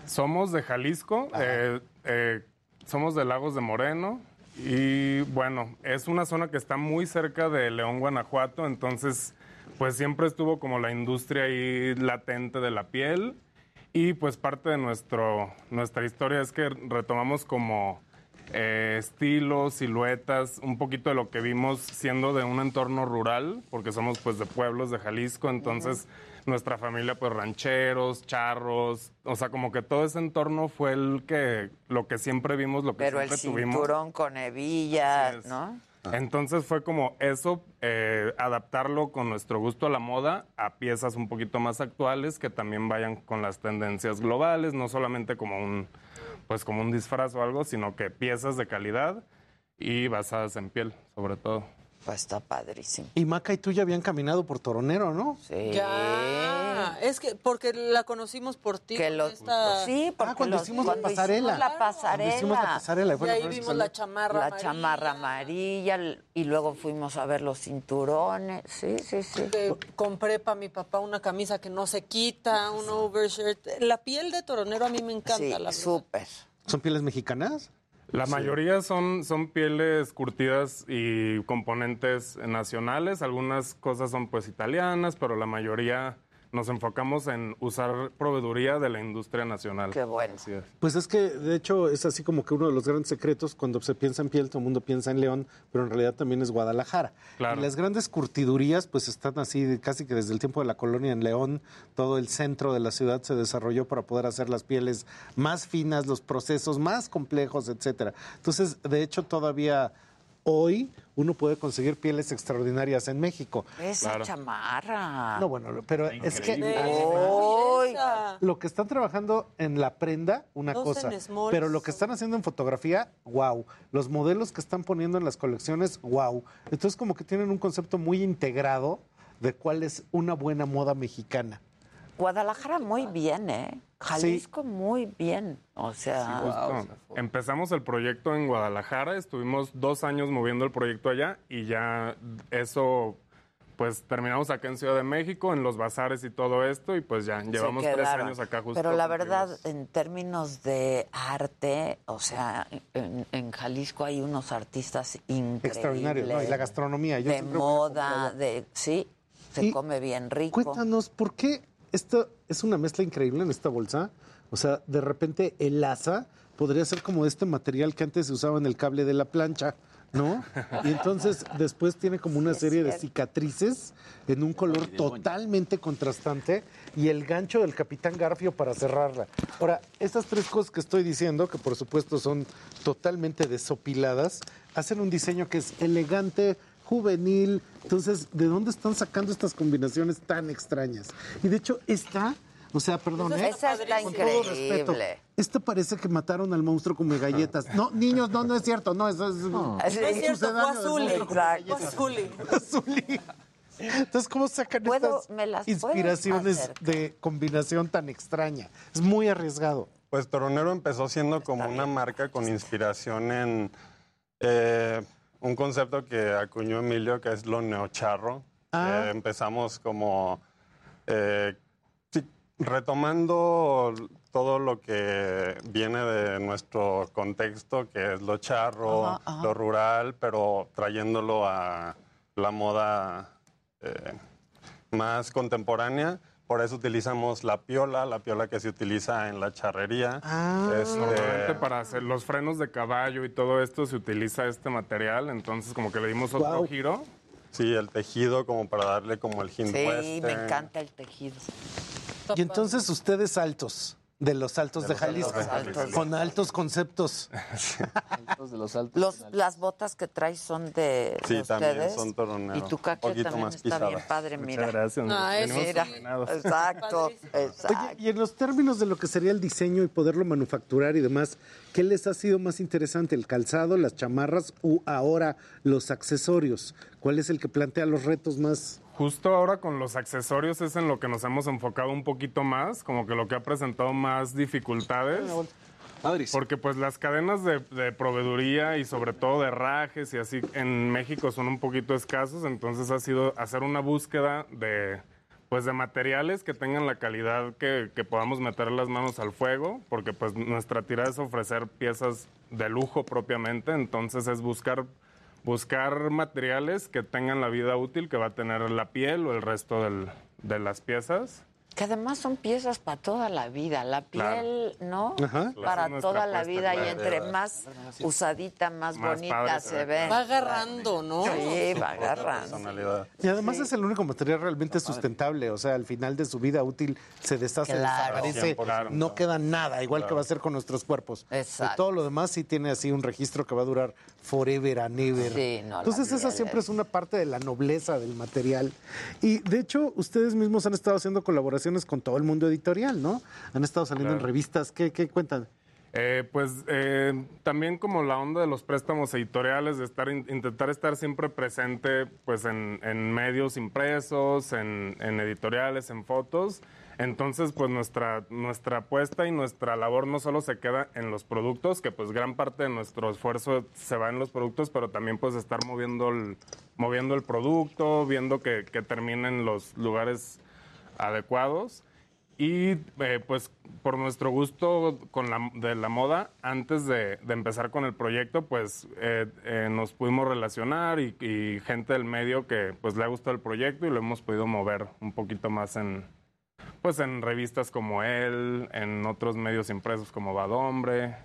Somos de Jalisco, eh, eh, somos de Lagos de Moreno y bueno, es una zona que está muy cerca de León, Guanajuato, entonces pues siempre estuvo como la industria ahí latente de la piel y pues parte de nuestro, nuestra historia es que retomamos como eh, estilos, siluetas, un poquito de lo que vimos siendo de un entorno rural, porque somos pues de pueblos de Jalisco, entonces nuestra familia pues rancheros, charros, o sea, como que todo ese entorno fue el que, lo que siempre vimos, lo que Pero siempre tuvimos. cinturón con hebilla, Así ¿no? Entonces fue como eso, eh, adaptarlo con nuestro gusto a la moda a piezas un poquito más actuales que también vayan con las tendencias globales, no solamente como un, pues como un disfraz o algo, sino que piezas de calidad y basadas en piel, sobre todo. Pues está padrísimo. Y Maca y tú ya habían caminado por Toronero, ¿no? Sí. Ya. Es que porque la conocimos por ti. Que lo- esta- Sí, porque Ah, cuando los- hicimos la cuando pasarela. hicimos la Cuando pasarela. hicimos la pasarela, Y ahí vimos salió. la chamarra la amarilla. chamarra amarilla y luego fuimos a ver los cinturones. Sí, sí, sí. Que compré para mi papá una camisa que no se quita, un overshirt. La piel de toronero a mí me encanta. Sí, súper. ¿Son pieles mexicanas? La mayoría son, son pieles curtidas y componentes nacionales, algunas cosas son pues italianas, pero la mayoría nos enfocamos en usar proveeduría de la industria nacional. Qué bueno. Así es. Pues es que, de hecho, es así como que uno de los grandes secretos, cuando se piensa en piel, todo el mundo piensa en León, pero en realidad también es Guadalajara. Claro. Y las grandes curtidurías, pues están así, de- casi que desde el tiempo de la colonia en León, todo el centro de la ciudad se desarrolló para poder hacer las pieles más finas, los procesos más complejos, etcétera. Entonces, de hecho, todavía hoy uno puede conseguir pieles extraordinarias en México. Esa Claro. chamarra. No, bueno, pero es que Ay, lo que están trabajando en la prenda, una Dos cosa, pero lo que están haciendo en fotografía, wow. Los modelos que están poniendo en las colecciones, wow. Entonces como que tienen un concepto muy integrado de cuál es una buena moda mexicana. Guadalajara muy bien, ¿eh? Jalisco muy bien. O sea, Justo. Empezamos el proyecto en Guadalajara, estuvimos dos años moviendo el proyecto allá y ya eso, pues terminamos acá en Ciudad de México, en los bazares y todo esto, y pues ya llevamos tres años acá justo. Pero la verdad, en términos de arte, o sea, en, en Jalisco hay unos artistas increíbles. Extraordinario, ¿no? Y la gastronomía. Yo de moda, de... Sí, se Y come bien rico. Cuéntanos, ¿por qué esto es una mezcla increíble en esta bolsa? O sea, de repente el asa podría ser como este material que antes se usaba en el cable de la plancha, ¿no? Y entonces después tiene como una serie de cicatrices en un color totalmente contrastante y el gancho del Capitán Garfio para cerrarla. Ahora, estas tres cosas que estoy diciendo, que por supuesto son totalmente desopiladas, hacen un diseño que es elegante, juvenil. Entonces, ¿de dónde están sacando estas combinaciones tan extrañas? Y de hecho, esta, o sea, perdón, ¿eh? Esa está Con todo respeto, increíble. Esta parece que mataron al monstruo come galletas. No, niños, no, no es cierto, no, eso es, No es cierto, fue Azuli. Azuli. Entonces, ¿cómo sacan ¿Puedo- estas me las puedes inspiraciones de combinación tan extraña? Es muy arriesgado. Pues Toronero empezó siendo como una marca con inspiración en eh, un concepto que acuñó Emilio, que es lo neocharro. Ah. Eh, empezamos como eh, retomando todo lo que viene de nuestro contexto, que es lo charro, Ajá, ajá. lo rural, pero trayéndolo a la moda eh, más contemporánea. Por eso utilizamos la piola, la piola que se utiliza en la charrería. Ah. Este, Normalmente para hacer los frenos de caballo y todo esto se utiliza este material, entonces como que le dimos otro giro. Sí, el tejido como para darle como el hint Sí, western. me encanta el tejido. Y entonces ustedes altos, de los altos de, los Jalisco, Altos de Jalisco. con altos conceptos. de los altos. Los, las botas que traes son de, Sí, de también ustedes. son toronero. Y tu Poquito también más está bien pisadas. padre, Muchas mira. gracias. Ah, Mira, exacto, exacto. Oye, y en los términos de lo que sería el diseño y poderlo manufacturar y demás, ¿qué les ha sido más interesante? ¿El calzado, las chamarras o ahora los accesorios? ¿Cuál es el que plantea los retos más? Justo ahora con los accesorios es en lo que nos hemos enfocado un poquito más, como que lo que ha presentado más dificultades. Porque pues las cadenas de, de proveeduría y sobre todo de herrajes y así en México son un poquito escasos, entonces ha sido hacer una búsqueda de pues de materiales que tengan la calidad que, que podamos meter las manos al fuego, porque pues nuestra tira es ofrecer piezas de lujo propiamente, entonces es buscar buscar materiales que tengan la vida útil que va a tener la piel o el resto del- de las piezas. Que además son piezas para toda la vida. La Claro. piel, ¿no? Ajá. Para toda la vida y entre más usadita, más, Más bonita padre se ve. Va agarrando, ¿no? Sí, va agarrando. Y además es el único material realmente sustentable, o sea, al final de su vida útil se deshace, Claro. desaparece, 100%. no queda nada, igual que va a ser con nuestros cuerpos. Exacto. Todo lo demás sí tiene así un registro que va a durar forever and ever. Sí, no, la Entonces esa siempre es- es una parte de la nobleza del material. Y de hecho, ustedes mismos han estado haciendo colaboraciones con todo el mundo editorial, ¿no? Han estado saliendo en revistas, ¿qué, qué cuentan? Eh, pues eh, también como la onda de los préstamos editoriales, de estar in- intentar estar siempre presente pues en, en medios impresos, en, en editoriales, en fotos. Entonces, pues nuestra, nuestra apuesta y nuestra labor no solo se queda en los productos, que pues gran parte de nuestro esfuerzo se va en los productos, pero también pues estar moviendo el, moviendo el producto, viendo que, que los lugares adecuados. Y eh, pues por nuestro gusto con la, de la moda, antes de, de empezar con el proyecto, pues eh, eh, nos pudimos relacionar y, y gente del medio que pues le ha gustado el proyecto y lo hemos podido mover un poquito más en pues en revistas como él, en otros medios impresos como Bad Hombre.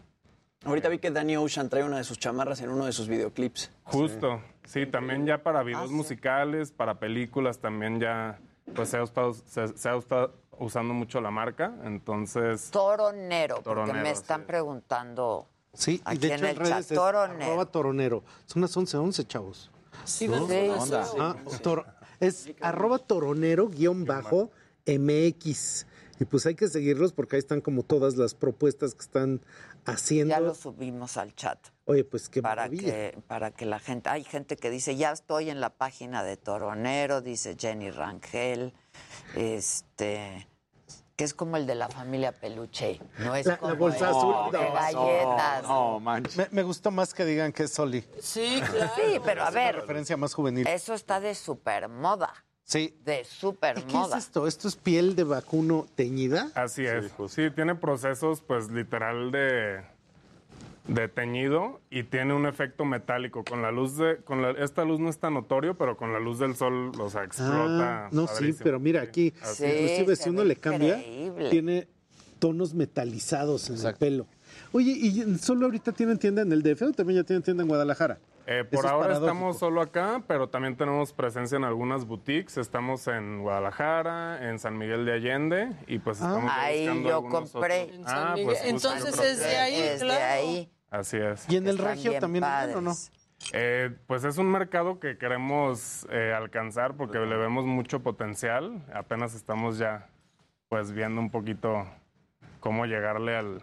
Ahorita vi que Danny Ocean trae una de sus chamarras en uno de sus videoclips. Justo, sí, también ya para videos musicales, para películas también ya pues se ha estado, se, se ha estado usando mucho la marca, entonces... Toronero, porque Toronero, me están sí. preguntando Sí, y aquí de en hecho en el redes chat. es Toronero. arroba toronero. Son las 11.11, chavos. Sí, ¿No? sí, onda. sí. Ah, toro- es arroba toronero guion bajo MX. Y pues hay que seguirlos porque ahí están como todas las propuestas que están haciendo. Ya lo subimos al chat. Oye, pues qué para maravilla. que para que la gente hay gente que dice ya estoy en la página de Toronero dice Jenny Rangel este que es como el de la familia Peluche no es La- la como bolsa el azul, de no, galletas No, manches. Me, me gustó más que digan que es Soli. Sí, claro. sí pero a Una ver referencia más juvenil. eso está de super moda Sí. de super ¿Y qué moda es esto? ¿Esto es piel de vacuno teñida? Así es. Sí, tiene procesos, pues, literal de, de teñido y tiene un efecto metálico. Con la luz de, con la, esta luz no es tan notorio, pero con la luz del sol, o sea, explota. Ah, no, sí, pero mira aquí, Sí, inclusive si uno le cambia, increíble. tiene tonos metalizados en el pelo. Oye, ¿y solo ahorita tienen tienda en el DF o también ya tienen tienda en Guadalajara? Eh, por es ahora estamos solo acá, pero también tenemos presencia en algunas boutiques. Estamos en Guadalajara, en San Miguel de Allende y pues estamos ya Ahí buscando yo algunos compré. otros. En San Ah, pues Entonces es de ahí, Es de claro. ahí. Así es. ¿Y en el Están regio también o no? Eh, pues es un mercado que queremos eh, alcanzar porque le vemos mucho potencial. Apenas estamos ya pues viendo un poquito cómo llegarle al,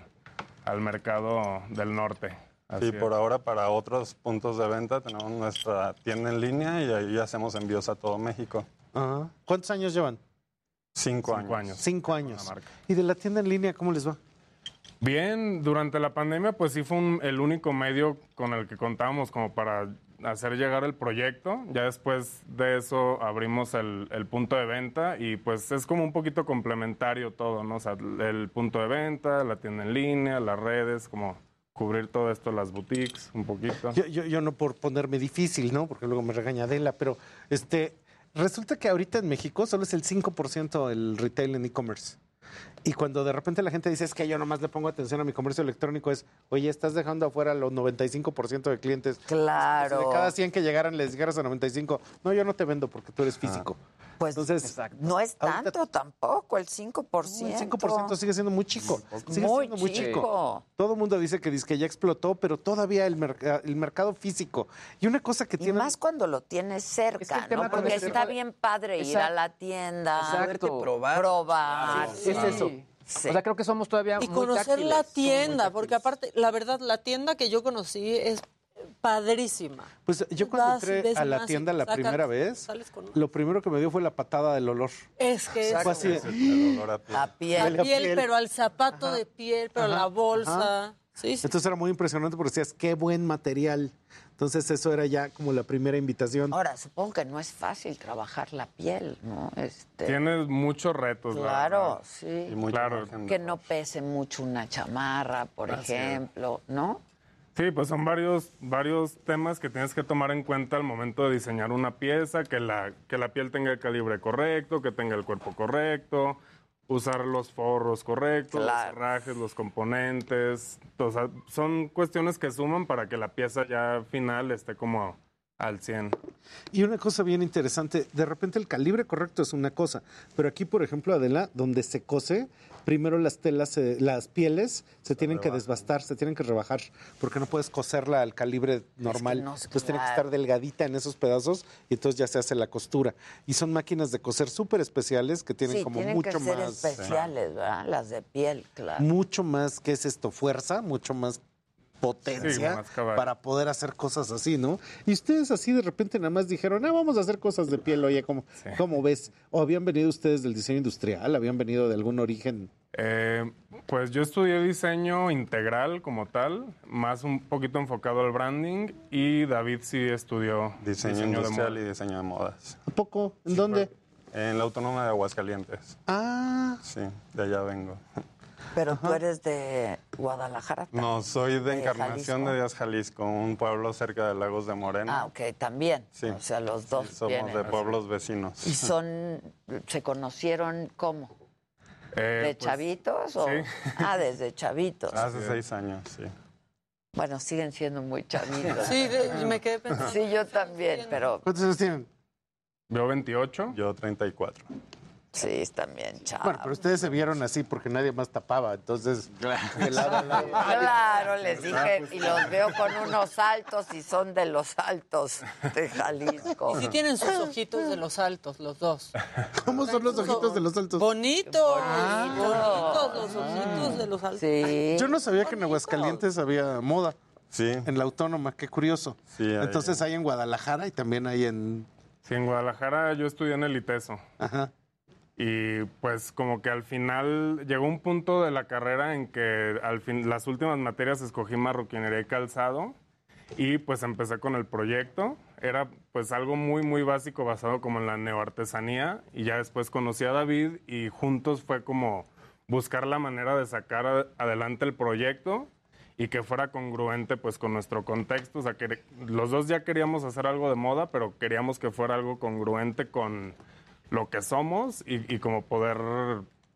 al mercado del norte. Así Sí, por ahora para otros puntos de venta tenemos nuestra tienda en línea y ahí hacemos envíos a todo México. ¿Cuántos años llevan? Cinco, Cinco años. años. Cinco años. La marca. ¿Y de la tienda en línea cómo les va? Bien, durante la pandemia pues sí fue un- el único medio con el que contábamos como para hacer llegar el proyecto. Ya después de eso abrimos el, el punto de venta y pues es como un poquito complementario todo, ¿no? O sea, el punto de venta, la tienda en línea, las redes, como cubrir todo esto, las boutiques, un poquito. Yo, yo, yo no por ponerme difícil, ¿no? Porque luego me regaña Adela, pero este, resulta que ahorita en México solo es el 5% el retail en e-commerce. Y cuando de repente la gente dice es que yo nomás le pongo atención a mi comercio electrónico, es, oye, estás dejando afuera los 95% de clientes. Claro. Si de cada 100 que llegaran les dijeras a 95, no, yo no te vendo porque tú eres físico. Pues Entonces, no es ahorita- tanto tampoco, el 5%. el 5% sigue siendo muy chico. Sigue Muy siendo muy chico. chico. Todo el mundo dice que, dice que ya explotó, pero todavía el, merc- el mercado físico. Y una cosa que tiene... más cuando lo tienes cerca, ¿no? Porque está bien padre ir a la tienda. Exacto. probar. Probar. Sí, es eso. Sí. O sea, creo que somos todavía Y muy conocer la tienda, porque aparte, la verdad, la tienda que yo conocí es padrísima. Pues yo cuando Vas, entré a la tienda la sacas, primera vez, con- lo primero que me dio fue la patada del olor. Es que es Fue así de- El olor a piel. La piel. la piel, pero al zapato de piel, pero Ajá, la bolsa. ajá. Sí, sí. Entonces era muy impresionante porque decías, qué buen material. Entonces eso era ya como la primera invitación. Ahora, supongo que no es fácil trabajar la piel, ¿no? Este, Tienes muchos retos, la Claro, sí. Y mucho Claro. Que no pese mucho una chamarra, por Así es. ejemplo, ¿no? Sí, pues son varios, varios temas que tienes que tomar en cuenta al momento de diseñar una pieza, que la, que la piel tenga el calibre correcto, que tenga el cuerpo correcto, usar los forros correctos, Claro. los herrajes, los componentes. O sea, son cuestiones que suman para que la pieza ya final esté como al 100. Y una cosa bien interesante, de repente el calibre correcto es una cosa, pero aquí, por ejemplo, Adela, donde se cose, primero las telas, se- las pieles se tienen que desbastar, se tienen que rebajar, porque no puedes coserla al calibre normal. no, entonces tiene que claro. estar delgadita en esos pedazos y entonces ya se hace la costura. Y son máquinas de coser súper especiales que tienen sí, como tienen mucho que ser más... especiales, ¿verdad? Las de piel, claro. mucho más, ¿qué es esto? Fuerza, mucho más potencia Sí, para poder hacer cosas así, ¿no? Y ustedes así de repente nada más dijeron, ah, vamos a hacer cosas de piel, oye, ¿cómo, ¿cómo ves? ¿O habían venido ustedes del diseño industrial? ¿Habían venido de algún origen? Eh, pues yo estudié diseño integral como tal, más un poquito enfocado al branding, y David sí estudió Diseño, industrial y diseño de modas. ¿A poco? ¿En dónde? En la Autónoma de Aguascalientes. Ah, Sí, de allá vengo. Pero tú eres de Guadalajara. No, soy de ¿De Encarnación Jalisco? de Díaz, Jalisco, un pueblo cerca de Lagos de Moreno. Ah, ok, también. Sí. O sea, los dos Sí, somos vienen. de pueblos vecinos. ¿Y son, se conocieron cómo? Eh, ¿De pues, chavitos? O? sí. Ah, desde chavitos. Hace seis años, sí. Bueno, siguen siendo muy chavitos. Sí, de- me quedé pensando. Sí, yo también, pero ¿cuántos años tienen? Yo 28. Yo 34. Sí, están bien chavos. Bueno, pero ustedes se vieron así porque nadie más tapaba, entonces... Claro, les dije, y los veo con unos altos y son de los altos de Jalisco. Y sí tienen sus ojitos de los altos, los dos. ¿Cómo son los ojitos de los altos? Bonitos. Bonitos los ojitos de los altos. Sí. Yo no sabía que en Aguascalientes había moda. Sí. En la Autónoma, qué curioso. Sí, hay- Entonces hay en Guadalajara y también hay en... Sí, en Guadalajara yo estudié en el ITESO. Ajá. Y pues como que al final llegó un punto de la carrera en que al fin las últimas materias escogí marroquinería y calzado y pues empecé con el proyecto. Era pues algo muy muy básico basado como en la neoartesanía y ya después conocí a David y juntos fue como buscar la manera de sacar adelante el proyecto y que fuera congruente pues con nuestro contexto, o sea que los dos ya queríamos hacer algo de moda, pero queríamos que fuera algo congruente con lo que somos y, y como poder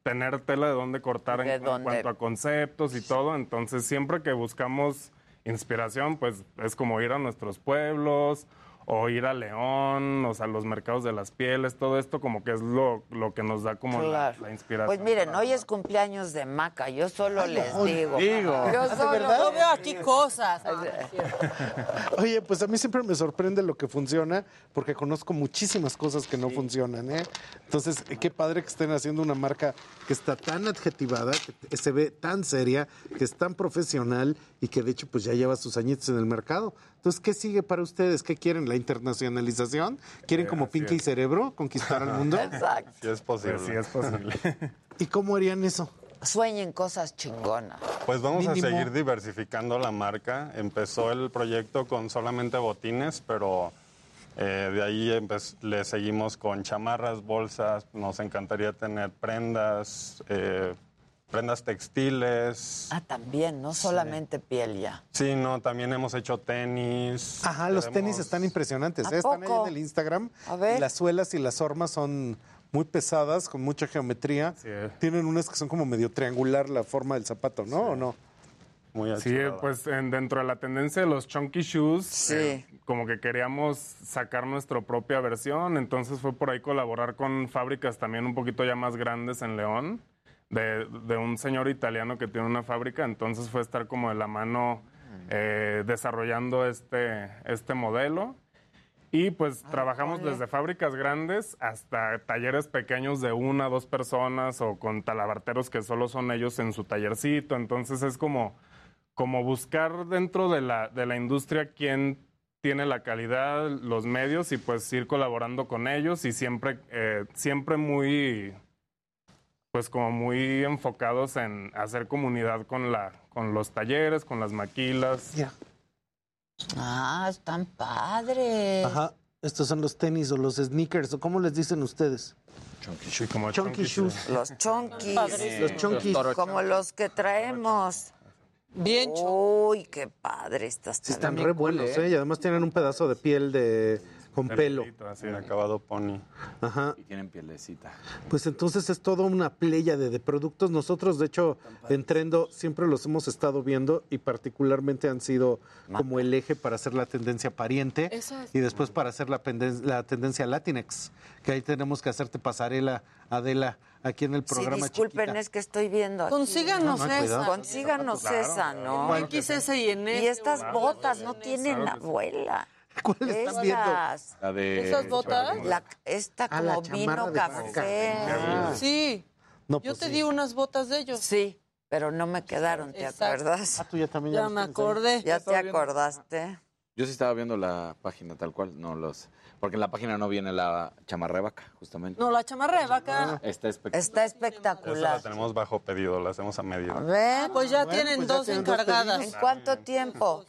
tener tela de dónde cortar en, De en dónde. cuanto a conceptos y todo. Entonces, siempre que buscamos inspiración, pues es como ir a nuestros pueblos o ir a León, o sea, los mercados de las pieles, todo esto como que es lo, lo que nos da como la, Claro. la inspiración. Pues miren, hoy es cumpleaños de Maca, yo solo les digo. digo. Yo ¿De solo verdad? Yo veo aquí cosas. Oye, pues a mí siempre me sorprende lo que funciona, porque conozco muchísimas cosas que no funcionan, ¿eh? Entonces, qué padre que estén haciendo una marca que está tan adjetivada, que se ve tan seria, que es tan profesional y que de hecho pues ya lleva sus añitos en el mercado. Entonces, ¿qué sigue para ustedes? ¿Qué quieren? ¿La internacionalización? ¿Quieren como Pinky y. Cerebro conquistar al mundo? Exacto. Sí es posible. Pues sí es posible. ¿Y cómo harían eso? Sueñen cosas chingonas. Pues vamos Mínimo. a seguir diversificando la marca. Empezó el proyecto con solamente botines, pero eh, de ahí empe- le seguimos con chamarras, bolsas. Nos encantaría tener prendas, eh, prendas textiles. Ah, también, no solamente piel ya. Sí, no, también hemos hecho tenis. Ajá, los tenis están impresionantes. ¿A ¿eh? Están ahí en el Instagram. A ver. Y las suelas y las hormas son muy pesadas, con mucha geometría. Sí. Tienen unas que son como medio triangular la forma del zapato, ¿no? ¿O no? Muy Sí, pues en- dentro de la tendencia de los chunky shoes, Sí. eh, como que queríamos sacar nuestra propia versión, entonces fue por ahí colaborar con fábricas también un poquito ya más grandes en León, de, de un señor italiano que tiene una fábrica, entonces fue estar como de la mano eh, desarrollando este, este modelo. Y pues trabajamos ponle. desde fábricas grandes hasta talleres pequeños de una, dos personas o con talabarteros que solo son ellos en su tallercito. Entonces es como, como buscar dentro de la, de la industria quién tiene la calidad, los medios y pues ir colaborando con ellos y siempre, eh, siempre muy, pues como muy enfocados en hacer comunidad con, la, con los talleres, con las maquilas. Ya. Ah, están padres. Ajá. Estos son los tenis o los sneakers, o cómo les dicen ustedes. Sí, como Chunky shoes. Los chonquis. Los chunkies. Como los que traemos. Bien Uy, qué padre estas Sí, están re buenos, ¿eh? Y además tienen un pedazo de piel de con El pelo. pelito, así, acabado pony. Ajá. Y tienen pielecita. Pues entonces es toda una playa de, de productos. Nosotros, de hecho, en Trendo siempre los hemos estado viendo y particularmente han sido como el eje para hacer la tendencia pariente Eso es. y después para hacer la, la tendencia Latinex, que ahí tenemos que hacerte pasarela, Adela, aquí en el Sí, programa. disculpen, chiquita. es que estoy viendo. aquí. Consíganos No, no, cuidado. esa. Consíganos Claro, esa, ¿no? En XS y en Y S. estas botas no tienen Claro que sí. abuela. ¿Cuál viendo? Estas. La de. ¿Esas botas? La- esta Ah, la como vino de café. Ah. Sí. No, Yo pues te sí. di unas botas de ellos. Sí, pero no me quedaron, ¿te Exacto. acuerdas? Ah, tú ya también ya, los me tienes ahí. acordé. ¿Ya te acordaste? Yo sí estaba viendo la página tal cual, no los. Porque en la página no viene la chamarra de vaca, justamente. No, la chamarra de vaca. Está espectacular. Está Esa la espectacular. tenemos bajo pedido, la hacemos a medida. A ver, Pues ya tienen pues tienen dos encargadas. ¿en cuánto tiempo?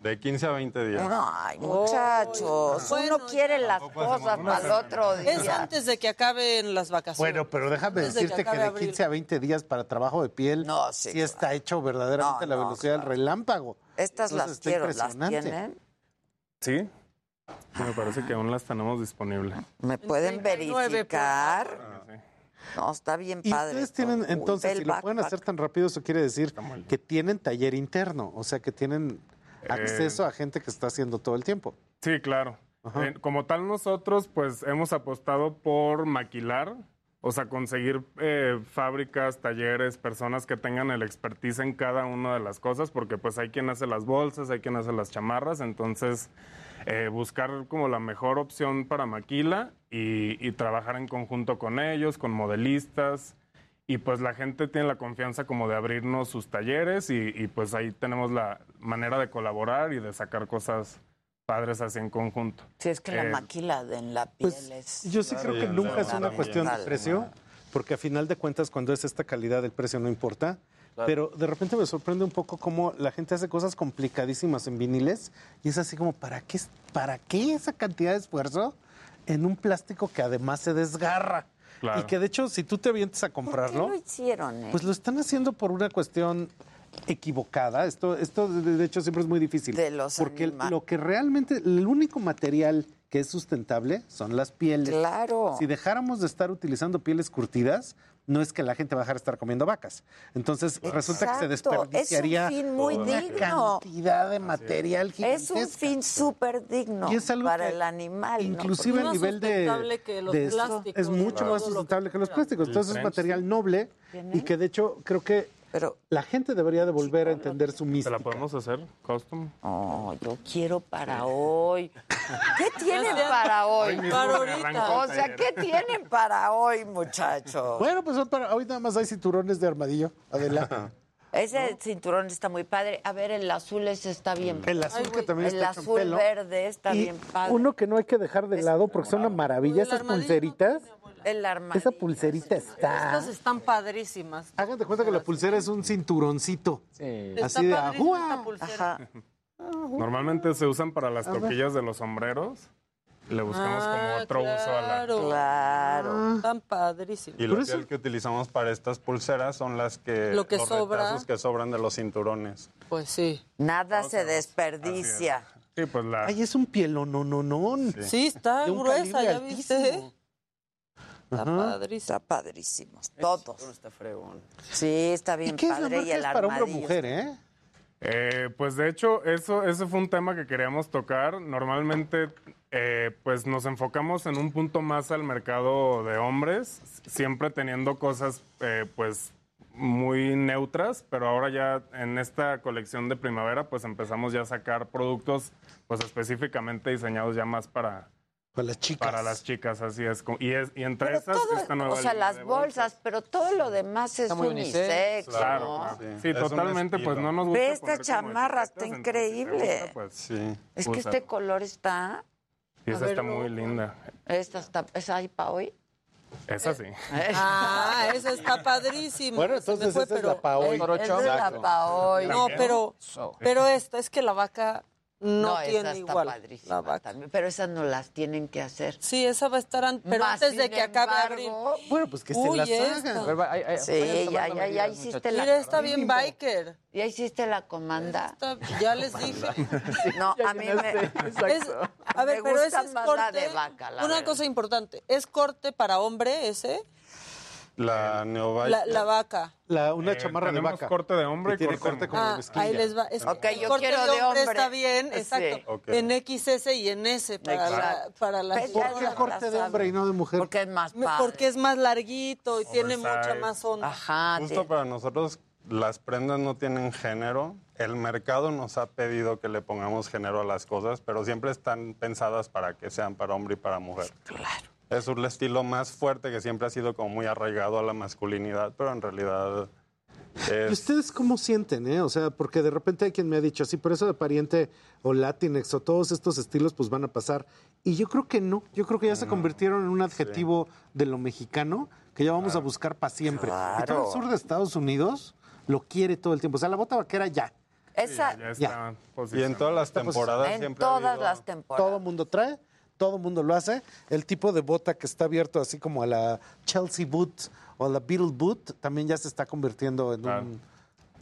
De 15 a 20 días. Ay, muchachos, Bueno, uno quiere las cosas para el otro Es día. antes de que acaben las vacaciones. Bueno, pero déjame Antes de que decirte que, de abril. 15 a 20 días para trabajo de piel, No, sí, está hecho verdaderamente No, a la no, velocidad del relámpago. Estas Entonces, las quiero, ¿las tienen? Sí, Sí, me parece que aún las tenemos disponibles. ¿Me pueden 39, verificar? Sí. No, está bien Y padre. ustedes tienen. Uy, entonces, si lo pueden hacer tan rápido, eso quiere decir que tienen taller interno, o sea, que tienen acceso a gente que está haciendo todo el tiempo. Sí, claro. Eh, como tal, nosotros pues hemos apostado por maquilar, o sea, conseguir eh, fábricas, talleres, personas que tengan el expertise en cada una de las cosas, porque pues hay quien hace las bolsas, hay quien hace las chamarras, entonces eh, buscar como la mejor opción para maquila y, y trabajar en conjunto con ellos, con modelistas. Y pues la gente tiene la confianza como de abrirnos sus talleres y, y, pues ahí tenemos la manera de colaborar y de sacar cosas padres así en conjunto. Sí, es que la Eh, maquila de en la piel Pues es... yo sí creo que nunca es una cuestión de precio, porque a final de cuentas cuando es esta calidad el precio no importa. Pero de repente me sorprende un poco cómo la gente hace cosas complicadísimas en viniles y es así como, ¿para qué, ¿para qué esa cantidad de esfuerzo en un plástico que además se desgarra? Claro. Y que de hecho, si tú te avientes a ¿Por qué comprarlo, lo hicieron? eh? pues lo están haciendo por una cuestión equivocada. Esto, esto de hecho siempre es muy difícil. De los porque lo que realmente, el único material que es sustentable son las pieles. Claro. Si dejáramos de estar utilizando pieles curtidas, no es que la gente va a dejar de estar comiendo vacas. Entonces resulta que se desperdiciaría Es un fin muy una digno. cantidad de material Es gigantesca. un fin súper digno Y es algo para el animal. ¿no? Inclusive a Más nivel de, sustentable que los de esto, plásticos, es mucho más sustentable que los plásticos. Entonces es material noble y que de hecho creo que la gente debería de volver a entender su ¿Te mística. la podemos hacer custom? Oh, yo quiero para hoy. ¿Qué tienen para hoy? Para ahorita. O el sea. ¿qué tienen para hoy, muchachos? Bueno, pues para, hoy nada más hay cinturones de armadillo. Adela. Ese cinturón está muy padre. A ver, el azul ese está bien. El azul que también El está en azul verde está Y bien padre. uno que no hay que dejar de lado porque son una maravilla. Esas pulseritas. El armadillo. Esa pulserita está. Estas están padrísimas. Hagan de cuenta que la pulsera es un cinturoncito. Está Así de. Ajá. Normalmente se usan para las toquillas de los sombreros. Le buscamos como Ah, otro uso a la... claro. Claro. Están padrísimas. Y la piel que utilizamos para estas pulseras son las que... Lo que los sobra. que sobran de los cinturones. Pues sí. Nada se desperdicia. Sí, pues la... Ay, es un pielo, no, no, no. Sí, está De un gruesa, ¿ya viste? Está Ajá. padrísimo. Está padrísimo. Todos. Está fregón. Sí, está bien ¿Y qué es la padre. marca? y el ¿Es para hombre o armadillo mujer, eh? Eh, pues de hecho, eso, ese fue un tema que queríamos tocar. Normalmente, eh, pues nos enfocamos en un punto más al mercado de hombres, siempre teniendo cosas, eh, pues muy neutras, pero ahora ya en esta colección de primavera, pues empezamos ya a sacar productos, pues específicamente diseñados ya más para Para las chicas. para las chicas, así es. Y, es, y entre Pero esas, todo, esta nueva o sea, las bolsas, pero todo lo demás es unisex, unisex. Claro, ¿no? claro. Sí, Sí, es totalmente, pues no nos gusta. Ve esta chamarra, está increíble. gusta, pues, Sí. Es que este color está... y A esa ver, está muy no. linda. Esta está... ¿Es ahí para hoy? Esa sí. Ah, esa está padrísima. Bueno, entonces fue, esa es la pa' hoy. Es de la pa' hoy. No, pero, pero esta, es que la vaca no, esa tiene está igual. padrísima La vaca. también, pero esas no las tienen que hacer. Sí, esa va a estar, an- pero Más, antes de que acabe embargo, abril. Bueno, pues que se Uy, las esta. hagan. Sí, ya, ya, ya hiciste la... Mira, está bien biker. ¿Ya hiciste la comanda? Está- ya les dije. No, a mí me... Es- a ver, Me pero ese es más corte. la de vaca, la una verdad. cosa importante, ¿es corte para hombre ese? La Neovite. La, la vaca. La, una Eh, chamarra de vaca. corte de hombre y tiene corte como Ah, mezclilla. ahí les va. Es, Ok, yo corte quiero de hombre. está bien, Sí. exacto. Ok. En XS y en S para, la, Exacto. para las Pues ya ¿Por qué la corte de hombre y no de mujer? Porque es más padre. Porque es más larguito y tiene mucha más onda. Ajá. Justo para nosotros las prendas no tienen género. El mercado nos ha pedido que le pongamos género a las cosas, pero siempre están pensadas para que sean para hombre y para mujer. Claro. Es un estilo más fuerte que siempre ha sido como muy arraigado a la masculinidad, pero en realidad ¿Y es... ustedes cómo sienten, eh? O sea, porque de repente hay quien me ha dicho, sí, por eso de pariente o Latinx o todos estos estilos pues van a pasar. Y yo creo que no. Yo creo que ya se convirtieron en un adjetivo de lo mexicano que ya vamos a buscar para siempre. Y todo el sur de Estados Unidos lo quiere todo el tiempo. O sea, la bota vaquera ya. Esa, Ya está Ya. Y en todas las temporadas en siempre ha todas habido- las temporadas. Todo mundo trae, todo mundo lo hace. El tipo de bota que está abierto así como a la Chelsea Boot o a la Beatle Boot también ya se está convirtiendo en Claro. un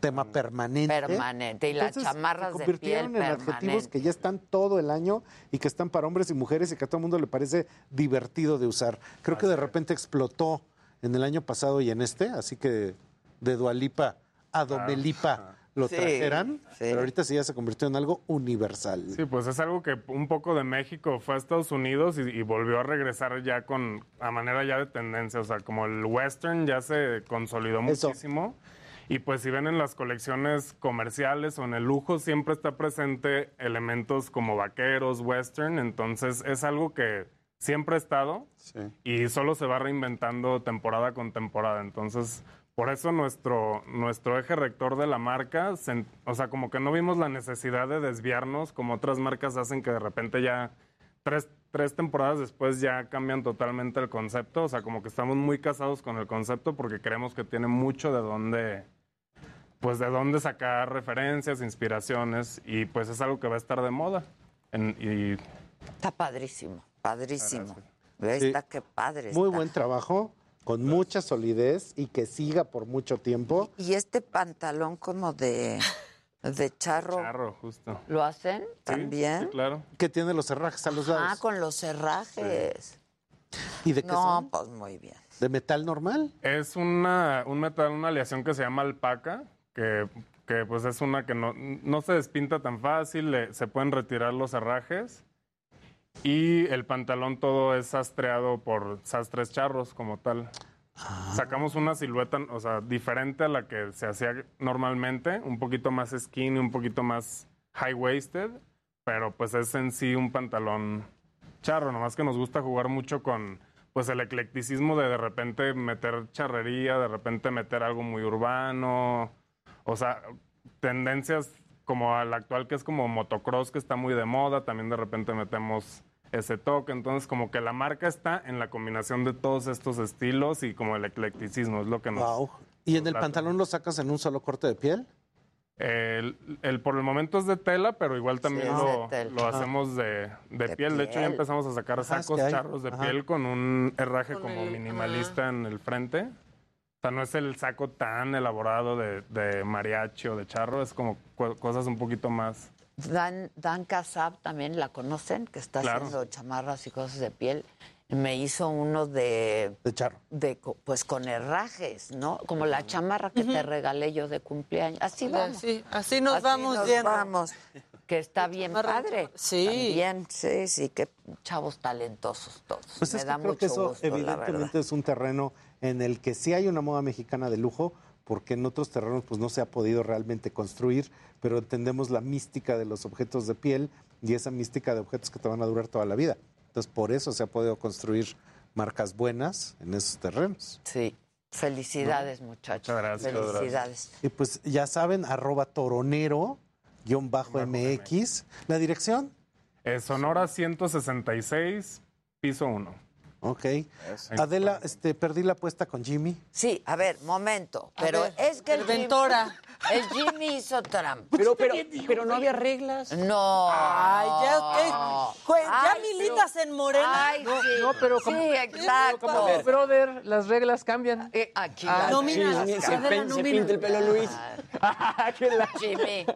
tema permanente. Permanente. Y las Entonces, chamarras se de convirtieron piel en adjetivos permanente. que ya están todo el año y que están para hombres y mujeres y que a todo el mundo le parece divertido de usar. Creo que de repente explotó en el año pasado y en este, así que de Dualipa a Domelipa lo Sí, trajeran, sí. pero ahorita sí ya se convirtió en algo universal. Sí, pues es algo que un poco de México fue a Estados Unidos y, y volvió a regresar ya con a manera ya de tendencia, o sea, como el western ya se consolidó Eso. muchísimo. Y pues si ven en las colecciones comerciales o en el lujo siempre está presente elementos como vaqueros, western, entonces es algo que siempre ha estado Sí. y solo se va reinventando temporada con temporada. Entonces, por eso nuestro, nuestro eje rector de la marca, se- o sea, como que no vimos la necesidad de desviarnos, como otras marcas hacen que de repente ya tres, tres temporadas después ya cambian totalmente el concepto. O sea, como que estamos muy casados con el concepto porque creemos que tiene mucho de dónde, pues de dónde sacar referencias, inspiraciones y pues es algo que va a estar de moda. En- y Está padrísimo, padrísimo. Sí. Está qué padre. Muy está. buen trabajo, con mucha solidez y que siga por mucho tiempo. Y este pantalón como de De charro. Charro, justo. ¿Lo hacen Sí, también? sí, claro. Que tiene los herrajes a los lados. Ah, con los herrajes. ¿Y de qué No, son? pues muy bien. ¿De metal normal? Es una, un metal, una aleación que se llama alpaca, que, que pues es una que no, no se despinta tan fácil, le- se pueden retirar los herrajes y el pantalón todo es sastreado por sastres charros como tal. Sacamos una silueta, o sea, diferente a la que se hacía normalmente, un poquito más skinny, un poquito más high-waisted, pero pues es en sí un pantalón charro, nomás que nos gusta jugar mucho con pues el eclecticismo de de repente meter charrería, de repente meter algo muy urbano, o sea, tendencias como al actual que es como motocross que está muy de moda, también de repente metemos ese toque, entonces como que la marca está en la combinación de todos estos estilos y como el eclecticismo es lo que nos Wow. ¿Y en el late. pantalón lo sacas en un solo corte de piel? el, el- por el momento es de tela, pero igual también lo, hacemos de, de De piel. De hecho, ya empezamos a sacar Ajá, es sacos charros de Ajá. piel con un herraje Con como el- minimalista en el frente. O sea, no es el saco tan elaborado de, de mariachi o de charro, es como cosas un poquito más... Dan, Dan Casab también la conocen, que está Claro. haciendo chamarras y cosas de piel. Me hizo uno de. De charro. De, co- pues con herrajes, ¿no? Como la chamarra que te regalé yo de cumpleaños. Así Sí, vamos. así- así nos vamos nos yendo. vamos. Que está bien padre. sí. También, sí, sí, que chavos talentosos todos. Pues Me es da que creo mucho que eso gusto, evidentemente es un terreno en el que sí hay una moda mexicana de lujo, porque en otros terrenos pues no se ha podido realmente construir, pero entendemos la mística de los objetos de piel y esa mística de objetos que te van a durar toda la vida. Entonces por eso se ha podido construir marcas buenas en esos terrenos. Sí. Felicidades, muchachos. gracias. Felicidades. Y pues ya saben, arroba toronero, guion bajo MX. ¿La dirección? Eh, Sonora 166, piso 1. Ok. Adela, este, perdí la apuesta con Jimmy. Sí, a ver, momento. A Pero ver, es que el. Jimmy, el Jimmy hizo trampa. Pero, pero, pero no había reglas. No. Ay, ya. Jue- ya Ay, militas en Morena. Ay, No, sí. no, pero como- Sí, exacto. Como Brother, las reglas cambian. Eh, aquí Ah, las nómina. reglas se, pen- pinta el pelo Luis. La- Jimmy,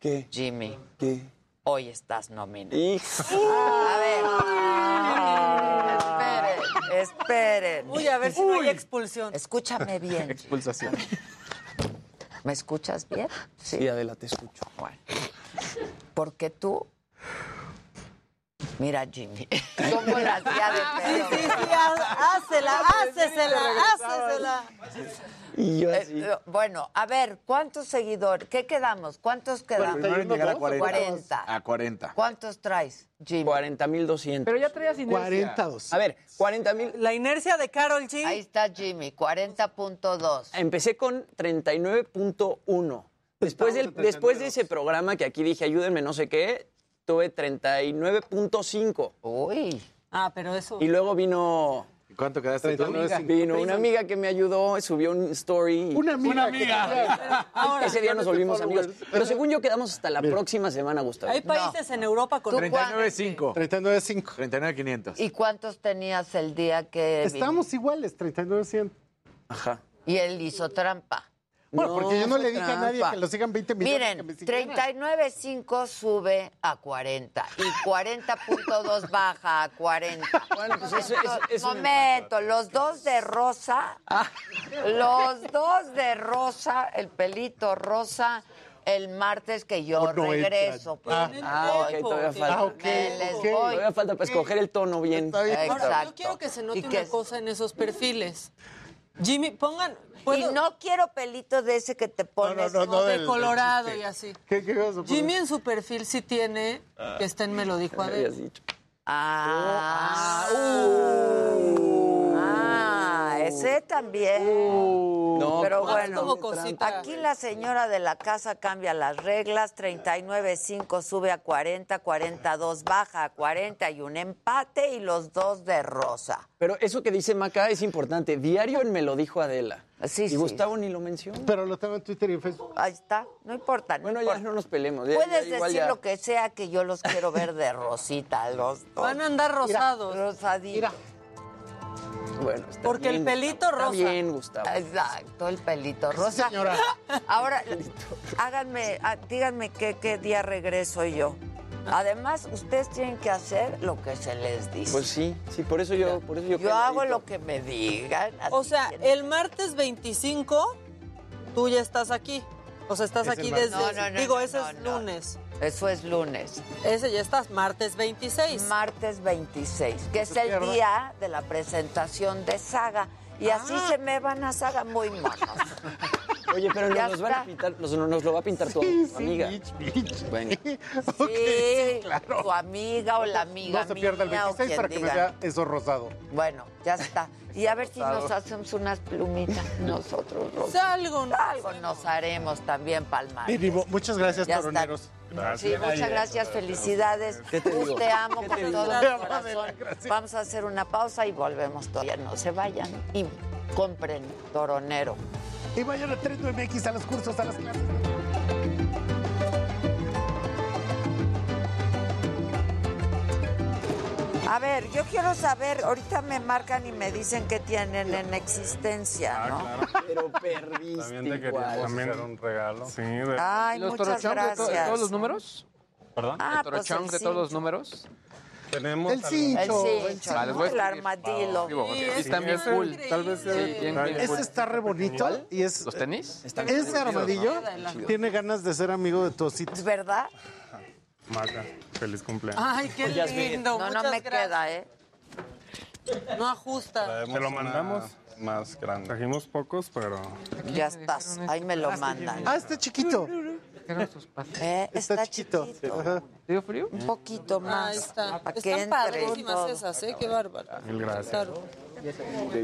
¿Qué? Jimmy, ¿Qué? hoy estás nominado. Hijo. A ver. Esperen. Uy, a ver si no hay expulsión. Escúchame bien. Expulsación. ¿Me escuchas bien? Sí, Adela, te escucho. Bueno. Porque tú. Mira, Jimmy. ¿Cómo la hacía de Sí, pedo? sí, sí, há- hácela, hácesela, hácesela. Y yo Eh, así. eh, bueno, a ver, ¿cuántos seguidores? ¿Qué quedamos? ¿Cuántos quedamos? Primero en llegar a 40. 40. A 40. ¿Cuántos traes, Jimmy? 40.200. Pero ya traías inercia. 42. A ver, 40.000. La inercia de Carol G. Ahí está Jimmy, 40.2. Empecé con 39.1. Después, del, después de ese programa que aquí dije, ayúdenme, no sé qué, tuve 39.5. Uy. Ah, pero eso. Y luego vino, ¿Y ¿Cuánto quedaste tú? vino una amiga que me ayudó, subió un story. Una amiga. Ahora, Ese día nos volvimos amigos. Pero según yo quedamos hasta la próxima semana, Gustavo. hay países en Europa con Tú 39.5. 39.5. 39.500. ¿Y cuántos tenías el día que? Estamos iguales, 39.100. Ajá. Y él hizo trampa. Bueno, porque yo no le dije a nadie trampa. que lo sigan 20 millones. Miren, me siguieran. 39.5 sube a 40 y 40.2 baja a 40. Bueno, pues eso- eso- es un Momento, los dos de rosa, los dos de rosa, el pelito rosa, el martes que yo Oh, no regreso. pues, Ah, ok, voy. todavía falta. Ah, ok, Me les ok. voy. Todavía falta para escoger el tono bien. Bien. Ahora, Exacto. yo quiero que se note una cosa en esos perfiles. Jimmy, pongan. Y ¿puedo? no quiero pelito de ese que te pones. no, no, de del- colorado del y así. ¿Qué, qué vas a poner? Jimmy en su perfil sí tiene, que está en me lo dijo Me habías Adela. dicho. Ah, ah, ese también. No, Pero ¿cuál? bueno, aquí la señora de la casa cambia las reglas, 39.5 sube a 40, 42 baja a 40 y un empate y los dos de rosa. Pero eso que dice Maca es importante. Diario en me lo dijo Adela. Sí, y sí. Gustavo ni lo menciona. Pero lo tengo en Twitter y en Facebook. Ahí está, no importa. no Bueno, ya no nos peleemos. ya- Puedes ya igual decir ya. lo que sea que yo los quiero ver de rosita, los dos. Van a andar rosados. Rosadito. Bueno. está Porque el pelito Gustavo. rosa. Está bien, Gustavo. Exacto, el pelito rosa. señora. Ahora, háganme, ah, díganme qué, qué día regreso yo. Además, ustedes tienen que hacer lo que se les dice. Pues sí, sí, por eso yo, por eso yo. yo hago lo que me digan. O sea, que- el martes 25 tú ya estás aquí. O sea, estás Es aquí desde... No, no, no, digo, no, ese no, es no. lunes. Eso es lunes. Ese ya estás, martes 26. Martes 26, que es el pierda. día de la presentación de Saga. Y así Ah. se me van a Saga muy monos. Oye, pero nos, nos van a pintar, nos, nos lo va a pintar tu amiga. Bueno, Sí, tu amiga o la amiga No se pierda el mía o 26 quien para que me diga. vea eso rosado. Bueno, ya está. Y a ver si nos hacemos unas plumitas nosotros, Rosa. Algo, ¿no? Algo nos haremos también, Palmar. Muchas gracias, Ya está. Toroneros. Sí, muchas gracias, felicidades. ¿Qué te digo? Te amo ¿Qué con te todo el corazón. gracias. Vamos a hacer una pausa y volvemos todavía. No se vayan y compren Toronero. Y vayan a Trendo MX a los cursos, a las clases. A ver, yo quiero saber, ahorita me marcan y me dicen que tienen en existencia, Ah, ¿no? pero perdiste También te queríamos También. hacer un regalo. Sí, de- Ay, ¿Los muchas torochón de, to- gracias. todos los números? ¿Perdón? Ah, ¿El pues el de todos los números? Tenemos El cincho. El cincho, ¿no? a el armadillo. Digo, Sí, sí, ese están bien cool. increíble. Tal vez sea- Sí, bien, bien Ese cool. está re bonito y es ¿Los tenis? Ese armadillo tiene ganas de ser amigo de tu osito. ¿Es verdad? Maca, feliz cumpleaños. Ay, qué lindo. No, no muchas me gracias. queda, ¿eh? No ajusta. ¿Te lo mandamos? Más grande. Trajimos pocos, pero Ya estás. Ahí me lo mandan. Ah, está chiquito. Eh, Está, está chiquito. ¿Te dio frío? Un poquito más. Ahí está. Para que Están entre padrísimas esas, ¿eh? Qué bárbaro. mil gracias. Claro.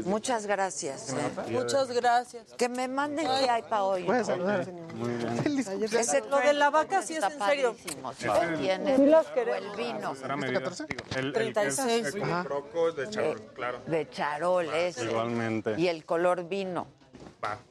Muchas gracias. ¿eh? Muchas gracias. Que me manden qué hay para hoy. Puedes saludar. Feliz Ese Lo de la vaca sí es está en serio. tienes, Sí los queremos. el vino medida. El, el que es 36. el croco es de charol, claro. de charol ese. Igualmente. Y el color vino.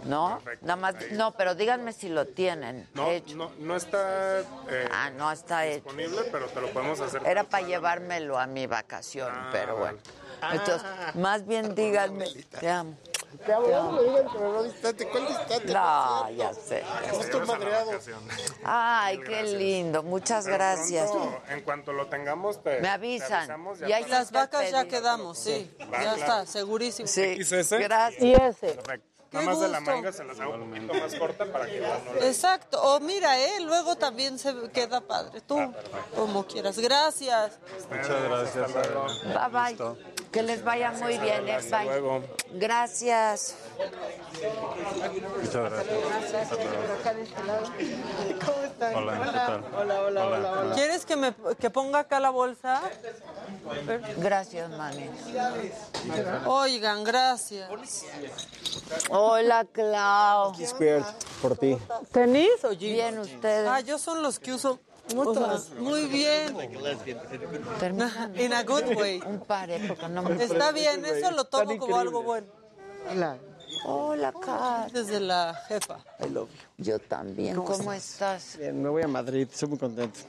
¿No? Perfecto. Nada más, no, pero díganme si lo tienen No, hecho. no, no está eh, Ah, no está hecho. disponible, pero te lo podemos hacer. Era para llevármelo a mi vacación, Ah, pero bueno. vale. Entonces, más bien díganme, te amo. Te amo, no me digan me veo distante. ¿Cuál distante? No, ya sé. Estoy madreado. Ay, qué lindo. Muchas Pero gracias. pronto, en cuanto lo tengamos, te, Me te avisan. avisamos, ya Y ahí Las vacas ya quedamos, sí. Va, Ya claro. está, segurísimo. Sí, XS. gracias. Y ese. Perfecto. Nada más de la manga se las hago un poquito más corta para que no le- Exacto. O mira, ¿eh? Luego también se queda padre. Tú, como quieras. Gracias. Muchas gracias. Bye bye. Que les vaya muy bien. eh. Hasta Bye. luego. Gracias. Muchas gracias. ¿Cómo están? Hola, ¿qué tal? Hola, hola, hola, hola. ¿Quieres que, me, que ponga acá la bolsa? Gracias, mami. Oigan, gracias. Hola, Clau. Por ti. ¿Tenis o jeans? Bien, ustedes. Ah, yo son los que uso. O sea, muy bien. In a good way. un par, porque no me... Está bien, eso lo tomo como algo bueno. Hola. Hola, Kat. Desde la jefa. I love you. Yo también. ¿Cómo, estás? Bien, me voy a Madrid. Estoy muy contento.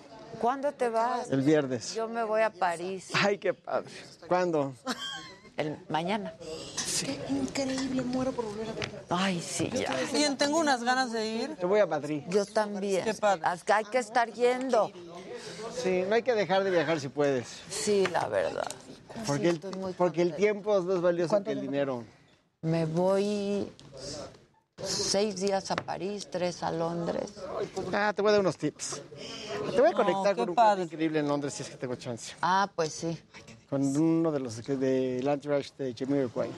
¿Cuándo te vas? El viernes. Yo me voy a París. Ay, qué padre. ¿Cuándo? El mañana. Qué increíble. Muero por volver a ver. Ay, sí, ya. Bien, tengo unas ganas de ir. Yo voy a Madrid. Yo también. Qué padre. Es que Hay que estar yendo. Sí, no hay que dejar de viajar si puedes. Sí, la verdad. Porque el, porque tiempo es más valioso que el dinero. Me voy seis días a París, tres a Londres. Ah, te voy a dar unos tips. Te voy a conectar con un padre. increíble en Londres si es que tengo chance. Ah, pues sí. Con uno de los que- del entourage de Jamiroquai.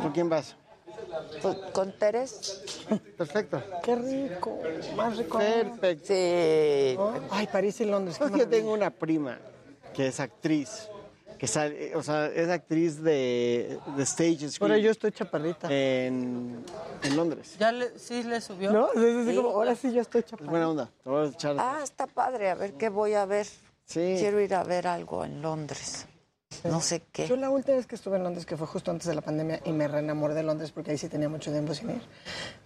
¿Con quién vas? Pues, ¿Con Teres? Perfecto. Qué rico. Más rico. Perfecto. Sí. Ay, París y Londres. Es que yo tengo una prima que es actriz. Que sale, o sea, es actriz de, de stage screen. Ahora yo estoy chaparrita. En, en Londres. ¿Ya le, sí le subió? ¿No? Como, ahora sí yo estoy Es chaparrita. buena onda. Te voy a echar. Ah, está padre. A ver qué voy a ver. Sí. Quiero ir a ver algo en Londres. No sé qué. Yo la última vez que estuve en Londres, que fue justo antes de la pandemia, y me reenamoré de Londres porque ahí sí tenía mucho tiempo sin ir,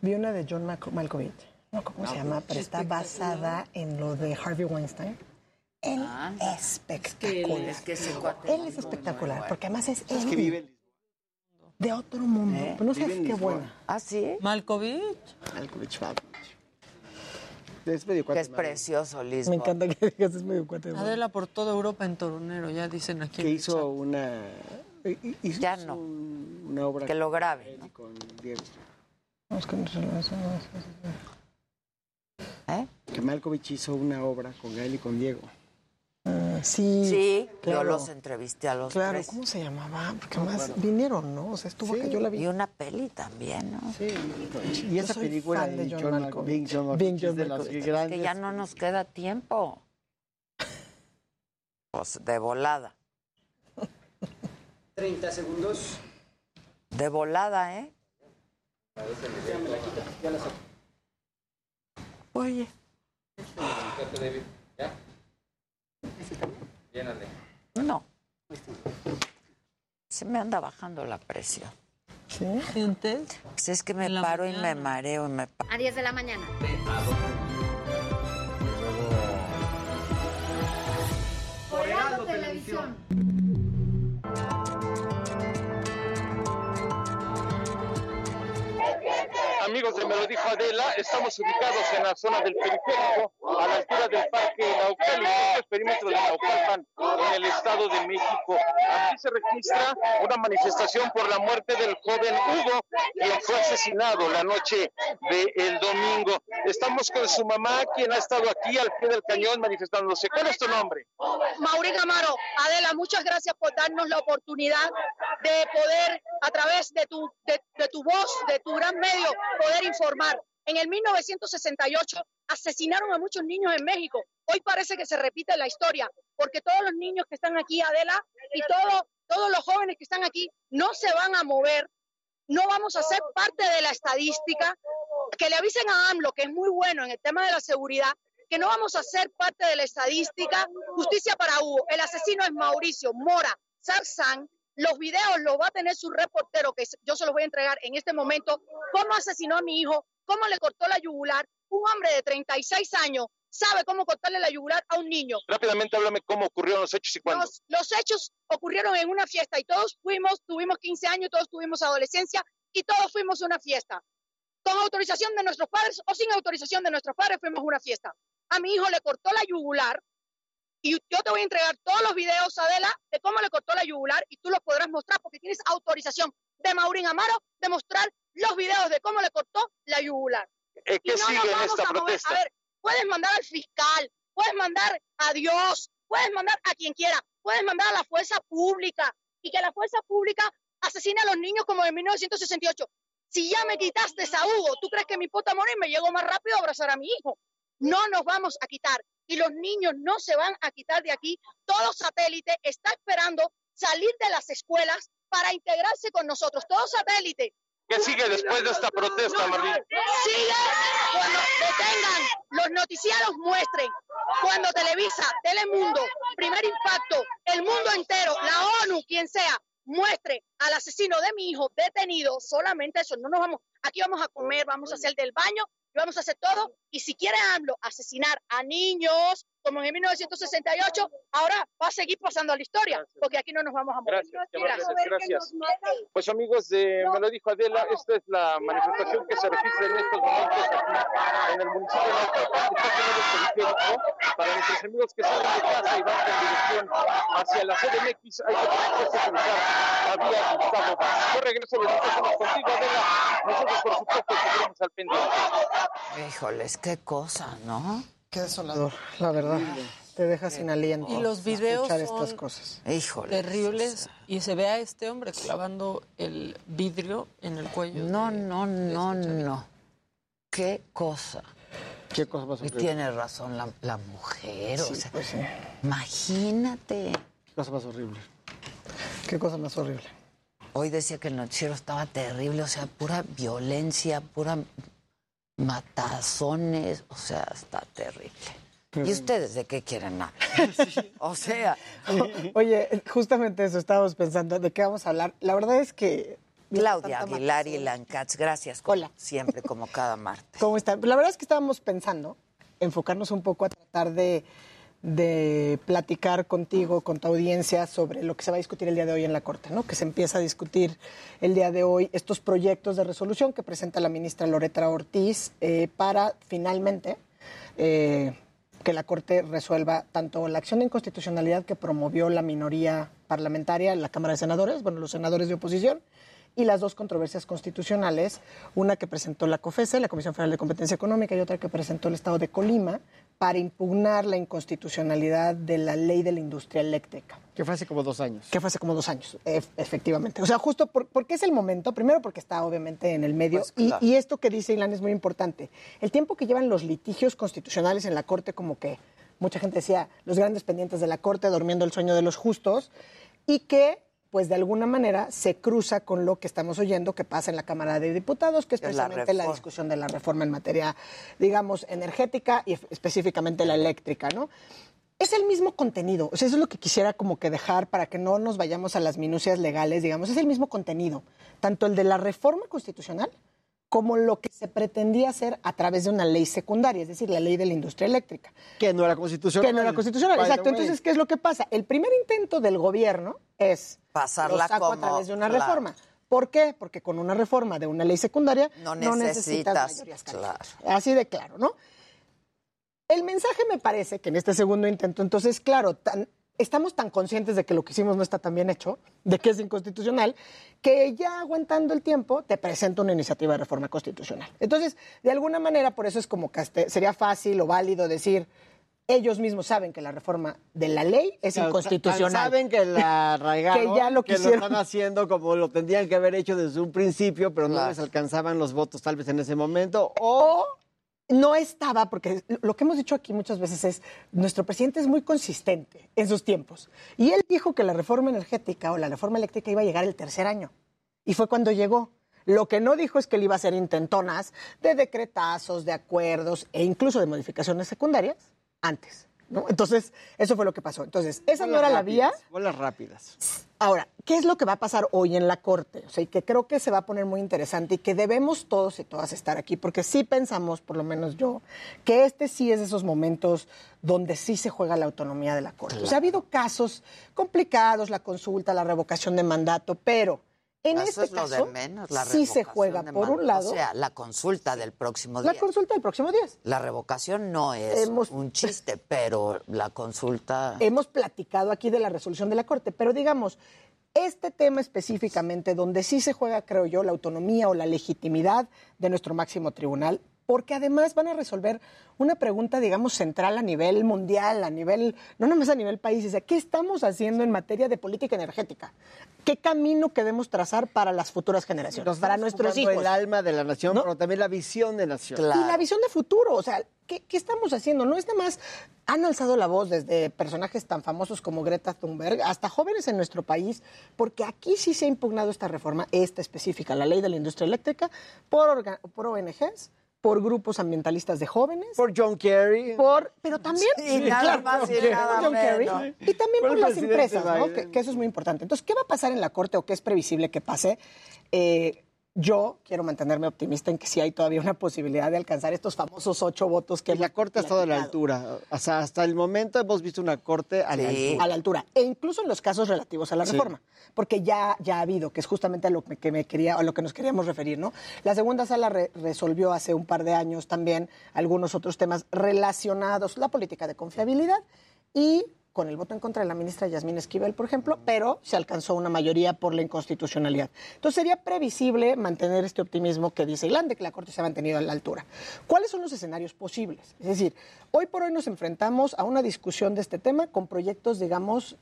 vi una de John Malkovich. No, ¿cómo se llama? Pero está basada en lo de Harvey Weinstein. Él espectacular. Es que ese cuate Él es espectacular, porque además es Es que él. vive en De otro mundo. ¿Eh? Pero no sabes en qué buena. ¿Ah, sí? Malkovich. Malkovich, Malkovich. Es medio Que cuate. es precioso, Liz. Me encanta que digas es medio cuate. de Adela por toda Europa en toronero, ya dicen aquí. Que hizo una... hizo Ya no. un- una obra Que lo grabe, con él y con Diego. Que no se lo ¿Eh? Que Malkovich hizo una obra con Gael y con Diego. Ah, sí. Sí, yo claro. los entrevisté a los Claro, tres. ¿cómo se llamaba? Porque No, más claro. vinieron, ¿no? O sea, estuvo acá, yo la vi. Y una peli también, ¿no? Sí, y Yo esa soy película fan de John John Malkovich. John Malkovich, John es de las grandes. Que ya no nos queda tiempo. Pues de volada. 30 segundos. De volada, ¿eh? Ya me la quita, ya la saco. Oye. ¿Ya? Llénale. No. Se me anda bajando la presión. ¿Sí? ¿Sientes? Pues es que me paro y me mañana. mareo y me pa- A 10 de la mañana. Amigos de Me lo dijo Adela, estamos ubicados en la zona del periférico, a la altura del Parque Naucali, en el perímetro de Naucalpan, en el Estado de México. Aquí se registra una manifestación por la muerte del joven Hugo, quien fue asesinado la noche del domingo. Estamos con su mamá, quien ha estado aquí al pie del cañón manifestándose. ¿Cuál es tu nombre? Maureen Amaro, Adela, muchas gracias por darnos la oportunidad de poder, a través de tu, de, de tu voz, de tu gran medio, poder informar. En el 1968 asesinaron a muchos niños en México. Hoy parece que se repite la historia, porque todos los niños que están aquí, Adela, y todo, todos los jóvenes que están aquí, no se van a mover. No vamos a ser parte de la estadística. Que le avisen a AMLO, que es muy bueno en el tema de la seguridad, que no vamos a ser parte de la estadística. Justicia para Hugo. El asesino es Mauricio Mora Sarzán. Los videos los va a tener su reportero, que yo se los voy a entregar en este momento. Cómo asesinó a mi hijo, cómo le cortó la yugular. Un hombre de 36 años sabe cómo cortarle la yugular a un niño. Rápidamente háblame cómo ocurrieron los hechos y cuándo. Los, los hechos ocurrieron en una fiesta y todos fuimos, tuvimos 15 años, todos tuvimos adolescencia y todos fuimos a una fiesta. Con autorización de nuestros padres o sin autorización de nuestros padres fuimos a una fiesta. A mi hijo le cortó la yugular y yo te voy a entregar todos los videos, Adela, de cómo le cortó la yugular y tú los podrás mostrar porque tienes autorización de Maurín Amaro de mostrar los videos de cómo le cortó la yugular. Eh, Y ¿Qué no nos vamos esta a mover. protesta? A ver, puedes mandar al fiscal, puedes mandar a Dios, puedes mandar a quien quiera, puedes mandar a la fuerza pública y que la fuerza pública asesine a los niños como en 1968. Si ya me quitaste a Hugo, ¿tú crees que me importa morir? Me llego más rápido a abrazar a mi hijo. No nos vamos a quitar y los niños no se van a quitar de aquí. Todo satélite está esperando salir de las escuelas para integrarse con nosotros. Todo satélite. ¿Qué sigue después de esta protesta, Marlene? Sigue cuando detengan, los noticiarios muestren, cuando Televisa, Telemundo, Primer Impacto, el mundo entero, la ONU, quien sea, muestre al asesino de mi hijo detenido, solamente eso, no nos vamos, aquí vamos a comer, vamos a hacer del baño, y vamos a hacer todo, y si quiere AMLO asesinar a niños, como en 1968, ahora va a seguir pasando a la historia, porque aquí no nos vamos a mover. Gracias, amables, gracias. Pues amigos de Me lo dijo Adela, esta es la manifestación que se registra en estos momentos aquí en el municipio de Naucalpan, está en el periférico. Para nuestros amigos que salen de casa y van en dirección hacia la CDMX, hay que cruzar la vía Gustavo Vaz. Yo regreso, los micrófonos contigo, Adela. Nosotros, por supuesto, seguiremos al pendiente. Híjoles, qué cosa, ¿no? Qué desolador, la verdad. Te deja sin aliento. Y los videos escuchar son estas cosas. Híjole. terribles y se ve a este hombre clavando el vidrio en el cuello. No, no, no, no. Qué cosa. ¿Qué cosa más Y horrible? tiene razón la, la mujer, o sea, pues sí. imagínate. ¿Qué cosa más horrible? Qué cosa más horrible. Hoy decía que el noticiero estaba terrible, o sea, pura violencia, pura matazones, o sea, está terrible. ¿Y ustedes de qué quieren hablar? O sea, Oye, justamente eso estábamos pensando, ¿de qué vamos a hablar? La verdad es que... Claudia Aguilar y. Lancats, gracias. como Siempre, como cada martes. ¿Cómo están? La verdad es que estábamos pensando enfocarnos un poco a tratar de, de platicar contigo, con tu audiencia, sobre lo que se va a discutir el día de hoy en la Corte, ¿no? Que se empieza a discutir el día de hoy estos proyectos de resolución que presenta la ministra Loreta Ortiz eh, para finalmente eh, que la Corte resuelva tanto la acción de inconstitucionalidad que promovió la minoría parlamentaria en la Cámara de Senadores, bueno, los senadores de oposición, y las dos controversias constitucionales, una que presentó la COFESE, la Comisión Federal de Competencia Económica, y otra que presentó el Estado de Colima, para impugnar la inconstitucionalidad de la ley de la industria eléctrica. Que fue hace como dos años. Que fue hace como dos años, ef- efectivamente. O sea, justo por- porque es el momento, primero porque está obviamente en el medio, Pues, y- y, esto que dice Ilan es muy importante. El tiempo que llevan los litigios constitucionales en la Corte, como que mucha gente decía, los grandes pendientes de la Corte, durmiendo el sueño de los justos, y que pues de alguna manera se cruza con lo que estamos oyendo que pasa en la Cámara de Diputados, que es la precisamente la, discusión de la reforma en materia, digamos, energética y específicamente la eléctrica, ¿no? Es el mismo contenido, o sea, eso es lo que quisiera como que dejar para que no nos vayamos a las minucias legales, digamos, es el mismo contenido, tanto el de la reforma constitucional como lo que se pretendía hacer a través de una ley secundaria, es decir, la ley de la industria eléctrica. Que no era constitucional. Que no era constitucional, exacto. Entonces, ¿qué es lo que pasa? El primer intento del gobierno es Pasarla saco como- a través de una claro. reforma. ¿Por qué? Porque con una reforma de una ley secundaria No necesitas, necesitas, mayorías claro. Así de claro, ¿no? El mensaje me parece que en este segundo intento, entonces, claro, tan- estamos tan conscientes de que lo que hicimos no está tan bien hecho, de que es inconstitucional, que ya aguantando el tiempo te presento una iniciativa de reforma constitucional. Entonces, de alguna manera, por eso es como que sería fácil o válido decir, ellos mismos saben que la reforma de la ley es Claro, inconstitucional. Saben que la arraigaron, que ya lo que quisieron. están haciendo como lo tendrían que haber hecho desde un principio, pero no Claro. les alcanzaban los votos tal vez en ese momento. O no estaba, porque lo que hemos dicho aquí muchas veces es, nuestro presidente es muy consistente en sus tiempos. Y él dijo que la reforma energética o la reforma eléctrica iba a llegar el tercer año. Y fue cuando llegó. Lo que no dijo es que él iba a hacer intentonas de decretazos, de acuerdos e incluso de modificaciones secundarias antes. ¿No? Entonces, eso fue lo que pasó. Entonces, esa no era la vía. Bolas rápidas. Ahora, ¿qué es lo que va a pasar hoy en la Corte? O sea, y que creo que se va a poner muy interesante y que debemos todos y todas estar aquí, porque sí pensamos, por lo menos yo, que este sí es de esos momentos donde sí se juega la autonomía de la Corte. O sea, ha habido casos complicados, la consulta, la revocación de mandato, pero en Eso este es lo caso de menos, la sí se juega, por un lado, O sea, la consulta del próximo día. la consulta del próximo día. La revocación no es Hemos- un chiste, pero la consulta... Hemos platicado aquí de la resolución de la Corte, pero digamos, este tema específicamente, donde sí se juega, creo yo, la autonomía o la legitimidad de nuestro máximo tribunal, porque además van a resolver una pregunta, digamos, central a nivel mundial, a nivel, no nomás a nivel país, o sea, ¿qué estamos haciendo en materia de política energética? ¿Qué camino queremos trazar para las futuras generaciones, Nos para nuestros hijos? el alma de la nación, pero también la visión de nación. Y la visión de futuro, o sea, ¿qué, qué estamos haciendo? No es nada más, han alzado la voz desde personajes tan famosos como Greta Thunberg hasta jóvenes en nuestro país, porque aquí sí se ha impugnado esta reforma, esta específica, la ley de la industria eléctrica, por, por ONGs, por grupos ambientalistas de jóvenes. Por John Kerry. Por, pero también, Sí, nada más y por nada John Kerry, y también Por las empresas, ¿no? Que, que eso es muy importante. Entonces, ¿qué va a pasar en la Corte o qué es previsible que pase? Eh, yo quiero mantenerme optimista en que sí hay todavía una posibilidad de alcanzar estos famosos ocho votos que Y la corte ha estado a la altura. O sea, hasta el momento hemos visto una corte a la altura. a la altura, e incluso en los casos relativos a la Sí. reforma, porque ya, ya ha habido, que es justamente a lo que me quería, a lo que nos queríamos referir, ¿no? La segunda sala re- resolvió hace un par de años también algunos otros temas relacionados, la política de confiabilidad y con el voto en contra de la ministra Yasmín Esquivel, por ejemplo, pero se alcanzó una mayoría por la inconstitucionalidad. Entonces sería previsible mantener este optimismo que dice Ilan de que la Corte se ha mantenido a la altura. ¿Cuáles son los escenarios posibles? Es decir, hoy por hoy nos enfrentamos a una discusión de este tema con proyectos, digamos,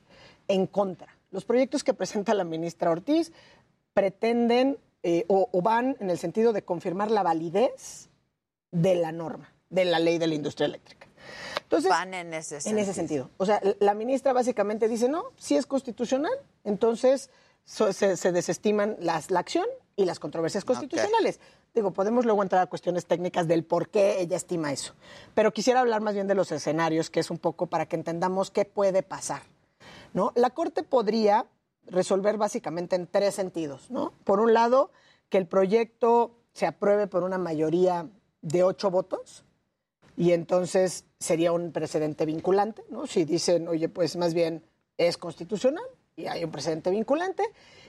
en contra. Los proyectos que presenta la ministra Ortiz pretenden eh, o, o van en el sentido de confirmar la validez de la norma, de la ley de la industria eléctrica. Entonces, Van en ese en sentido. ese sentido. O sea, la ministra básicamente dice, no, si es constitucional, entonces so- se, se desestiman las, la acción y las controversias constitucionales. Digo, podemos luego entrar a cuestiones técnicas del por qué ella estima eso. Pero quisiera hablar más bien de los escenarios, que es un poco para que entendamos qué puede pasar. ¿no? La Corte podría resolver básicamente en tres sentidos. ¿no? Por un lado, que el proyecto se apruebe por una mayoría de ocho votos Y entonces sería un precedente vinculante, ¿no? Si dicen, oye, pues más bien es constitucional y hay un precedente vinculante.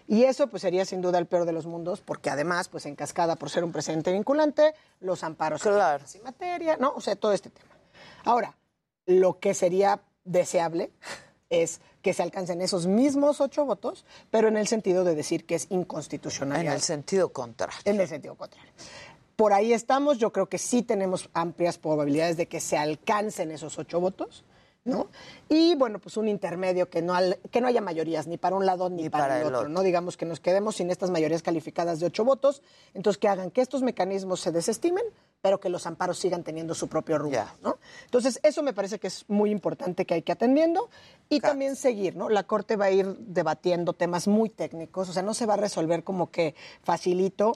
Y eso pues sería sin duda el peor de los mundos, porque además, pues en cascada por ser un precedente vinculante, los amparos Claro. sin materia, ¿no? O sea, todo este tema. Ahora, lo que sería deseable es que se alcancen esos mismos ocho votos, pero en el sentido de decir que es inconstitucional. En el sentido contrario. En el sentido contrario. Por ahí estamos, yo creo que sí tenemos amplias probabilidades de que se alcancen esos ocho votos, ¿no? Y bueno, pues un intermedio que no, al- que no haya mayorías ni para un lado ni, para, para el otro, otro. ¿no? Digamos que nos quedemos sin estas mayorías calificadas de ocho votos, entonces que hagan que estos mecanismos se desestimen, pero que los amparos sigan teniendo su propio rumbo, ¿no? Entonces, eso me parece que es muy importante que hay que atendiendo y también seguir, ¿no? La Corte va a ir debatiendo temas muy técnicos, o sea, no se va a resolver como que facilito.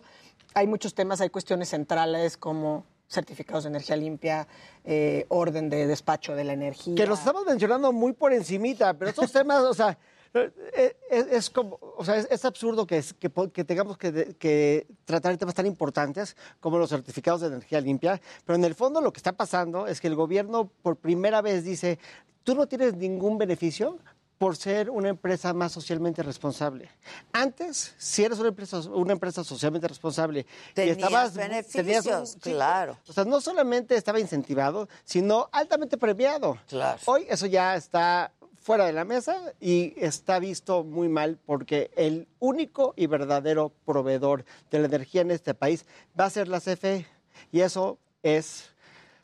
Hay muchos temas, hay cuestiones centrales como certificados de energía limpia, eh, orden de despacho de la energía. Que los estamos mencionando muy por encimita, pero estos temas, o sea, eh, es, es como, o sea, es, es absurdo que, es- que, po- que tengamos que tratar temas tan importantes como los certificados de energía limpia, pero en el fondo lo que está pasando es que el gobierno por primera vez dice, tú no tienes ningún beneficio por ser una empresa más socialmente responsable. Antes, si eres una empresa, una empresa socialmente responsable Tenías y estabas beneficios, claro. o sea, no solamente estaba incentivado, sino altamente premiado. Claro. Hoy eso ya está fuera de la mesa y está visto muy mal porque el único y verdadero proveedor de la energía en este país va a ser la CFE. Y eso es,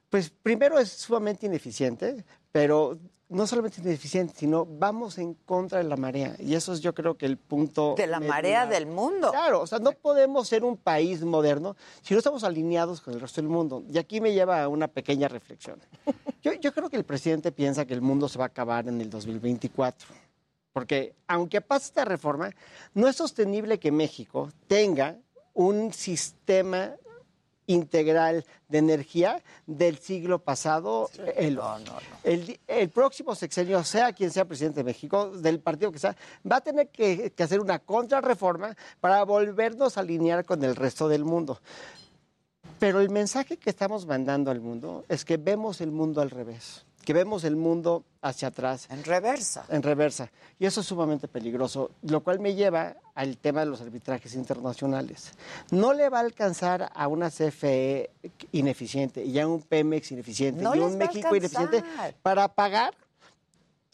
pues primero es sumamente ineficiente, pero no solamente ineficiente, sino vamos en contra de la marea. Y eso es yo creo que el punto... De la marea del mundo. Claro, o sea, no podemos ser un país moderno si no estamos alineados con el resto del mundo. Y aquí me lleva a una pequeña reflexión. Yo, yo creo que el presidente piensa que el mundo se va a acabar en el 2024. Porque aunque pase esta reforma, no es sostenible que México tenga un sistema integral de energía del siglo pasado. El, el di- el próximo sexenio, sea quien sea presidente de México, del partido que sea, va a tener que, que hacer una contrarreforma para volvernos a alinear con el resto del mundo. Pero el mensaje que estamos mandando al mundo es que vemos el mundo al revés, que vemos el mundo hacia atrás. En reversa. En reversa. Y eso es sumamente peligroso, lo cual me lleva al tema de los arbitrajes internacionales. No le va a alcanzar a una CFE ineficiente y a un Pemex ineficiente No y un México ineficiente para pagar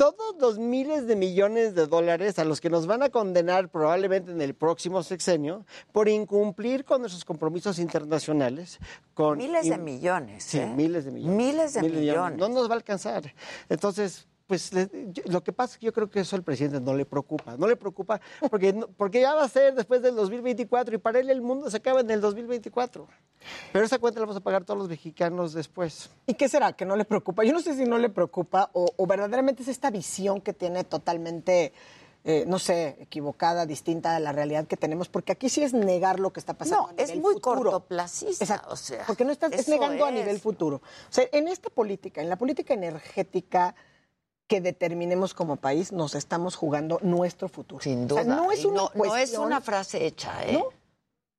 todos los miles de millones de dólares a los que nos van a condenar probablemente en el próximo sexenio por incumplir con nuestros compromisos internacionales. Con Miles de millones. Sí, ¿eh? miles de millones. Miles de millones. No nos va a alcanzar. Entonces, pues le- yo- lo que pasa es que yo creo que eso al presidente no le preocupa. No le preocupa porque, porque ya va a ser después del 2024 y para él el mundo se acaba en el 2024. Pero esa cuenta la vamos a pagar todos los mexicanos después. ¿Y qué será? ¿Que no le preocupa? Yo no sé si no le preocupa o, o verdaderamente es esta visión que tiene totalmente, eh, no sé, equivocada, distinta de la realidad que tenemos, porque aquí sí es negar lo que está pasando. No, a es muy futuro. cortoplacista, Exacto, o sea, Porque no estás, es negando a nivel futuro. O sea, en esta política, en la política energética que determinemos como país, nos estamos jugando nuestro futuro. Sin O duda. sea, no es una no, no es cuestión- una frase hecha, ¿eh? ¿no?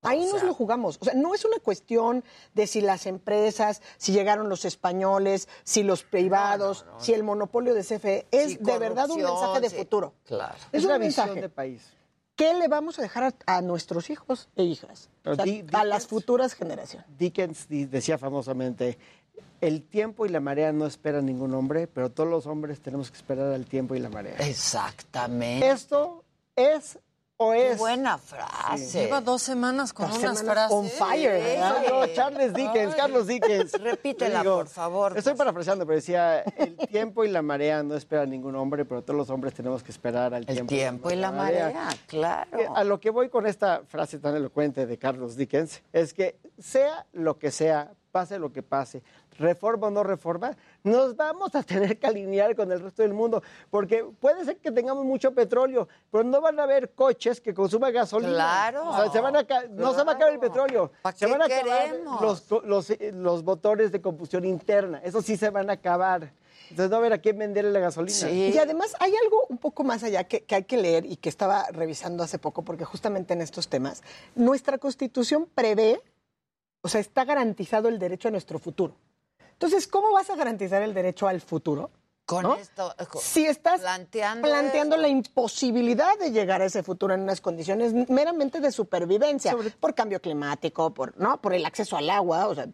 Ahí O nos lo jugamos. O sea, no es una cuestión de si las empresas, si llegaron los españoles, si los privados, si el monopolio de CFE. Es de verdad un mensaje de futuro. Claro. Es, Es un una visión mensaje. de país. ¿Qué le vamos a dejar a, a nuestros hijos e hijas? O sea, a las futuras generaciones. Dickens di- decía famosamente, el tiempo y la marea no esperan ningún hombre, pero todos los hombres tenemos que esperar al tiempo y la marea. Exactamente. Esto es o es... buena frase. Lleva dos semanas con Dos unas semanas frases. on fire, ¿verdad? No, Charles Dickens, Carlos Dickens. Repítela, Digo, por favor. Estoy parafraseando, pero decía, el tiempo y la marea no esperan ningún hombre, pero todos los hombres tenemos que esperar al El tiempo. tiempo y la marea, claro. Eh, A lo que voy con esta frase tan elocuente de Carlos Dickens es que sea lo que sea, pase lo que pase, reforma o no reforma, nos vamos a tener que alinear con el resto del mundo, porque puede ser que tengamos mucho petróleo, pero no van a haber coches que consuman gasolina. Claro. O sea, se van a ca- no se va a acabar el petróleo. ¿Para Se qué van a acabar queremos? los, los, eh, los motores de combustión interna. Eso sí se van a acabar. Entonces no va a haber a quién venderle la gasolina. Y además hay algo un poco más allá que, que hay que leer y que estaba revisando hace poco, porque justamente en estos temas, nuestra constitución prevé, o sea, está garantizado el derecho a nuestro futuro. Entonces, ¿cómo vas a garantizar el derecho al futuro? Con ¿no? esto, Si estás planteando, la imposibilidad de llegar a ese futuro en unas condiciones meramente de supervivencia, por cambio climático, por, ¿no? por el acceso al agua, o sea,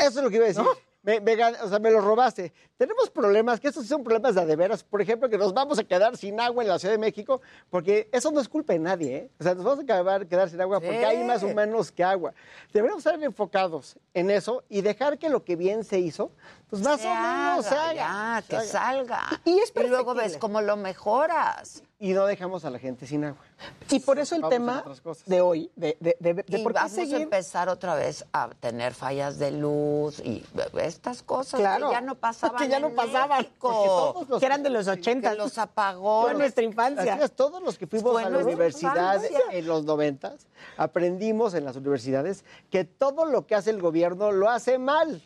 Eso es lo que iba a decir. Me, me gan- o sea, me lo robaste. Tenemos problemas, que estos sí son problemas de a de veras. Por ejemplo, que nos vamos a quedar sin agua en la Ciudad de México, porque eso no es culpa de nadie, ¿eh? O sea, nos vamos a acabar quedar sin agua porque hay más o menos que agua. Deberíamos estar enfocados en eso y dejar que lo que bien se hizo, pues más Se o menos se haga, que haga. salga. Y es luego ves cómo lo mejoras. Y no dejamos a la gente sin agua. Y por eso el Vamos a tema de hoy, de, de, de- de y por qué vamos a seguir... empezar otra vez a tener fallas de luz y estas cosas Claro, que ya no pasaban que ya no pasaban, todos los- que eran de los 80. Que los apagó. Fue nuestra infancia. Es, todos los que fuimos Fue a la universidad infancia. en los noventas, aprendimos en las universidades que todo lo que hace el gobierno lo hace mal.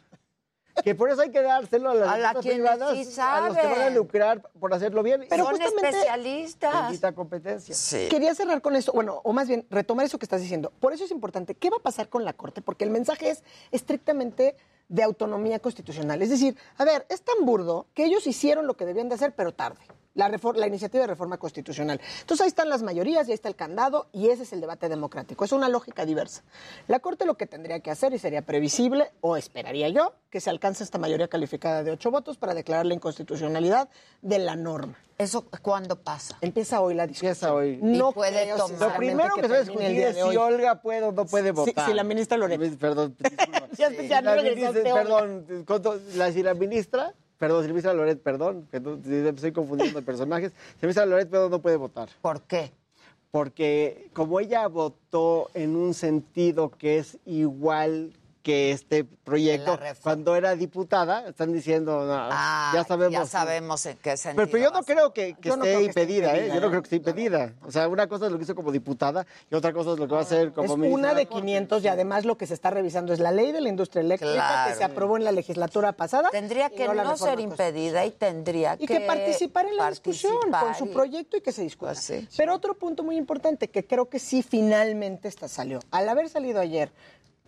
Que por eso hay que dárselo a las A la privadas, sí a los que van a lucrar por hacerlo bien. Pero Son justamente- especialistas. Competencia. Sí. Quería cerrar con eso, bueno, o más bien retomar eso que estás diciendo. Por eso es importante, ¿qué va a pasar con la Corte? Porque el mensaje es estrictamente de autonomía constitucional. Es decir, a ver, es tan burdo que ellos hicieron lo que debían de hacer, pero tarde. La, la iniciativa de reforma constitucional. Entonces ahí están las mayorías y ahí está el candado y ese es el debate democrático. Es una lógica diversa. La Corte lo que tendría que hacer y sería previsible, o esperaría yo, que se alcance esta mayoría calificada de ocho votos para declarar la inconstitucionalidad de la norma. ¿Eso cuándo pasa? Empieza hoy la discusión. Empieza hoy. No Y puede creo, tomar- Lo primero que se va a discutir es si Olga puede o no puede votar. si la ministra Loret. Perdón, disculpa. Ya- Sí. ya no La ministra-. Perdón, ¿cuánto- la, si la ministra, perdón, si la ministra Loret, perdón, que no- estoy confundiendo personajes, si la ministra Loret pero no puede votar. ¿Por qué? Porque como ella votó en un sentido que es igual que este proyecto, cuando era diputada, están diciendo, no, Ah, ya sabemos. Ya sabemos en qué sentido. Pero, pero yo no creo que, que no esté creo que esté impedida, ¿eh? Yo no creo que esté impedida. O sea, una cosa es lo que hizo como diputada y otra cosa es lo que va a hacer como Es ministra una de Corte. 500 y además lo que se está revisando es la ley de la industria eléctrica Claro. que se aprobó en la legislatura pasada. Tendría que no, ser impedida y tendría Y que que participar en la discusión con su proyecto y que se discuta. Pues sí. Pero otro punto muy importante que creo que sí finalmente esta salió. Al haber salido ayer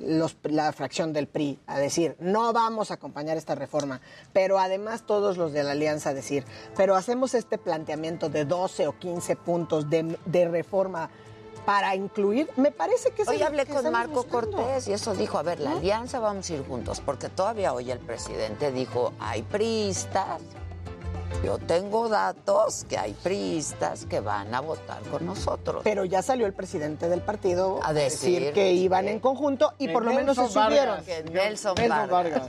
los- la fracción del PRI a decir no vamos a acompañar esta reforma, pero además todos los de la alianza a decir, pero hacemos este planteamiento de 12 o 15 puntos de, de reforma para incluir, me parece que es Hoy hablé que con Marco buscando. Cortés y eso dijo, a ver, la alianza vamos a ir juntos, porque todavía hoy el presidente dijo, hay priistas, yo tengo datos que hay priistas que van a votar con nosotros. Pero ya salió el presidente del partido A a decir decir, que iban en conjunto y por lo menos se Nelson subieron. Que Nelson, Nelson Vargas. Vargas.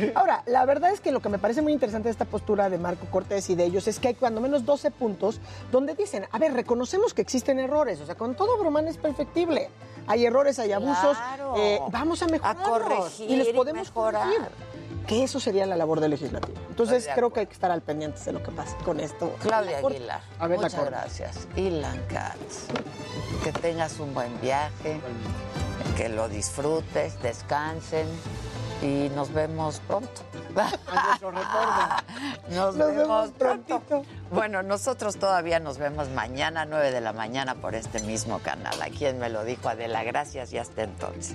sí. Ahora, la verdad es que lo que me parece muy interesante de esta postura de Marco Cortés y de ellos es que hay cuando menos 12 puntos donde dicen, a ver, reconocemos que existen errores, o sea, con todo Bromán es perfectible. Hay errores, hay abusos, Claro. eh, vamos a mejorarlos corregir y les y podemos mejorar. corregir. Que eso sería la labor del legislativo. Entonces, creo que hay que estar al pendiente de lo que pasa con esto. Claudia. Aguilar, A ver la muchas gracias. Ilan Katz, que tengas un buen viaje, que lo disfrutes, descansen y nos vemos pronto. Nos, Nos vemos, vemos pronto. prontito. Bueno, nosotros todavía nos vemos mañana, 9 de la mañana, por este mismo canal. ¿A quién me lo dijo Adela? Gracias y hasta entonces.